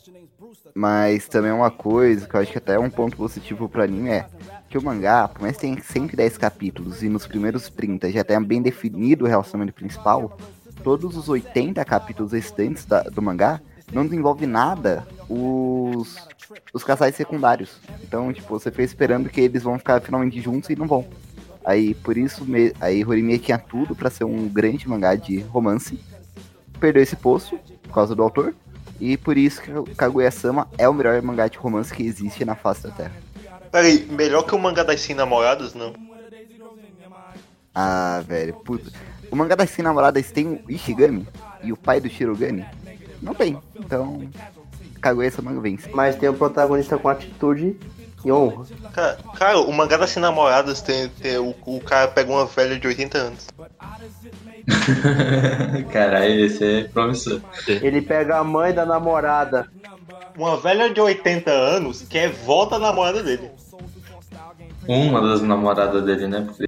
Speaker 5: Mas também uma coisa que eu acho que até é um ponto positivo pro anime é que o mangá, por mais que tenha 110 capítulos e nos primeiros 30 já tenha bem definido o relacionamento principal, todos os 80 capítulos restantes da- do mangá não desenvolve nada os, os casais secundários. Então, tipo, você fica esperando que eles vão ficar finalmente juntos e não vão. Aí, por isso, me, aí Horimiya tinha tudo pra ser um grande mangá de romance. Perdeu esse posto por causa do autor. E por isso que Kaguya-sama é o melhor mangá de romance que existe na face da Terra.
Speaker 3: Peraí, melhor que o mangá das 100 namoradas, não?
Speaker 5: Ah, velho, puta. O mangá das 100 namoradas tem o Ishigami e o pai do Shirogane? Não tem. Então, Kaguya-sama vence.
Speaker 4: Mas tem um protagonista com atitude e honra.
Speaker 3: Cara, cara, o mangá das 100 namoradas tem, tem o, o cara pega uma velha de 80 anos.
Speaker 2: Caralho, esse é promissor.
Speaker 4: Ele pega a mãe da namorada.
Speaker 3: Uma velha de 80 anos que é vó da namorada dele.
Speaker 2: Uma das namoradas dele, né? Porque,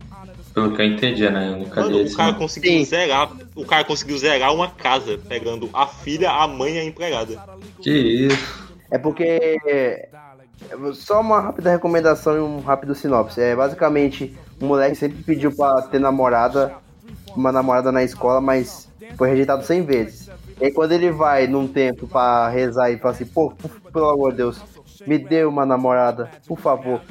Speaker 2: pelo que eu entendi, né? Eu nunca
Speaker 3: Mano, o cara conseguiu
Speaker 4: Sim.
Speaker 3: zerar. O cara conseguiu zerar uma casa, pegando a filha, a mãe e a empregada.
Speaker 2: Que isso?
Speaker 4: É porque. Só uma rápida recomendação e um rápido sinopse. É basicamente um moleque sempre pediu pra ter namorada, uma namorada na escola, mas foi rejeitado 100 vezes. E aí quando ele vai num tempo pra rezar e fala assim, pô, pelo amor de Deus, me dê uma namorada, por favor.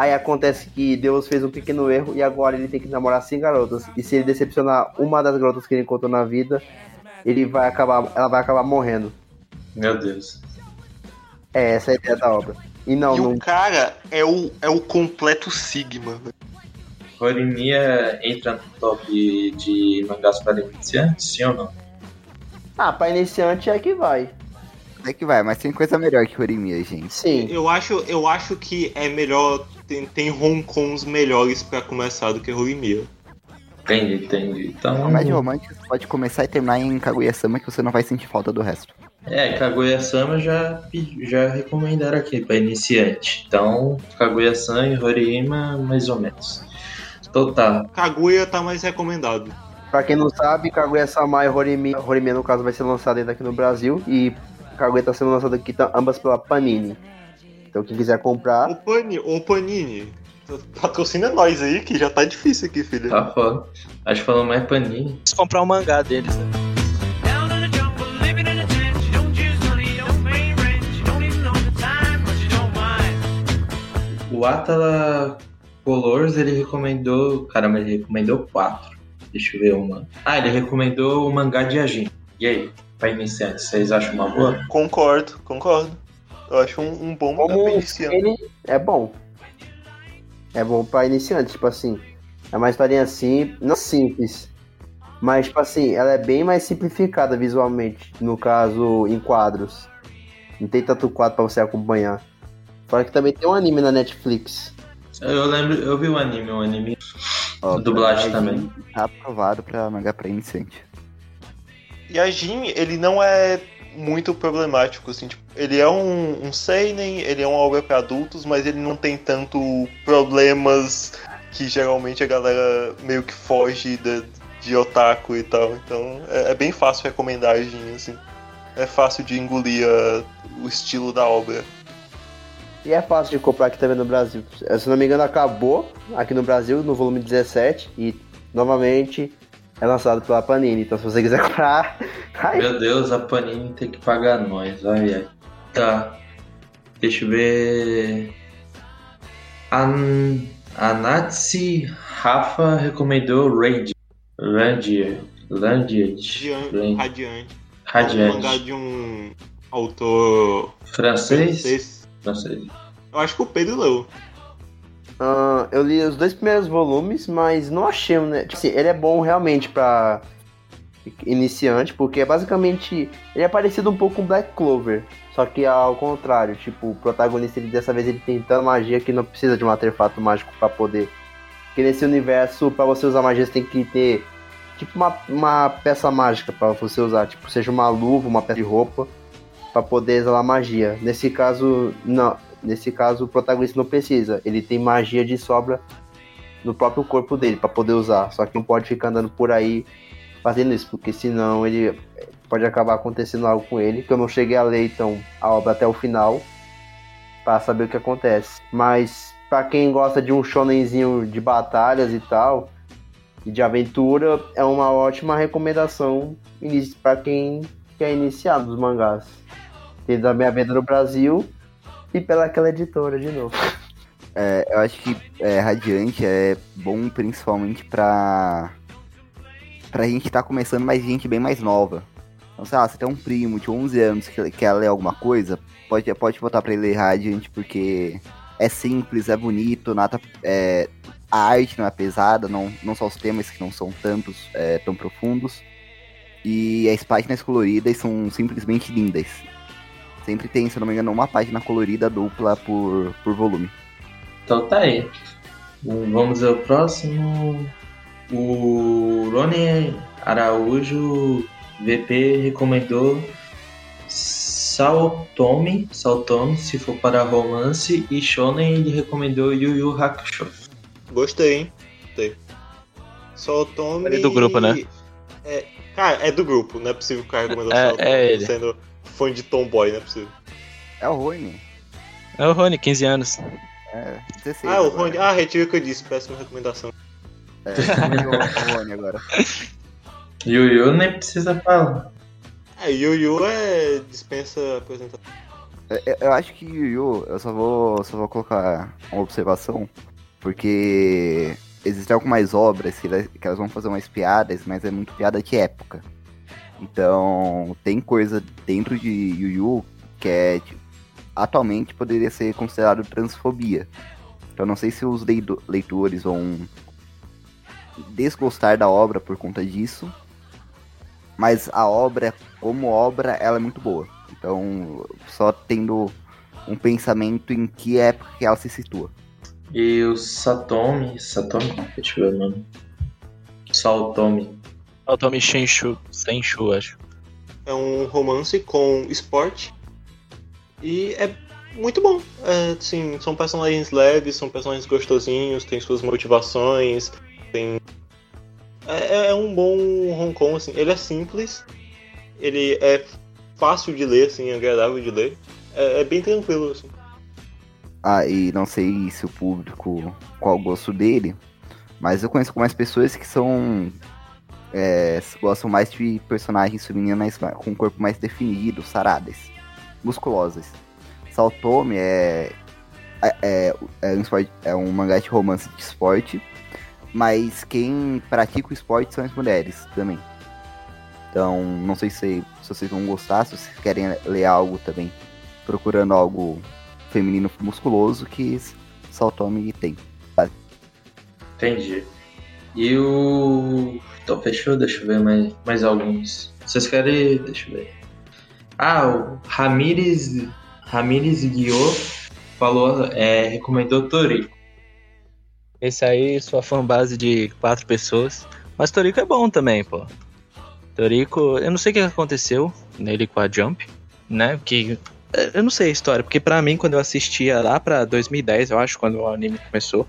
Speaker 4: Aí acontece que Deus fez um pequeno erro e agora ele tem que namorar 100 garotas. E se ele decepcionar uma das garotas que ele encontrou na vida, ele vai acabar, ela vai acabar morrendo.
Speaker 2: Meu Deus.
Speaker 4: É, essa é a ideia da obra. E não,
Speaker 3: e
Speaker 4: não
Speaker 3: o cara é o, é o completo Sigma. velho.
Speaker 2: Horimiya entra no top de mangás para iniciantes, sim ou não?
Speaker 4: Ah, pra iniciante é que vai.
Speaker 5: É que vai, mas tem coisa melhor que Horimiya, gente.
Speaker 4: Sim.
Speaker 3: Eu acho, eu acho que é melhor. Tem, tem Kong's melhores pra começar do que Horimiya.
Speaker 2: Entendi, entendi. Então,
Speaker 5: Comédia romântica você pode começar e terminar em Kaguya-sama que você não vai sentir falta do resto.
Speaker 2: é, Kaguya-sama já, já recomendaram aqui para iniciante. Então, Kaguya-sama e Horima, mais ou menos. Então tá.
Speaker 3: Kaguya tá mais recomendado.
Speaker 4: Pra quem não sabe, Kaguya-sama e Horimiya, Horimiya no caso vai ser lançado ainda aqui no Brasil e Kaguya tá sendo lançado aqui tá, ambas pela Panini. Então quem quiser comprar,
Speaker 3: Ô, Pani, ô Panini, patrocina nós aí, que já tá difícil aqui, filho.
Speaker 2: Tá foda. Acho que falou mais paninho.
Speaker 7: Preciso comprar o mangá deles, né?
Speaker 2: O Atala Colors, ele recomendou. Caramba, ele recomendou quatro. Deixa eu ver uma. Ah, ele recomendou o mangá de Agin. E aí, pra iniciantes, vocês acham uma boa?
Speaker 3: Concordo, concordo. Eu acho um, um bom
Speaker 4: como
Speaker 3: pra iniciante.
Speaker 4: ele é bom. É bom pra iniciante, tipo assim. É uma historinha assim, não simples. Mas, tipo assim, ela é bem mais simplificada visualmente. No caso, em quadros. Não tem tanto quadro pra você acompanhar. Fora que também tem um anime na Netflix.
Speaker 2: Eu lembro, eu vi o anime, o anime.
Speaker 5: Ó,
Speaker 2: dublagem também.
Speaker 5: Tá aprovado pra mangá pra iniciante.
Speaker 3: E a Jin, ele não é muito problemático, assim, tipo, ele é um, um seinen, ele é uma obra pra adultos, mas ele não tem tanto problemas que geralmente a galera meio que foge de, de otaku e tal. Então é, é bem fácil recomendar assim. É fácil de engolir a- o estilo da obra.
Speaker 4: E é fácil de comprar aqui também no Brasil. Se não me engano, acabou aqui no Brasil no volume 17 e novamente é lançado pela Panini. Então se você quiser comprar, aí
Speaker 2: Meu Deus, a Panini tem que pagar nós. Ai, ai. Tá. Deixa eu ver. An... A Natsi Rafa recomendou Raid. Radiant. Radiant.
Speaker 3: Dian- Radiante.
Speaker 2: Radiante.
Speaker 3: É um mangá de um autor
Speaker 2: Francês?
Speaker 3: francês.
Speaker 2: Francês.
Speaker 3: Eu acho que o Pedro leu.
Speaker 4: ah, eu li os dois primeiros volumes, mas não achei, né? Tipo assim, ele é bom realmente pra iniciante, porque é basicamente. Ele é parecido um pouco com Black Clover. Só que ao contrário, tipo, o protagonista ele, dessa vez ele tem tanta magia que não precisa de um artefato mágico pra poder. Porque nesse universo, pra você usar magia, você tem que ter tipo uma, uma peça mágica pra você usar, tipo, seja uma luva, uma peça de roupa, pra poder exalar magia. Nesse caso, não. Nesse caso, o protagonista não precisa. Ele tem magia de sobra no próprio corpo dele pra poder usar. Só que não pode ficar andando por aí fazendo isso, porque senão ele pode acabar acontecendo algo com ele, que eu não cheguei a ler então a obra até o final pra saber o que acontece. Mas pra quem gosta de um shonenzinho de batalhas e tal, e de aventura, é uma ótima recomendação para quem que é iniciado dos mangás. Desde a minha vida no Brasil e pelaquela editora de novo.
Speaker 5: É, eu acho que é, Radiante é bom principalmente pra. Pra gente que tá começando, mas gente bem mais nova. Então, sei lá, você tem um primo de 11 anos que quer ler alguma coisa, pode, pode botar pra ele ler Radiant, porque é simples, é bonito, nada, é, a arte não é pesada, não, não só os temas que não são tantos, é, tão profundos. E as páginas coloridas são simplesmente lindas. Sempre tem, se não me engano, uma página colorida dupla por, por volume.
Speaker 2: Então tá aí. Vamos ao próximo. O Rony Araújo, VP, recomendou Saltome, Saltome, se for para romance, e Shonen ele recomendou Yu Yu Hakusho.
Speaker 3: Gostei, hein? Gostei. Só o Tommy.
Speaker 7: Ele é do grupo, né?
Speaker 3: É, cara, é do grupo, não é possível que o cara recomendou
Speaker 7: É-
Speaker 3: o Tommy
Speaker 7: é ele.
Speaker 3: sendo fã de Tomboy, não é possível.
Speaker 5: É o Rony.
Speaker 7: É o Rony, 15 anos.
Speaker 5: É, 16.
Speaker 3: Ah, o. Rony. Ah, retiro o que eu disse, péssima recomendação.
Speaker 5: É, o Rony agora.
Speaker 2: Yu Yu nem precisa falar.
Speaker 3: É, Yu Yu é dispensa apresentação.
Speaker 5: É, Eu, eu acho que Yu Yu, eu só vou, só vou colocar uma observação, porque existem algumas obras que, elas- que elas vão fazer umas piadas, mas é muito piada de época. Então, tem coisa dentro de Yu Yu que é, tipo, atualmente poderia ser considerado transfobia. Então, não sei se os leitores vão desgostar da obra por conta disso, mas a obra, como obra, ela é muito boa. Então, só tendo um pensamento em que época que ela se situa.
Speaker 2: E o Satomi. Satomi? Deixa eu ver o nome. Saltomi.
Speaker 7: É o Tommy Senshu, Senshu, acho.
Speaker 3: É um romance com esporte. E é muito bom. É, assim, são personagens leves, são personagens gostosinhos, tem suas motivações, tem. É, é um bom Hong Kong, assim. Ele é simples, ele é fácil de ler, assim, agradável de ler. É, é bem tranquilo, assim.
Speaker 5: Ah, e não sei se o público, qual o gosto dele, mas eu conheço algumas pessoas que são. é, gostam mais de personagens femininas com corpo mais definido, saradas, musculosas. Saltome é. É, é, é um é um mangá de romance de esporte, mas quem pratica o esporte são as mulheres também. Então, não sei se, se vocês vão gostar, se vocês querem ler algo também, procurando algo feminino musculoso que Saltome tem.
Speaker 2: Entendi. E o. Então fechou? Deixa eu ver mais, mais alguns. Vocês querem. Deixa eu ver. Ah, o Ramires. Ramires Guiô falou, é, recomendou Toriko.
Speaker 7: Esse aí, sua fanbase de quatro pessoas. Mas Toriko é bom também, pô. Toriko, eu não sei o que aconteceu nele com a Jump, né? Que eh, eu não sei a história, porque pra mim, quando eu assistia lá pra 2010, eu acho, quando o anime começou,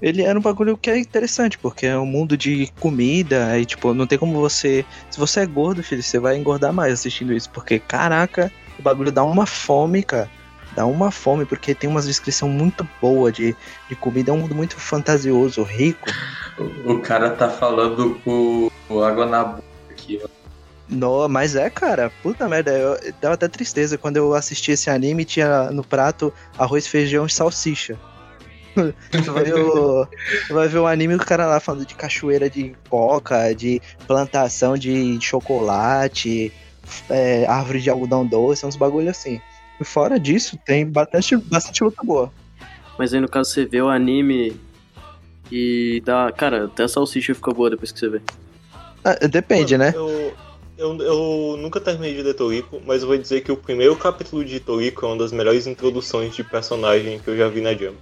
Speaker 7: ele era um bagulho que é interessante, porque é um mundo de comida, e tipo, não tem como você. Se você é gordo, filho, você vai engordar mais assistindo isso, porque caraca, o bagulho dá uma fome, cara. Dá uma fome, porque tem umas descrição muito boa de, de comida, é um mundo muito fantasioso, rico.
Speaker 2: O, o cara tá falando com água na boca aqui, ó.
Speaker 7: No, mas é, cara, puta merda, eu, dava até tristeza quando eu assisti esse anime tinha no prato arroz, feijão e salsicha. tu, vai ver o, tu vai ver o anime o cara lá falando de cachoeira de coca, de plantação de chocolate, é, árvore de algodão doce, uns bagulho assim. Fora disso, tem bastante, bastante luta boa.
Speaker 6: Mas aí no caso você vê o anime e dá. Cara, até a salsicha fica boa depois que você vê.
Speaker 7: Ah, depende, né?
Speaker 3: Eu, eu, eu nunca terminei de ler Toriko, mas eu vou dizer que o primeiro capítulo de Toriko é uma das melhores introduções de personagem que eu já vi na Jump.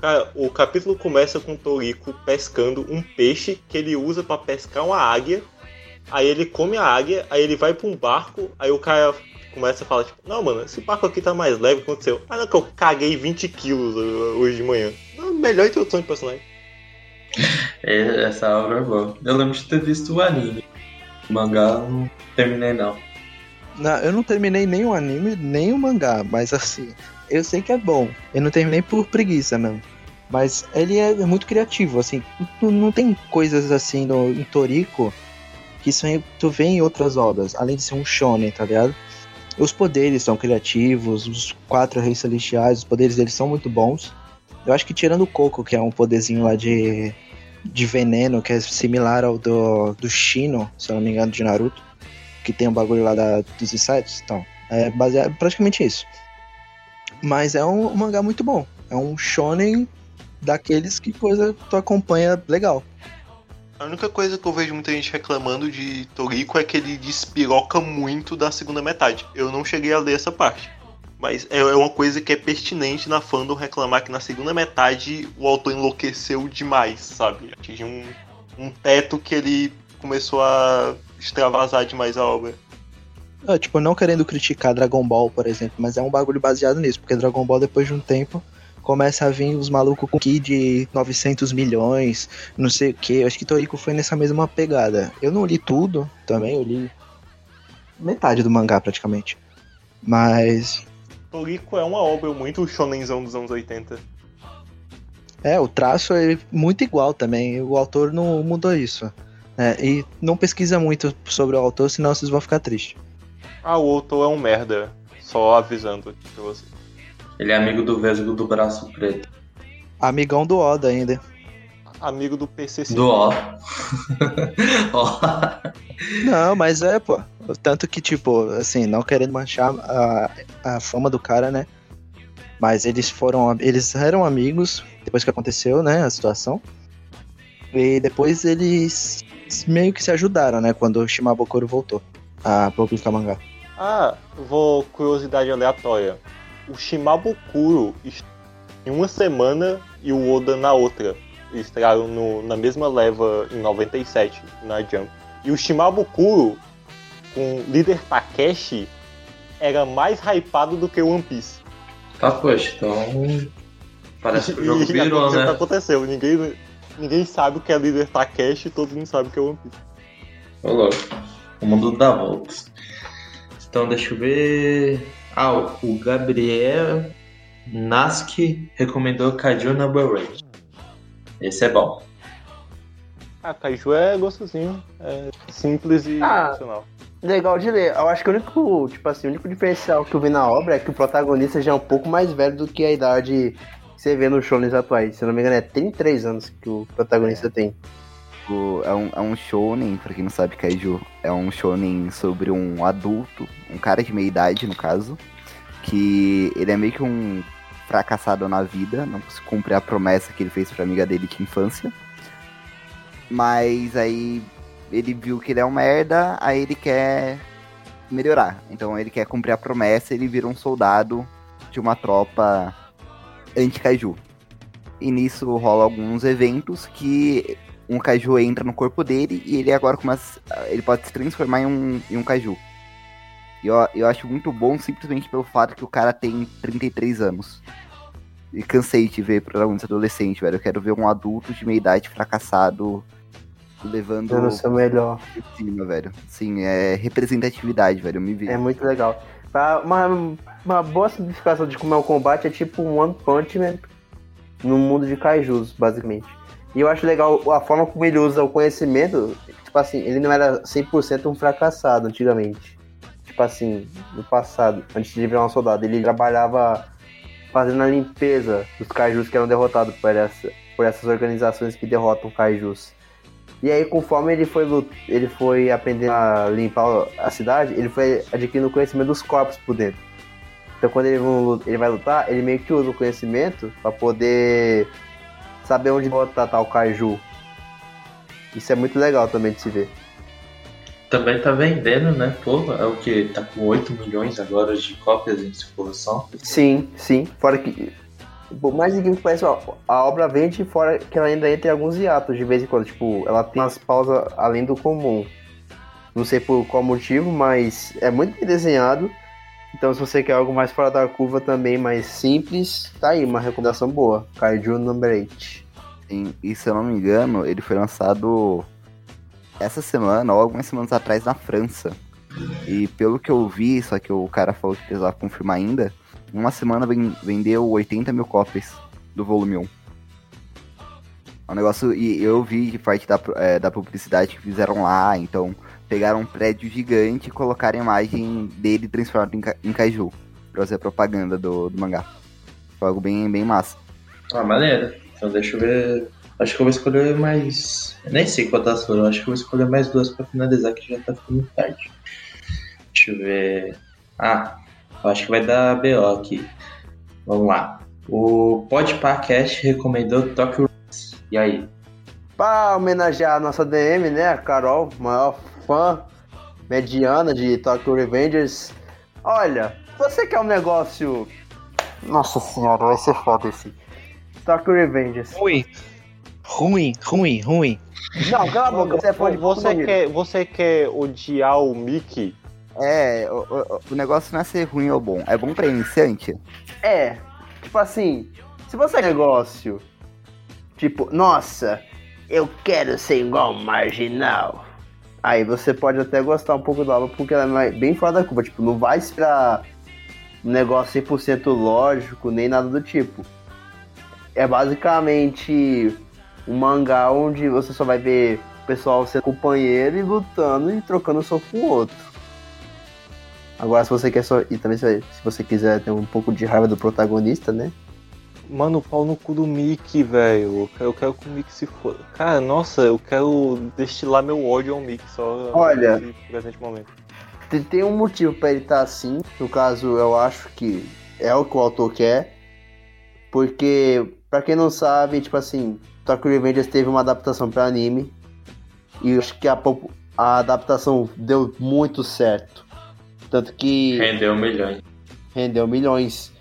Speaker 3: Cara, o capítulo começa com Toriko pescando um peixe que ele usa pra pescar uma águia. Aí ele come a águia, aí ele vai pra um barco, aí o cara começa a falar, tipo, não, mano, esse barco aqui tá mais leve, o que aconteceu? Ah, não, que eu caguei 20 quilos uh, hoje de manhã. Não, melhor introdução de personagem.
Speaker 2: É, essa obra é boa. Eu lembro de ter visto o anime. O mangá não terminei não.
Speaker 7: Não, eu não terminei nem o anime, nem o mangá, mas assim, eu sei que é bom. Eu não terminei por preguiça mesmo. Mas ele é muito criativo, assim, não, não tem coisas assim no, em Toriko que aí tu vê em outras obras, além de ser um shonen, tá ligado? Os poderes são criativos, os quatro reis celestiais, os poderes deles são muito bons. Eu acho que tirando o Coco, que é um poderzinho lá de, de veneno, que é similar ao do, do Shino, se eu não me engano, de Naruto, que tem um bagulho lá da, dos insetos, então, é baseado praticamente isso. Mas é um, um mangá muito bom. É um shonen daqueles que coisa tu acompanha legal.
Speaker 3: A única coisa que eu vejo muita gente reclamando de Toriko é que ele despiroca muito da segunda metade. Eu não cheguei a ler essa parte. Mas é é uma coisa que é pertinente na fandom reclamar que na segunda metade o autor enlouqueceu demais, sabe? Atingiu um, um teto que ele começou a extravasar demais a obra.
Speaker 7: Ah, tipo, não querendo criticar Dragon Ball, por exemplo, mas é um bagulho baseado nisso, porque Dragon Ball, depois de um tempo, começa a vir os malucos com ki de 900 milhões, não sei o que. Acho que Toriko foi nessa mesma pegada. Eu não li tudo também, eu li metade do mangá praticamente. Mas
Speaker 3: Toriko é uma obra muito shonenzão dos anos 80.
Speaker 7: É, o traço é muito igual também. O autor não mudou isso. né? e não pesquisa muito sobre o autor, senão vocês vão ficar tristes.
Speaker 3: Ah, o autor é um merda. Só avisando aqui pra você.
Speaker 2: Ele é amigo do Vesgo do Braço Preto.
Speaker 7: Amigão do Oda ainda.
Speaker 3: Amigo do PCC.
Speaker 2: Do O. Ó.
Speaker 7: Não, mas é, pô. Tanto que, tipo, assim, não querendo manchar a, a fama do cara, né? Mas eles foram. Eles eram amigos depois que aconteceu, né? A situação. E depois eles meio que se ajudaram, né? Quando o Shimabukuro voltou a publicar mangá.
Speaker 3: Ah, vou curiosidade aleatória. O Shimabukuro em uma semana e o Oda na outra. Eles estrearam no- na mesma leva em 97 na Jump. E o Shimabukuro com líder Takeshi era mais hypado do que o One Piece.
Speaker 2: Tá, poxa, então. Parece que o jogo
Speaker 3: E
Speaker 2: virou,
Speaker 3: o
Speaker 2: né?
Speaker 3: aconteceu. Ninguém, ninguém sabe o que é líder Takeshi e todo mundo sabe o que é One Piece.
Speaker 2: Ô, louco. O mundo dá voltas. Então, deixa eu ver. Ah, o Gabriel Naski recomendou Kaiju Number 8. Esse é bom.
Speaker 3: Ah, Kaiju é gostosinho. É simples e
Speaker 4: Ah.
Speaker 3: funcional.
Speaker 4: Legal de ler. Eu acho que o único, tipo assim, o único diferencial que eu vi na obra é que o protagonista já é um pouco mais velho do que a idade que você vê nos shows atuais. Se não me engano, é 33 anos que o protagonista tem.
Speaker 5: O- é, um, é um shonen, pra quem não sabe, Kaiju, é um shonen sobre um adulto, um cara de meia idade, no caso, que ele é meio que um fracassado na vida, não cumprir a promessa que ele fez pra amiga dele de infância. Mas aí ele viu que ele é um merda, aí ele quer melhorar. Então ele quer cumprir a promessa, ele vira um soldado de uma tropa anti-kaiju. E nisso rola alguns eventos que um caju entra no corpo dele e ele agora começa. Ele pode se transformar em um, em um caju. E eu, eu acho muito bom simplesmente pelo fato que o cara tem 33 anos. E cansei de ver protagonista adolescente, velho. Eu quero ver um adulto de meia idade fracassado levando
Speaker 4: Dando o seu melhor.
Speaker 5: cima, velho. Sim, é representatividade, velho. Eu me vi.
Speaker 4: É muito legal. Pra- Uma, uma boa simplificação de como é o combate é tipo um One Punch Man no mundo de kaijus, basicamente. E eu acho legal a forma como ele usa o conhecimento. Tipo assim, ele não era 100% um fracassado antigamente. Tipo assim, no passado, antes de virar um soldado. Ele trabalhava fazendo a limpeza dos kaijus que eram derrotados por, essa, por essas organizações que derrotam kaijus. E aí, conforme ele foi, ele foi aprendendo a limpar a cidade, ele foi adquirindo conhecimento dos corpos por dentro. Então, quando ele, ele vai lutar, ele meio que usa o conhecimento para poder saber onde botar tal kaiju. Isso é muito legal também de se ver.
Speaker 2: Também tá vendendo, né? Pô, é o que? Tá com 8 milhões agora de cópias em circulação.
Speaker 4: Sim, sim. Fora que. Por mais que pareça, ó, a obra vende fora que ela ainda entra em alguns hiatos de vez em quando. Tipo, ela tem umas pausas além do comum. Não sei por qual motivo, mas é muito bem desenhado. Então, se você quer algo mais fora da curva também, mais simples, tá aí, uma recomendação boa. Kaiju Number 8.
Speaker 5: Sim, e se eu não me engano, ele foi lançado essa semana ou algumas semanas atrás na França. E pelo que eu vi, só que o cara falou que precisava confirmar ainda, uma semana ven- vendeu 80 mil cópias do volume 1. É um negócio, e eu vi de parte da, é, da publicidade que fizeram lá, então pegaram um prédio gigante e colocaram a imagem dele transformado em, ca- em kaiju. Pra fazer a propaganda do, do mangá. Foi algo bem, bem massa.
Speaker 2: Ah, maneiro. Então deixa eu ver. Acho que eu vou escolher mais. Eu nem sei quantas foram, acho que eu vou escolher mais duas pra finalizar, que já tá ficando tarde. Deixa eu ver. Ah, eu acho que vai dar BO aqui. Vamos lá. O Podpacast recomendou Tokyo. E aí?
Speaker 4: Pra homenagear a nossa DM, né? A Carol, maior fã mediana de Tokyo Revengers. Olha, você quer um negócio. Nossa senhora, vai ser foda esse. Tokyo Revengers.
Speaker 7: Ruim. Ruim, ruim, ruim.
Speaker 4: Não, cala a boca, você é fã de
Speaker 3: você, quer, você quer odiar o Mickey?
Speaker 5: É, o, o- o negócio não é ser ruim ou bom. É bom pra iniciante?
Speaker 4: É, tipo assim, se você é negócio, tipo, nossa, eu quero ser igual marginal. Aí você pode até gostar um pouco da aula porque ela é bem fora da curva. Tipo, não vai esperar um negócio 100% lógico, nem nada do tipo. É basicamente um mangá onde você só vai ver o pessoal sendo companheiro e lutando e trocando soco com o outro. Agora, se você quer só. E também se você quiser ter um pouco de raiva do protagonista, né?
Speaker 3: Mano, o pau no cu do Mickey, velho. Eu quero, eu quero que o Mickey se foda. Cara, nossa, eu quero destilar meu ódio ao Mickey só
Speaker 4: Olha.
Speaker 3: nesse presente momento.
Speaker 4: Tem, tem um motivo pra ele estar assim. No caso, eu acho que é o que o autor quer. Porque, pra quem não sabe, tipo assim, Tokyo Revengers teve uma adaptação pra anime. E eu acho que a, a adaptação deu muito certo. Tanto que
Speaker 2: Rendeu milhões.
Speaker 4: rendeu milhões.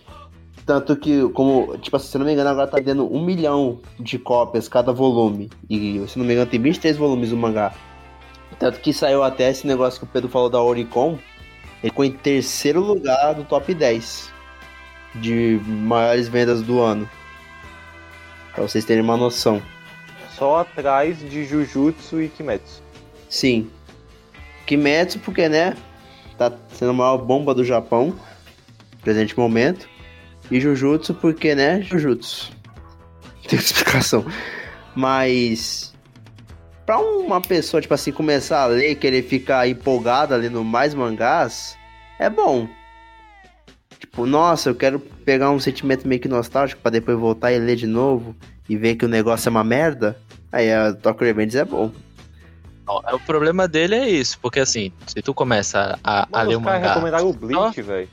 Speaker 4: Tanto que, como, tipo assim, se não me engano, agora tá vendendo um milhão de cópias cada volume. E, se não me engano, tem 23 volumes do mangá. Tanto que saiu até esse negócio que o Pedro falou da Oricon. Ele ficou em terceiro lugar do top 10 de maiores vendas do ano. Pra vocês terem uma noção.
Speaker 3: Só atrás de Jujutsu e Kimetsu.
Speaker 4: Sim. Kimetsu, porque, né? Tá sendo a maior bomba do Japão. Presente momento. E Jujutsu, porque, né? Jujutsu. Tem explicação. Mas. Pra uma pessoa, tipo assim, começar a ler, querer ficar empolgada lendo mais mangás, é bom. Tipo, nossa, eu quero pegar um sentimento meio que nostálgico pra depois voltar e ler de novo e ver que o negócio é uma merda. Aí a Tokyo Revengers é bom.
Speaker 7: Ó, O problema dele é isso, porque assim, se tu começa a, a
Speaker 3: Mano,
Speaker 7: ler
Speaker 3: caras
Speaker 7: mangá.
Speaker 3: recomendaram o Bleach, velho.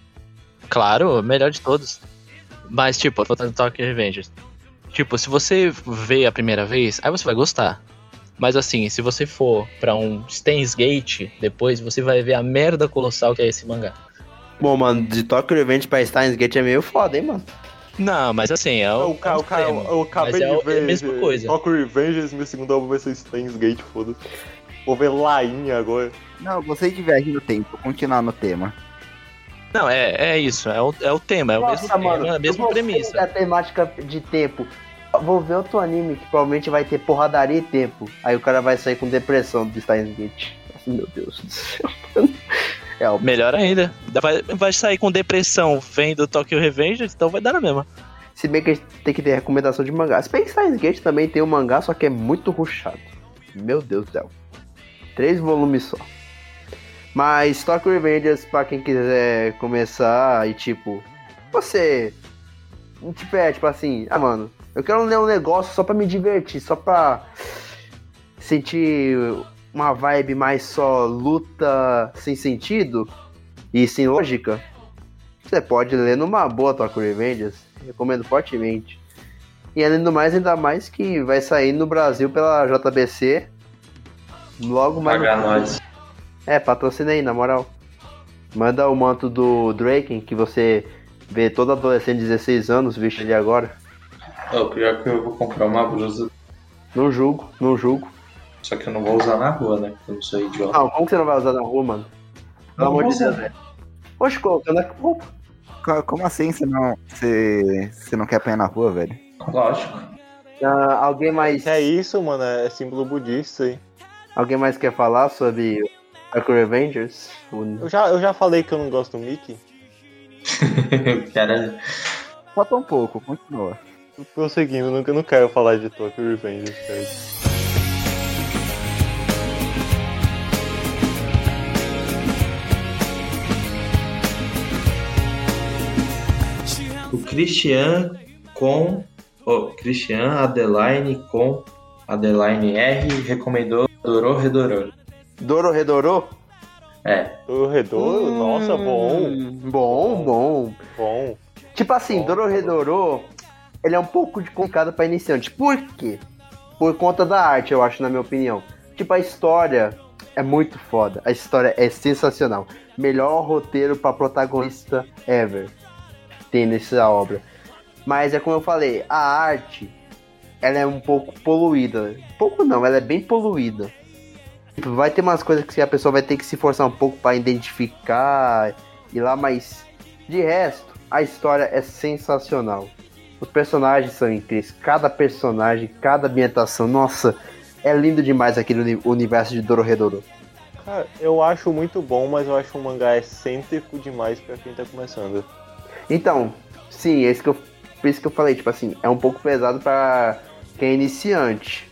Speaker 7: Claro, o melhor de todos. Mas, tipo, voltando ao Tokyo Revengers. Tipo, se você vê a primeira vez, aí você vai gostar. Mas assim, se você for pra um Steins Gate, depois você vai ver a merda colossal que é esse mangá.
Speaker 4: Bom, mano, de Tokyo Revenge pra Steins Gate é meio foda, hein, mano?
Speaker 7: Não, mas assim, é o.
Speaker 3: O cara,
Speaker 7: é
Speaker 3: o cara,
Speaker 7: extremo.
Speaker 3: eu acabei
Speaker 7: Mas é
Speaker 3: de
Speaker 7: o- é
Speaker 3: ver.
Speaker 7: a mesma coisa.
Speaker 3: Tokyo Revengers, meu segundo álbum vai ser Steins Gate, foda-se. Vou ver Lainha agora.
Speaker 5: Não, gostei de viagem no tempo. Vou continuar no tema.
Speaker 7: Não, é, é isso, é o, é o tema, é o mesmo tema, é a mesma premissa.
Speaker 4: da temática de tempo. Vou ver outro anime que provavelmente vai ter porradaria e tempo. Aí o cara vai sair com depressão do Steins Gate. Assim, meu Deus do céu. É, o
Speaker 7: Melhor ainda. Vai, vai sair com depressão vendo Tokyo Revengers, então vai dar na mesma.
Speaker 4: Se bem que a gente tem que ter recomendação de mangá. Se bem que Steins Gate também tem um mangá, só que é muito ruchado. Meu Deus do céu. Três volumes só. Mas Tokyo Revengers, pra quem quiser começar e tipo. Você. Tipo, tipo assim, ah mano, eu quero ler um negócio só pra me divertir, só pra sentir uma vibe mais só luta sem sentido e sem lógica. Você pode ler numa boa Tokyo Revengers. Recomendo fortemente. E além do mais, ainda mais que vai sair no Brasil pela JBC. Logo mais.
Speaker 2: Pagar
Speaker 4: no-
Speaker 2: nós.
Speaker 4: É, patrocina aí, na moral. Manda o manto do Draken, que você vê todo adolescente de 16 anos vestido ali agora.
Speaker 2: O pior que eu vou comprar uma blusa,
Speaker 4: Não julgo, não julgo.
Speaker 2: só que eu não vou usar na rua, né? Porque eu não sou idiota.
Speaker 4: Não, como que você não vai usar na rua, mano? Pelo
Speaker 2: Não
Speaker 4: amor
Speaker 2: vou
Speaker 4: de Deus, velho. Oxe, colocando a roupa.
Speaker 5: Co- Como assim você não, você, você não quer apanhar na rua, velho?
Speaker 2: Lógico.
Speaker 4: Ah, alguém mais.
Speaker 3: É isso, mano, é símbolo budista aí.
Speaker 4: Alguém mais quer falar sobre Dark Revengers?
Speaker 3: Eu já, eu já falei que eu não gosto do Mickey.
Speaker 2: Caralho.
Speaker 5: Falta um pouco, continua.
Speaker 3: Prosseguindo, eu não quero falar de Tokyo Revengers, cara.
Speaker 2: o Christian com oh, Christian Adeline com Adeline R recomendou Dorô Redorô.
Speaker 4: Doro Redorô?
Speaker 2: É.
Speaker 3: O Redouro, nossa, bom.
Speaker 4: Hum, Bom, bom.
Speaker 3: Bom.
Speaker 4: Tipo assim,
Speaker 3: Bom.
Speaker 4: Dororedoro, ele é um pouco de complicado pra iniciante. Por quê? Por conta da arte, eu acho, na minha opinião. Tipo, a história é muito foda. A história é sensacional. Melhor roteiro pra protagonista ever. Tem nessa obra. Mas é como eu falei, a arte, ela é um pouco poluída. Pouco não, ela é bem poluída. Vai ter umas coisas que a pessoa vai ter que se forçar um pouco pra identificar e lá, mas de resto, a história é sensacional. Os personagens são incríveis, cada personagem, cada ambientação, nossa, é lindo demais aquele uni- universo de Dororedoro.
Speaker 3: Cara, eu acho muito bom, mas eu acho um mangá excêntrico demais pra quem tá começando.
Speaker 4: Então, sim, é isso que eu, por isso que eu falei, tipo assim, é um pouco pesado pra quem é iniciante.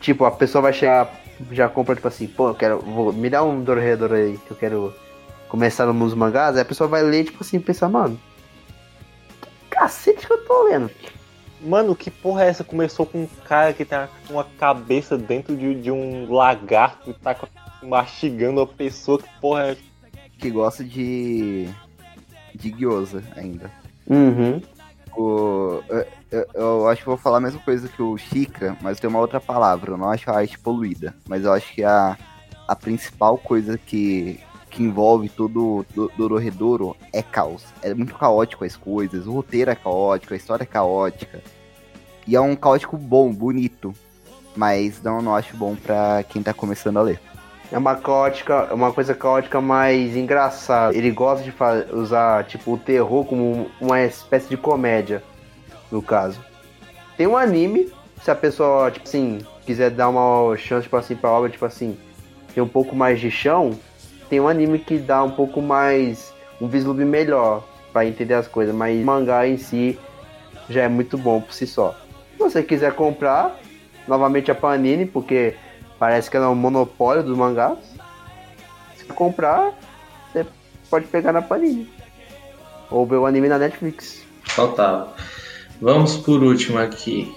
Speaker 4: Tipo, a pessoa vai chegar, já compra, tipo assim, pô, eu quero, vou, me dá um Dororedoro aí, que eu quero começar nos mangás, aí a pessoa vai ler, tipo assim, pensar, mano, cacete que eu tô lendo.
Speaker 3: Mano, que porra é essa? Começou com um cara que tá com uma cabeça dentro de, de um lagarto e tá mastigando a pessoa. Que porra é?
Speaker 5: Que gosta de. de gyoza ainda.
Speaker 4: Uhum.
Speaker 5: Eu, eu- acho que vou falar a mesma coisa que o Chica, mas tem uma outra palavra. Eu não acho a arte poluída, mas eu acho que a, a principal coisa que, que envolve todo o Dororedoro é caos. É muito caótico as coisas, o roteiro é caótico, a história é caótica. E é um caótico bom, bonito. Mas não, não acho bom pra quem tá começando a ler.
Speaker 4: É uma caótica, é uma coisa caótica mais engraçada. Ele gosta de usar, tipo, o terror como uma espécie de comédia, no caso. Tem um anime, se a pessoa, tipo assim, quiser dar uma chance, tipo assim, pra obra, tipo assim, ter um pouco mais de chão, tem um anime que dá um pouco mais, um vislumbre melhor pra entender as coisas, mas o mangá em si já é muito bom por si só. Se você quiser comprar, novamente a Panini, porque parece que ela é um monopólio dos mangás. Se comprar, você pode pegar na Panini. Ou ver o anime na Netflix.
Speaker 2: Total. Vamos por último aqui.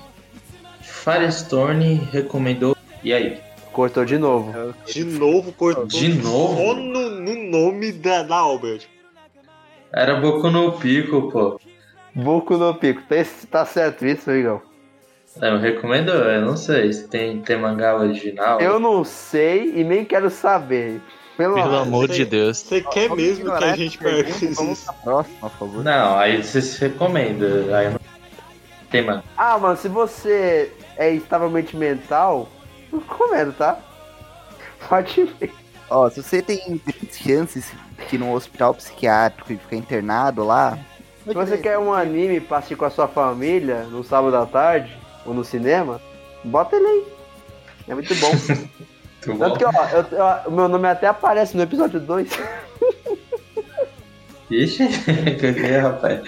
Speaker 2: Firestone recomendou. E aí?
Speaker 4: Cortou de novo.
Speaker 3: De novo cortou
Speaker 2: De novo?
Speaker 3: só no, no nome da, da. Tipo,
Speaker 2: Era Boku no Pico, pô.
Speaker 4: Boku no Pico. Tá, tá certo isso, Igão?
Speaker 2: Eu recomendo, eu não sei se tem, tem mangá original.
Speaker 4: Eu não sei e nem quero saber. Pelo,
Speaker 7: Pelo
Speaker 4: amor.
Speaker 3: sei.
Speaker 7: de Deus.
Speaker 3: Você quer mesmo que a gente perca
Speaker 5: Vamos
Speaker 3: isso?
Speaker 5: próxima, por favor.
Speaker 2: Não, aí você se recomenda. Aí não tem mangá.
Speaker 4: Ah, mano, se você é estavelmente mental, não recomendo, tá? Pode ver.
Speaker 5: Ó, se você tem grandes chances de ir num hospital psiquiátrico e ficar internado lá.
Speaker 4: Se você quer um anime pra assistir com a sua família no sábado à tarde ou no cinema, bota ele aí. É muito bom.
Speaker 2: Muito bom.
Speaker 4: Tanto que, ó, eu- eu- o meu nome até aparece no episódio 2.
Speaker 2: Ixi, que que é, rapaz?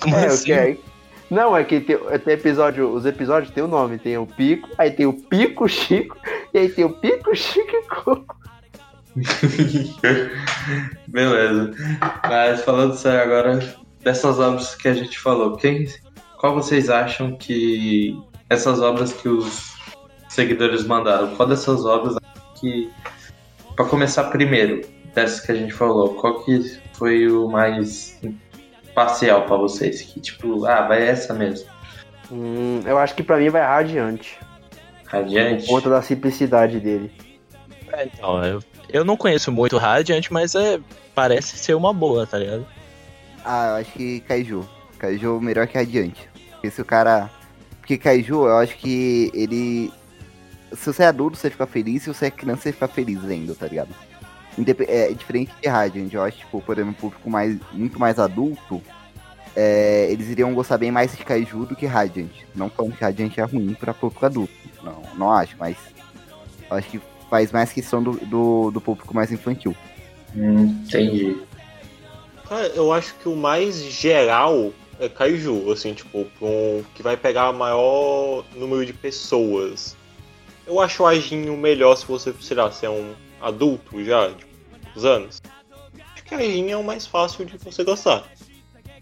Speaker 7: Como
Speaker 4: é,
Speaker 7: assim?
Speaker 4: ok. Não, é que tem, tem episódio, os episódios tem o nome, tem o Pico, aí tem o Pico Chico, e aí tem o Pico Chico e Coco.
Speaker 2: Beleza. Mas falando sério agora, dessas obras que a gente falou, quem, qual vocês acham que essas obras que os seguidores mandaram, qual dessas obras que, pra começar primeiro, dessas que a gente falou, qual que foi o mais parcial pra vocês? Que tipo, ah, vai essa mesmo.
Speaker 4: Hum, eu acho que pra mim vai Radiante,
Speaker 2: Radiante?
Speaker 4: por conta da simplicidade dele.
Speaker 7: É, então, eu, eu não conheço muito Radiant, mas é, parece ser uma boa, tá ligado?
Speaker 5: Ah, eu acho que Kaiju. Kaiju melhor que Radiante. Porque se o cara. Porque Kaiju, eu acho que ele. Se você é adulto, você fica feliz. Se você é criança, você fica feliz lendo, tá ligado? Indep- É diferente de Radiant. Eu acho, tipo, por exemplo, um público mais, muito mais adulto. é, eles iriam gostar bem mais de Kaiju do que Radiant. Não falando que Radiant é ruim pra público adulto. Não, não acho, mas. Eu acho que faz mais questão do, do, do público mais infantil.
Speaker 2: Hum, entendi.
Speaker 3: Cara, eu acho que o mais geral é Kaiju, assim, tipo, um, que vai pegar maior número de pessoas. Eu acho o Ajinho melhor se você, sei lá, se é um adulto já, tipo, uns anos. Acho que a Ajinho é o mais fácil de você gostar.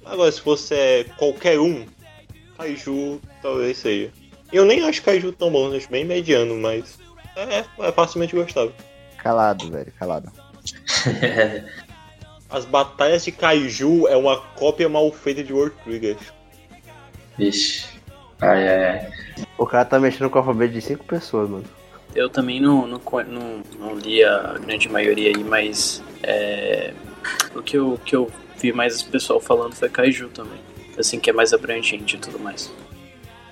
Speaker 3: Agora, se você é qualquer um, Kaiju talvez seja. Eu nem acho Kaiju tão bom, acho bem mediano, mas é, é facilmente gostável.
Speaker 5: Calado, velho, calado.
Speaker 3: As batalhas de Kaiju é uma cópia mal feita de World Trigger.
Speaker 2: Vixe. Ai, ai, ai.
Speaker 4: O cara tá mexendo com o alfabeto de cinco pessoas, mano.
Speaker 6: Eu também não, não, não, não li a grande maioria aí, mas é, o que eu, que eu vi mais o pessoal falando foi Kaiju também. Assim, que é mais abrangente e tudo mais.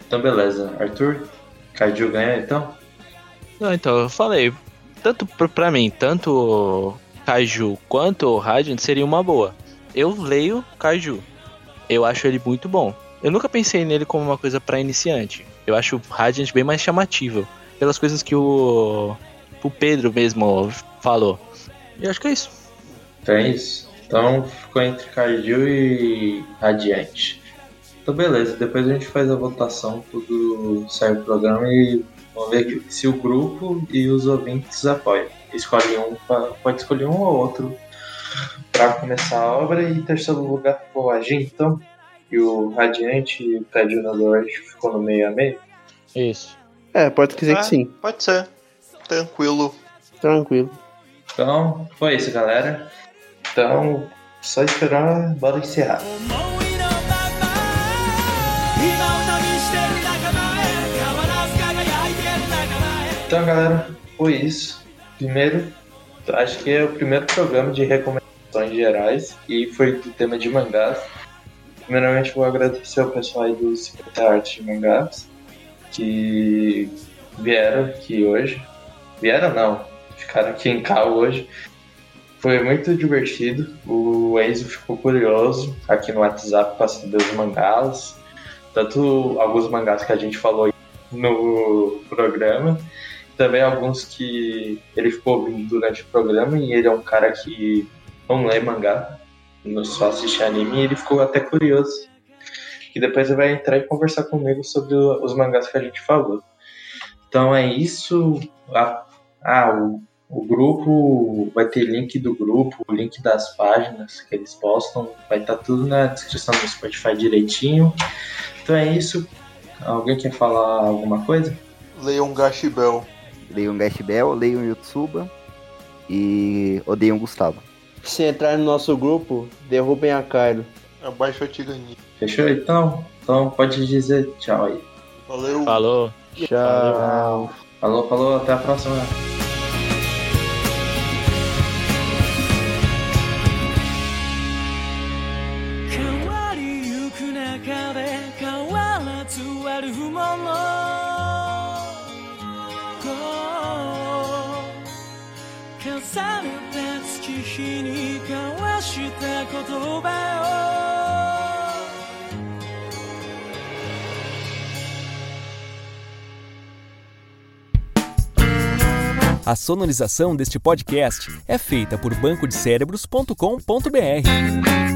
Speaker 2: Então, beleza. Arthur, Kaiju ganha então?
Speaker 7: Não, então, eu falei, tanto pra, mim, tanto Kaiju quanto o Radiant seria uma boa. Eu leio Kaiju. Eu acho ele muito bom. Eu nunca pensei nele como uma coisa pra iniciante. Eu acho o Radiant bem mais chamativo. Pelas coisas que o, o Pedro mesmo falou. E acho que é isso.
Speaker 2: Então é isso. Então ficou entre Kaiju e Radiante. Então beleza, depois a gente faz a votação quando sair o programa e vamos ver se o grupo e os ouvintes apoiam escolhe um, pode escolher um ou outro para começar a obra. E terceiro lugar ficou a Gintão e o Radiante e o Cadinho da ficou no meio a meio.
Speaker 7: Isso.
Speaker 4: É, pode dizer
Speaker 3: é,
Speaker 4: que ah, sim.
Speaker 3: Pode ser. Tranquilo.
Speaker 4: Tranquilo.
Speaker 2: Então, foi isso, galera. Então, só esperar, bora encerrar. Então, galera, foi isso. Primeiro, acho que é o primeiro programa de recomendações gerais e foi do tema de mangás. Primeiramente, vou agradecer ao pessoal aí do 50 Artes de Mangás que vieram aqui hoje. Vieram não, ficaram aqui em cá hoje. Foi muito divertido. O Enzo ficou curioso aqui no WhatsApp saber os mangás. Tanto alguns mangás que a gente falou no programa também alguns que ele ficou ouvindo durante o programa e ele é um cara que não lê mangá, não só assiste anime e ele ficou até curioso. E depois ele vai entrar e conversar comigo sobre os mangás que a gente falou. Então é isso. Ah, o, o grupo vai ter link do grupo, o link das páginas que eles postam, vai estar tudo na descrição do Spotify direitinho. Então é isso. Alguém quer falar alguma coisa?
Speaker 3: Leon Gashibel.
Speaker 5: Leiam Gash Bell, leiam Yotsuba e odeiam Gustavo.
Speaker 4: Se entrar no nosso grupo, derrubem a Kylo.
Speaker 3: Abaixo a tirania.
Speaker 2: Fechou então? Então pode dizer tchau aí.
Speaker 3: Valeu.
Speaker 7: Falou.
Speaker 4: Tchau.
Speaker 2: Falou, falou, até a próxima.
Speaker 8: した言葉を
Speaker 9: A sonorização deste podcast é feita por bancodecérebros.com.br.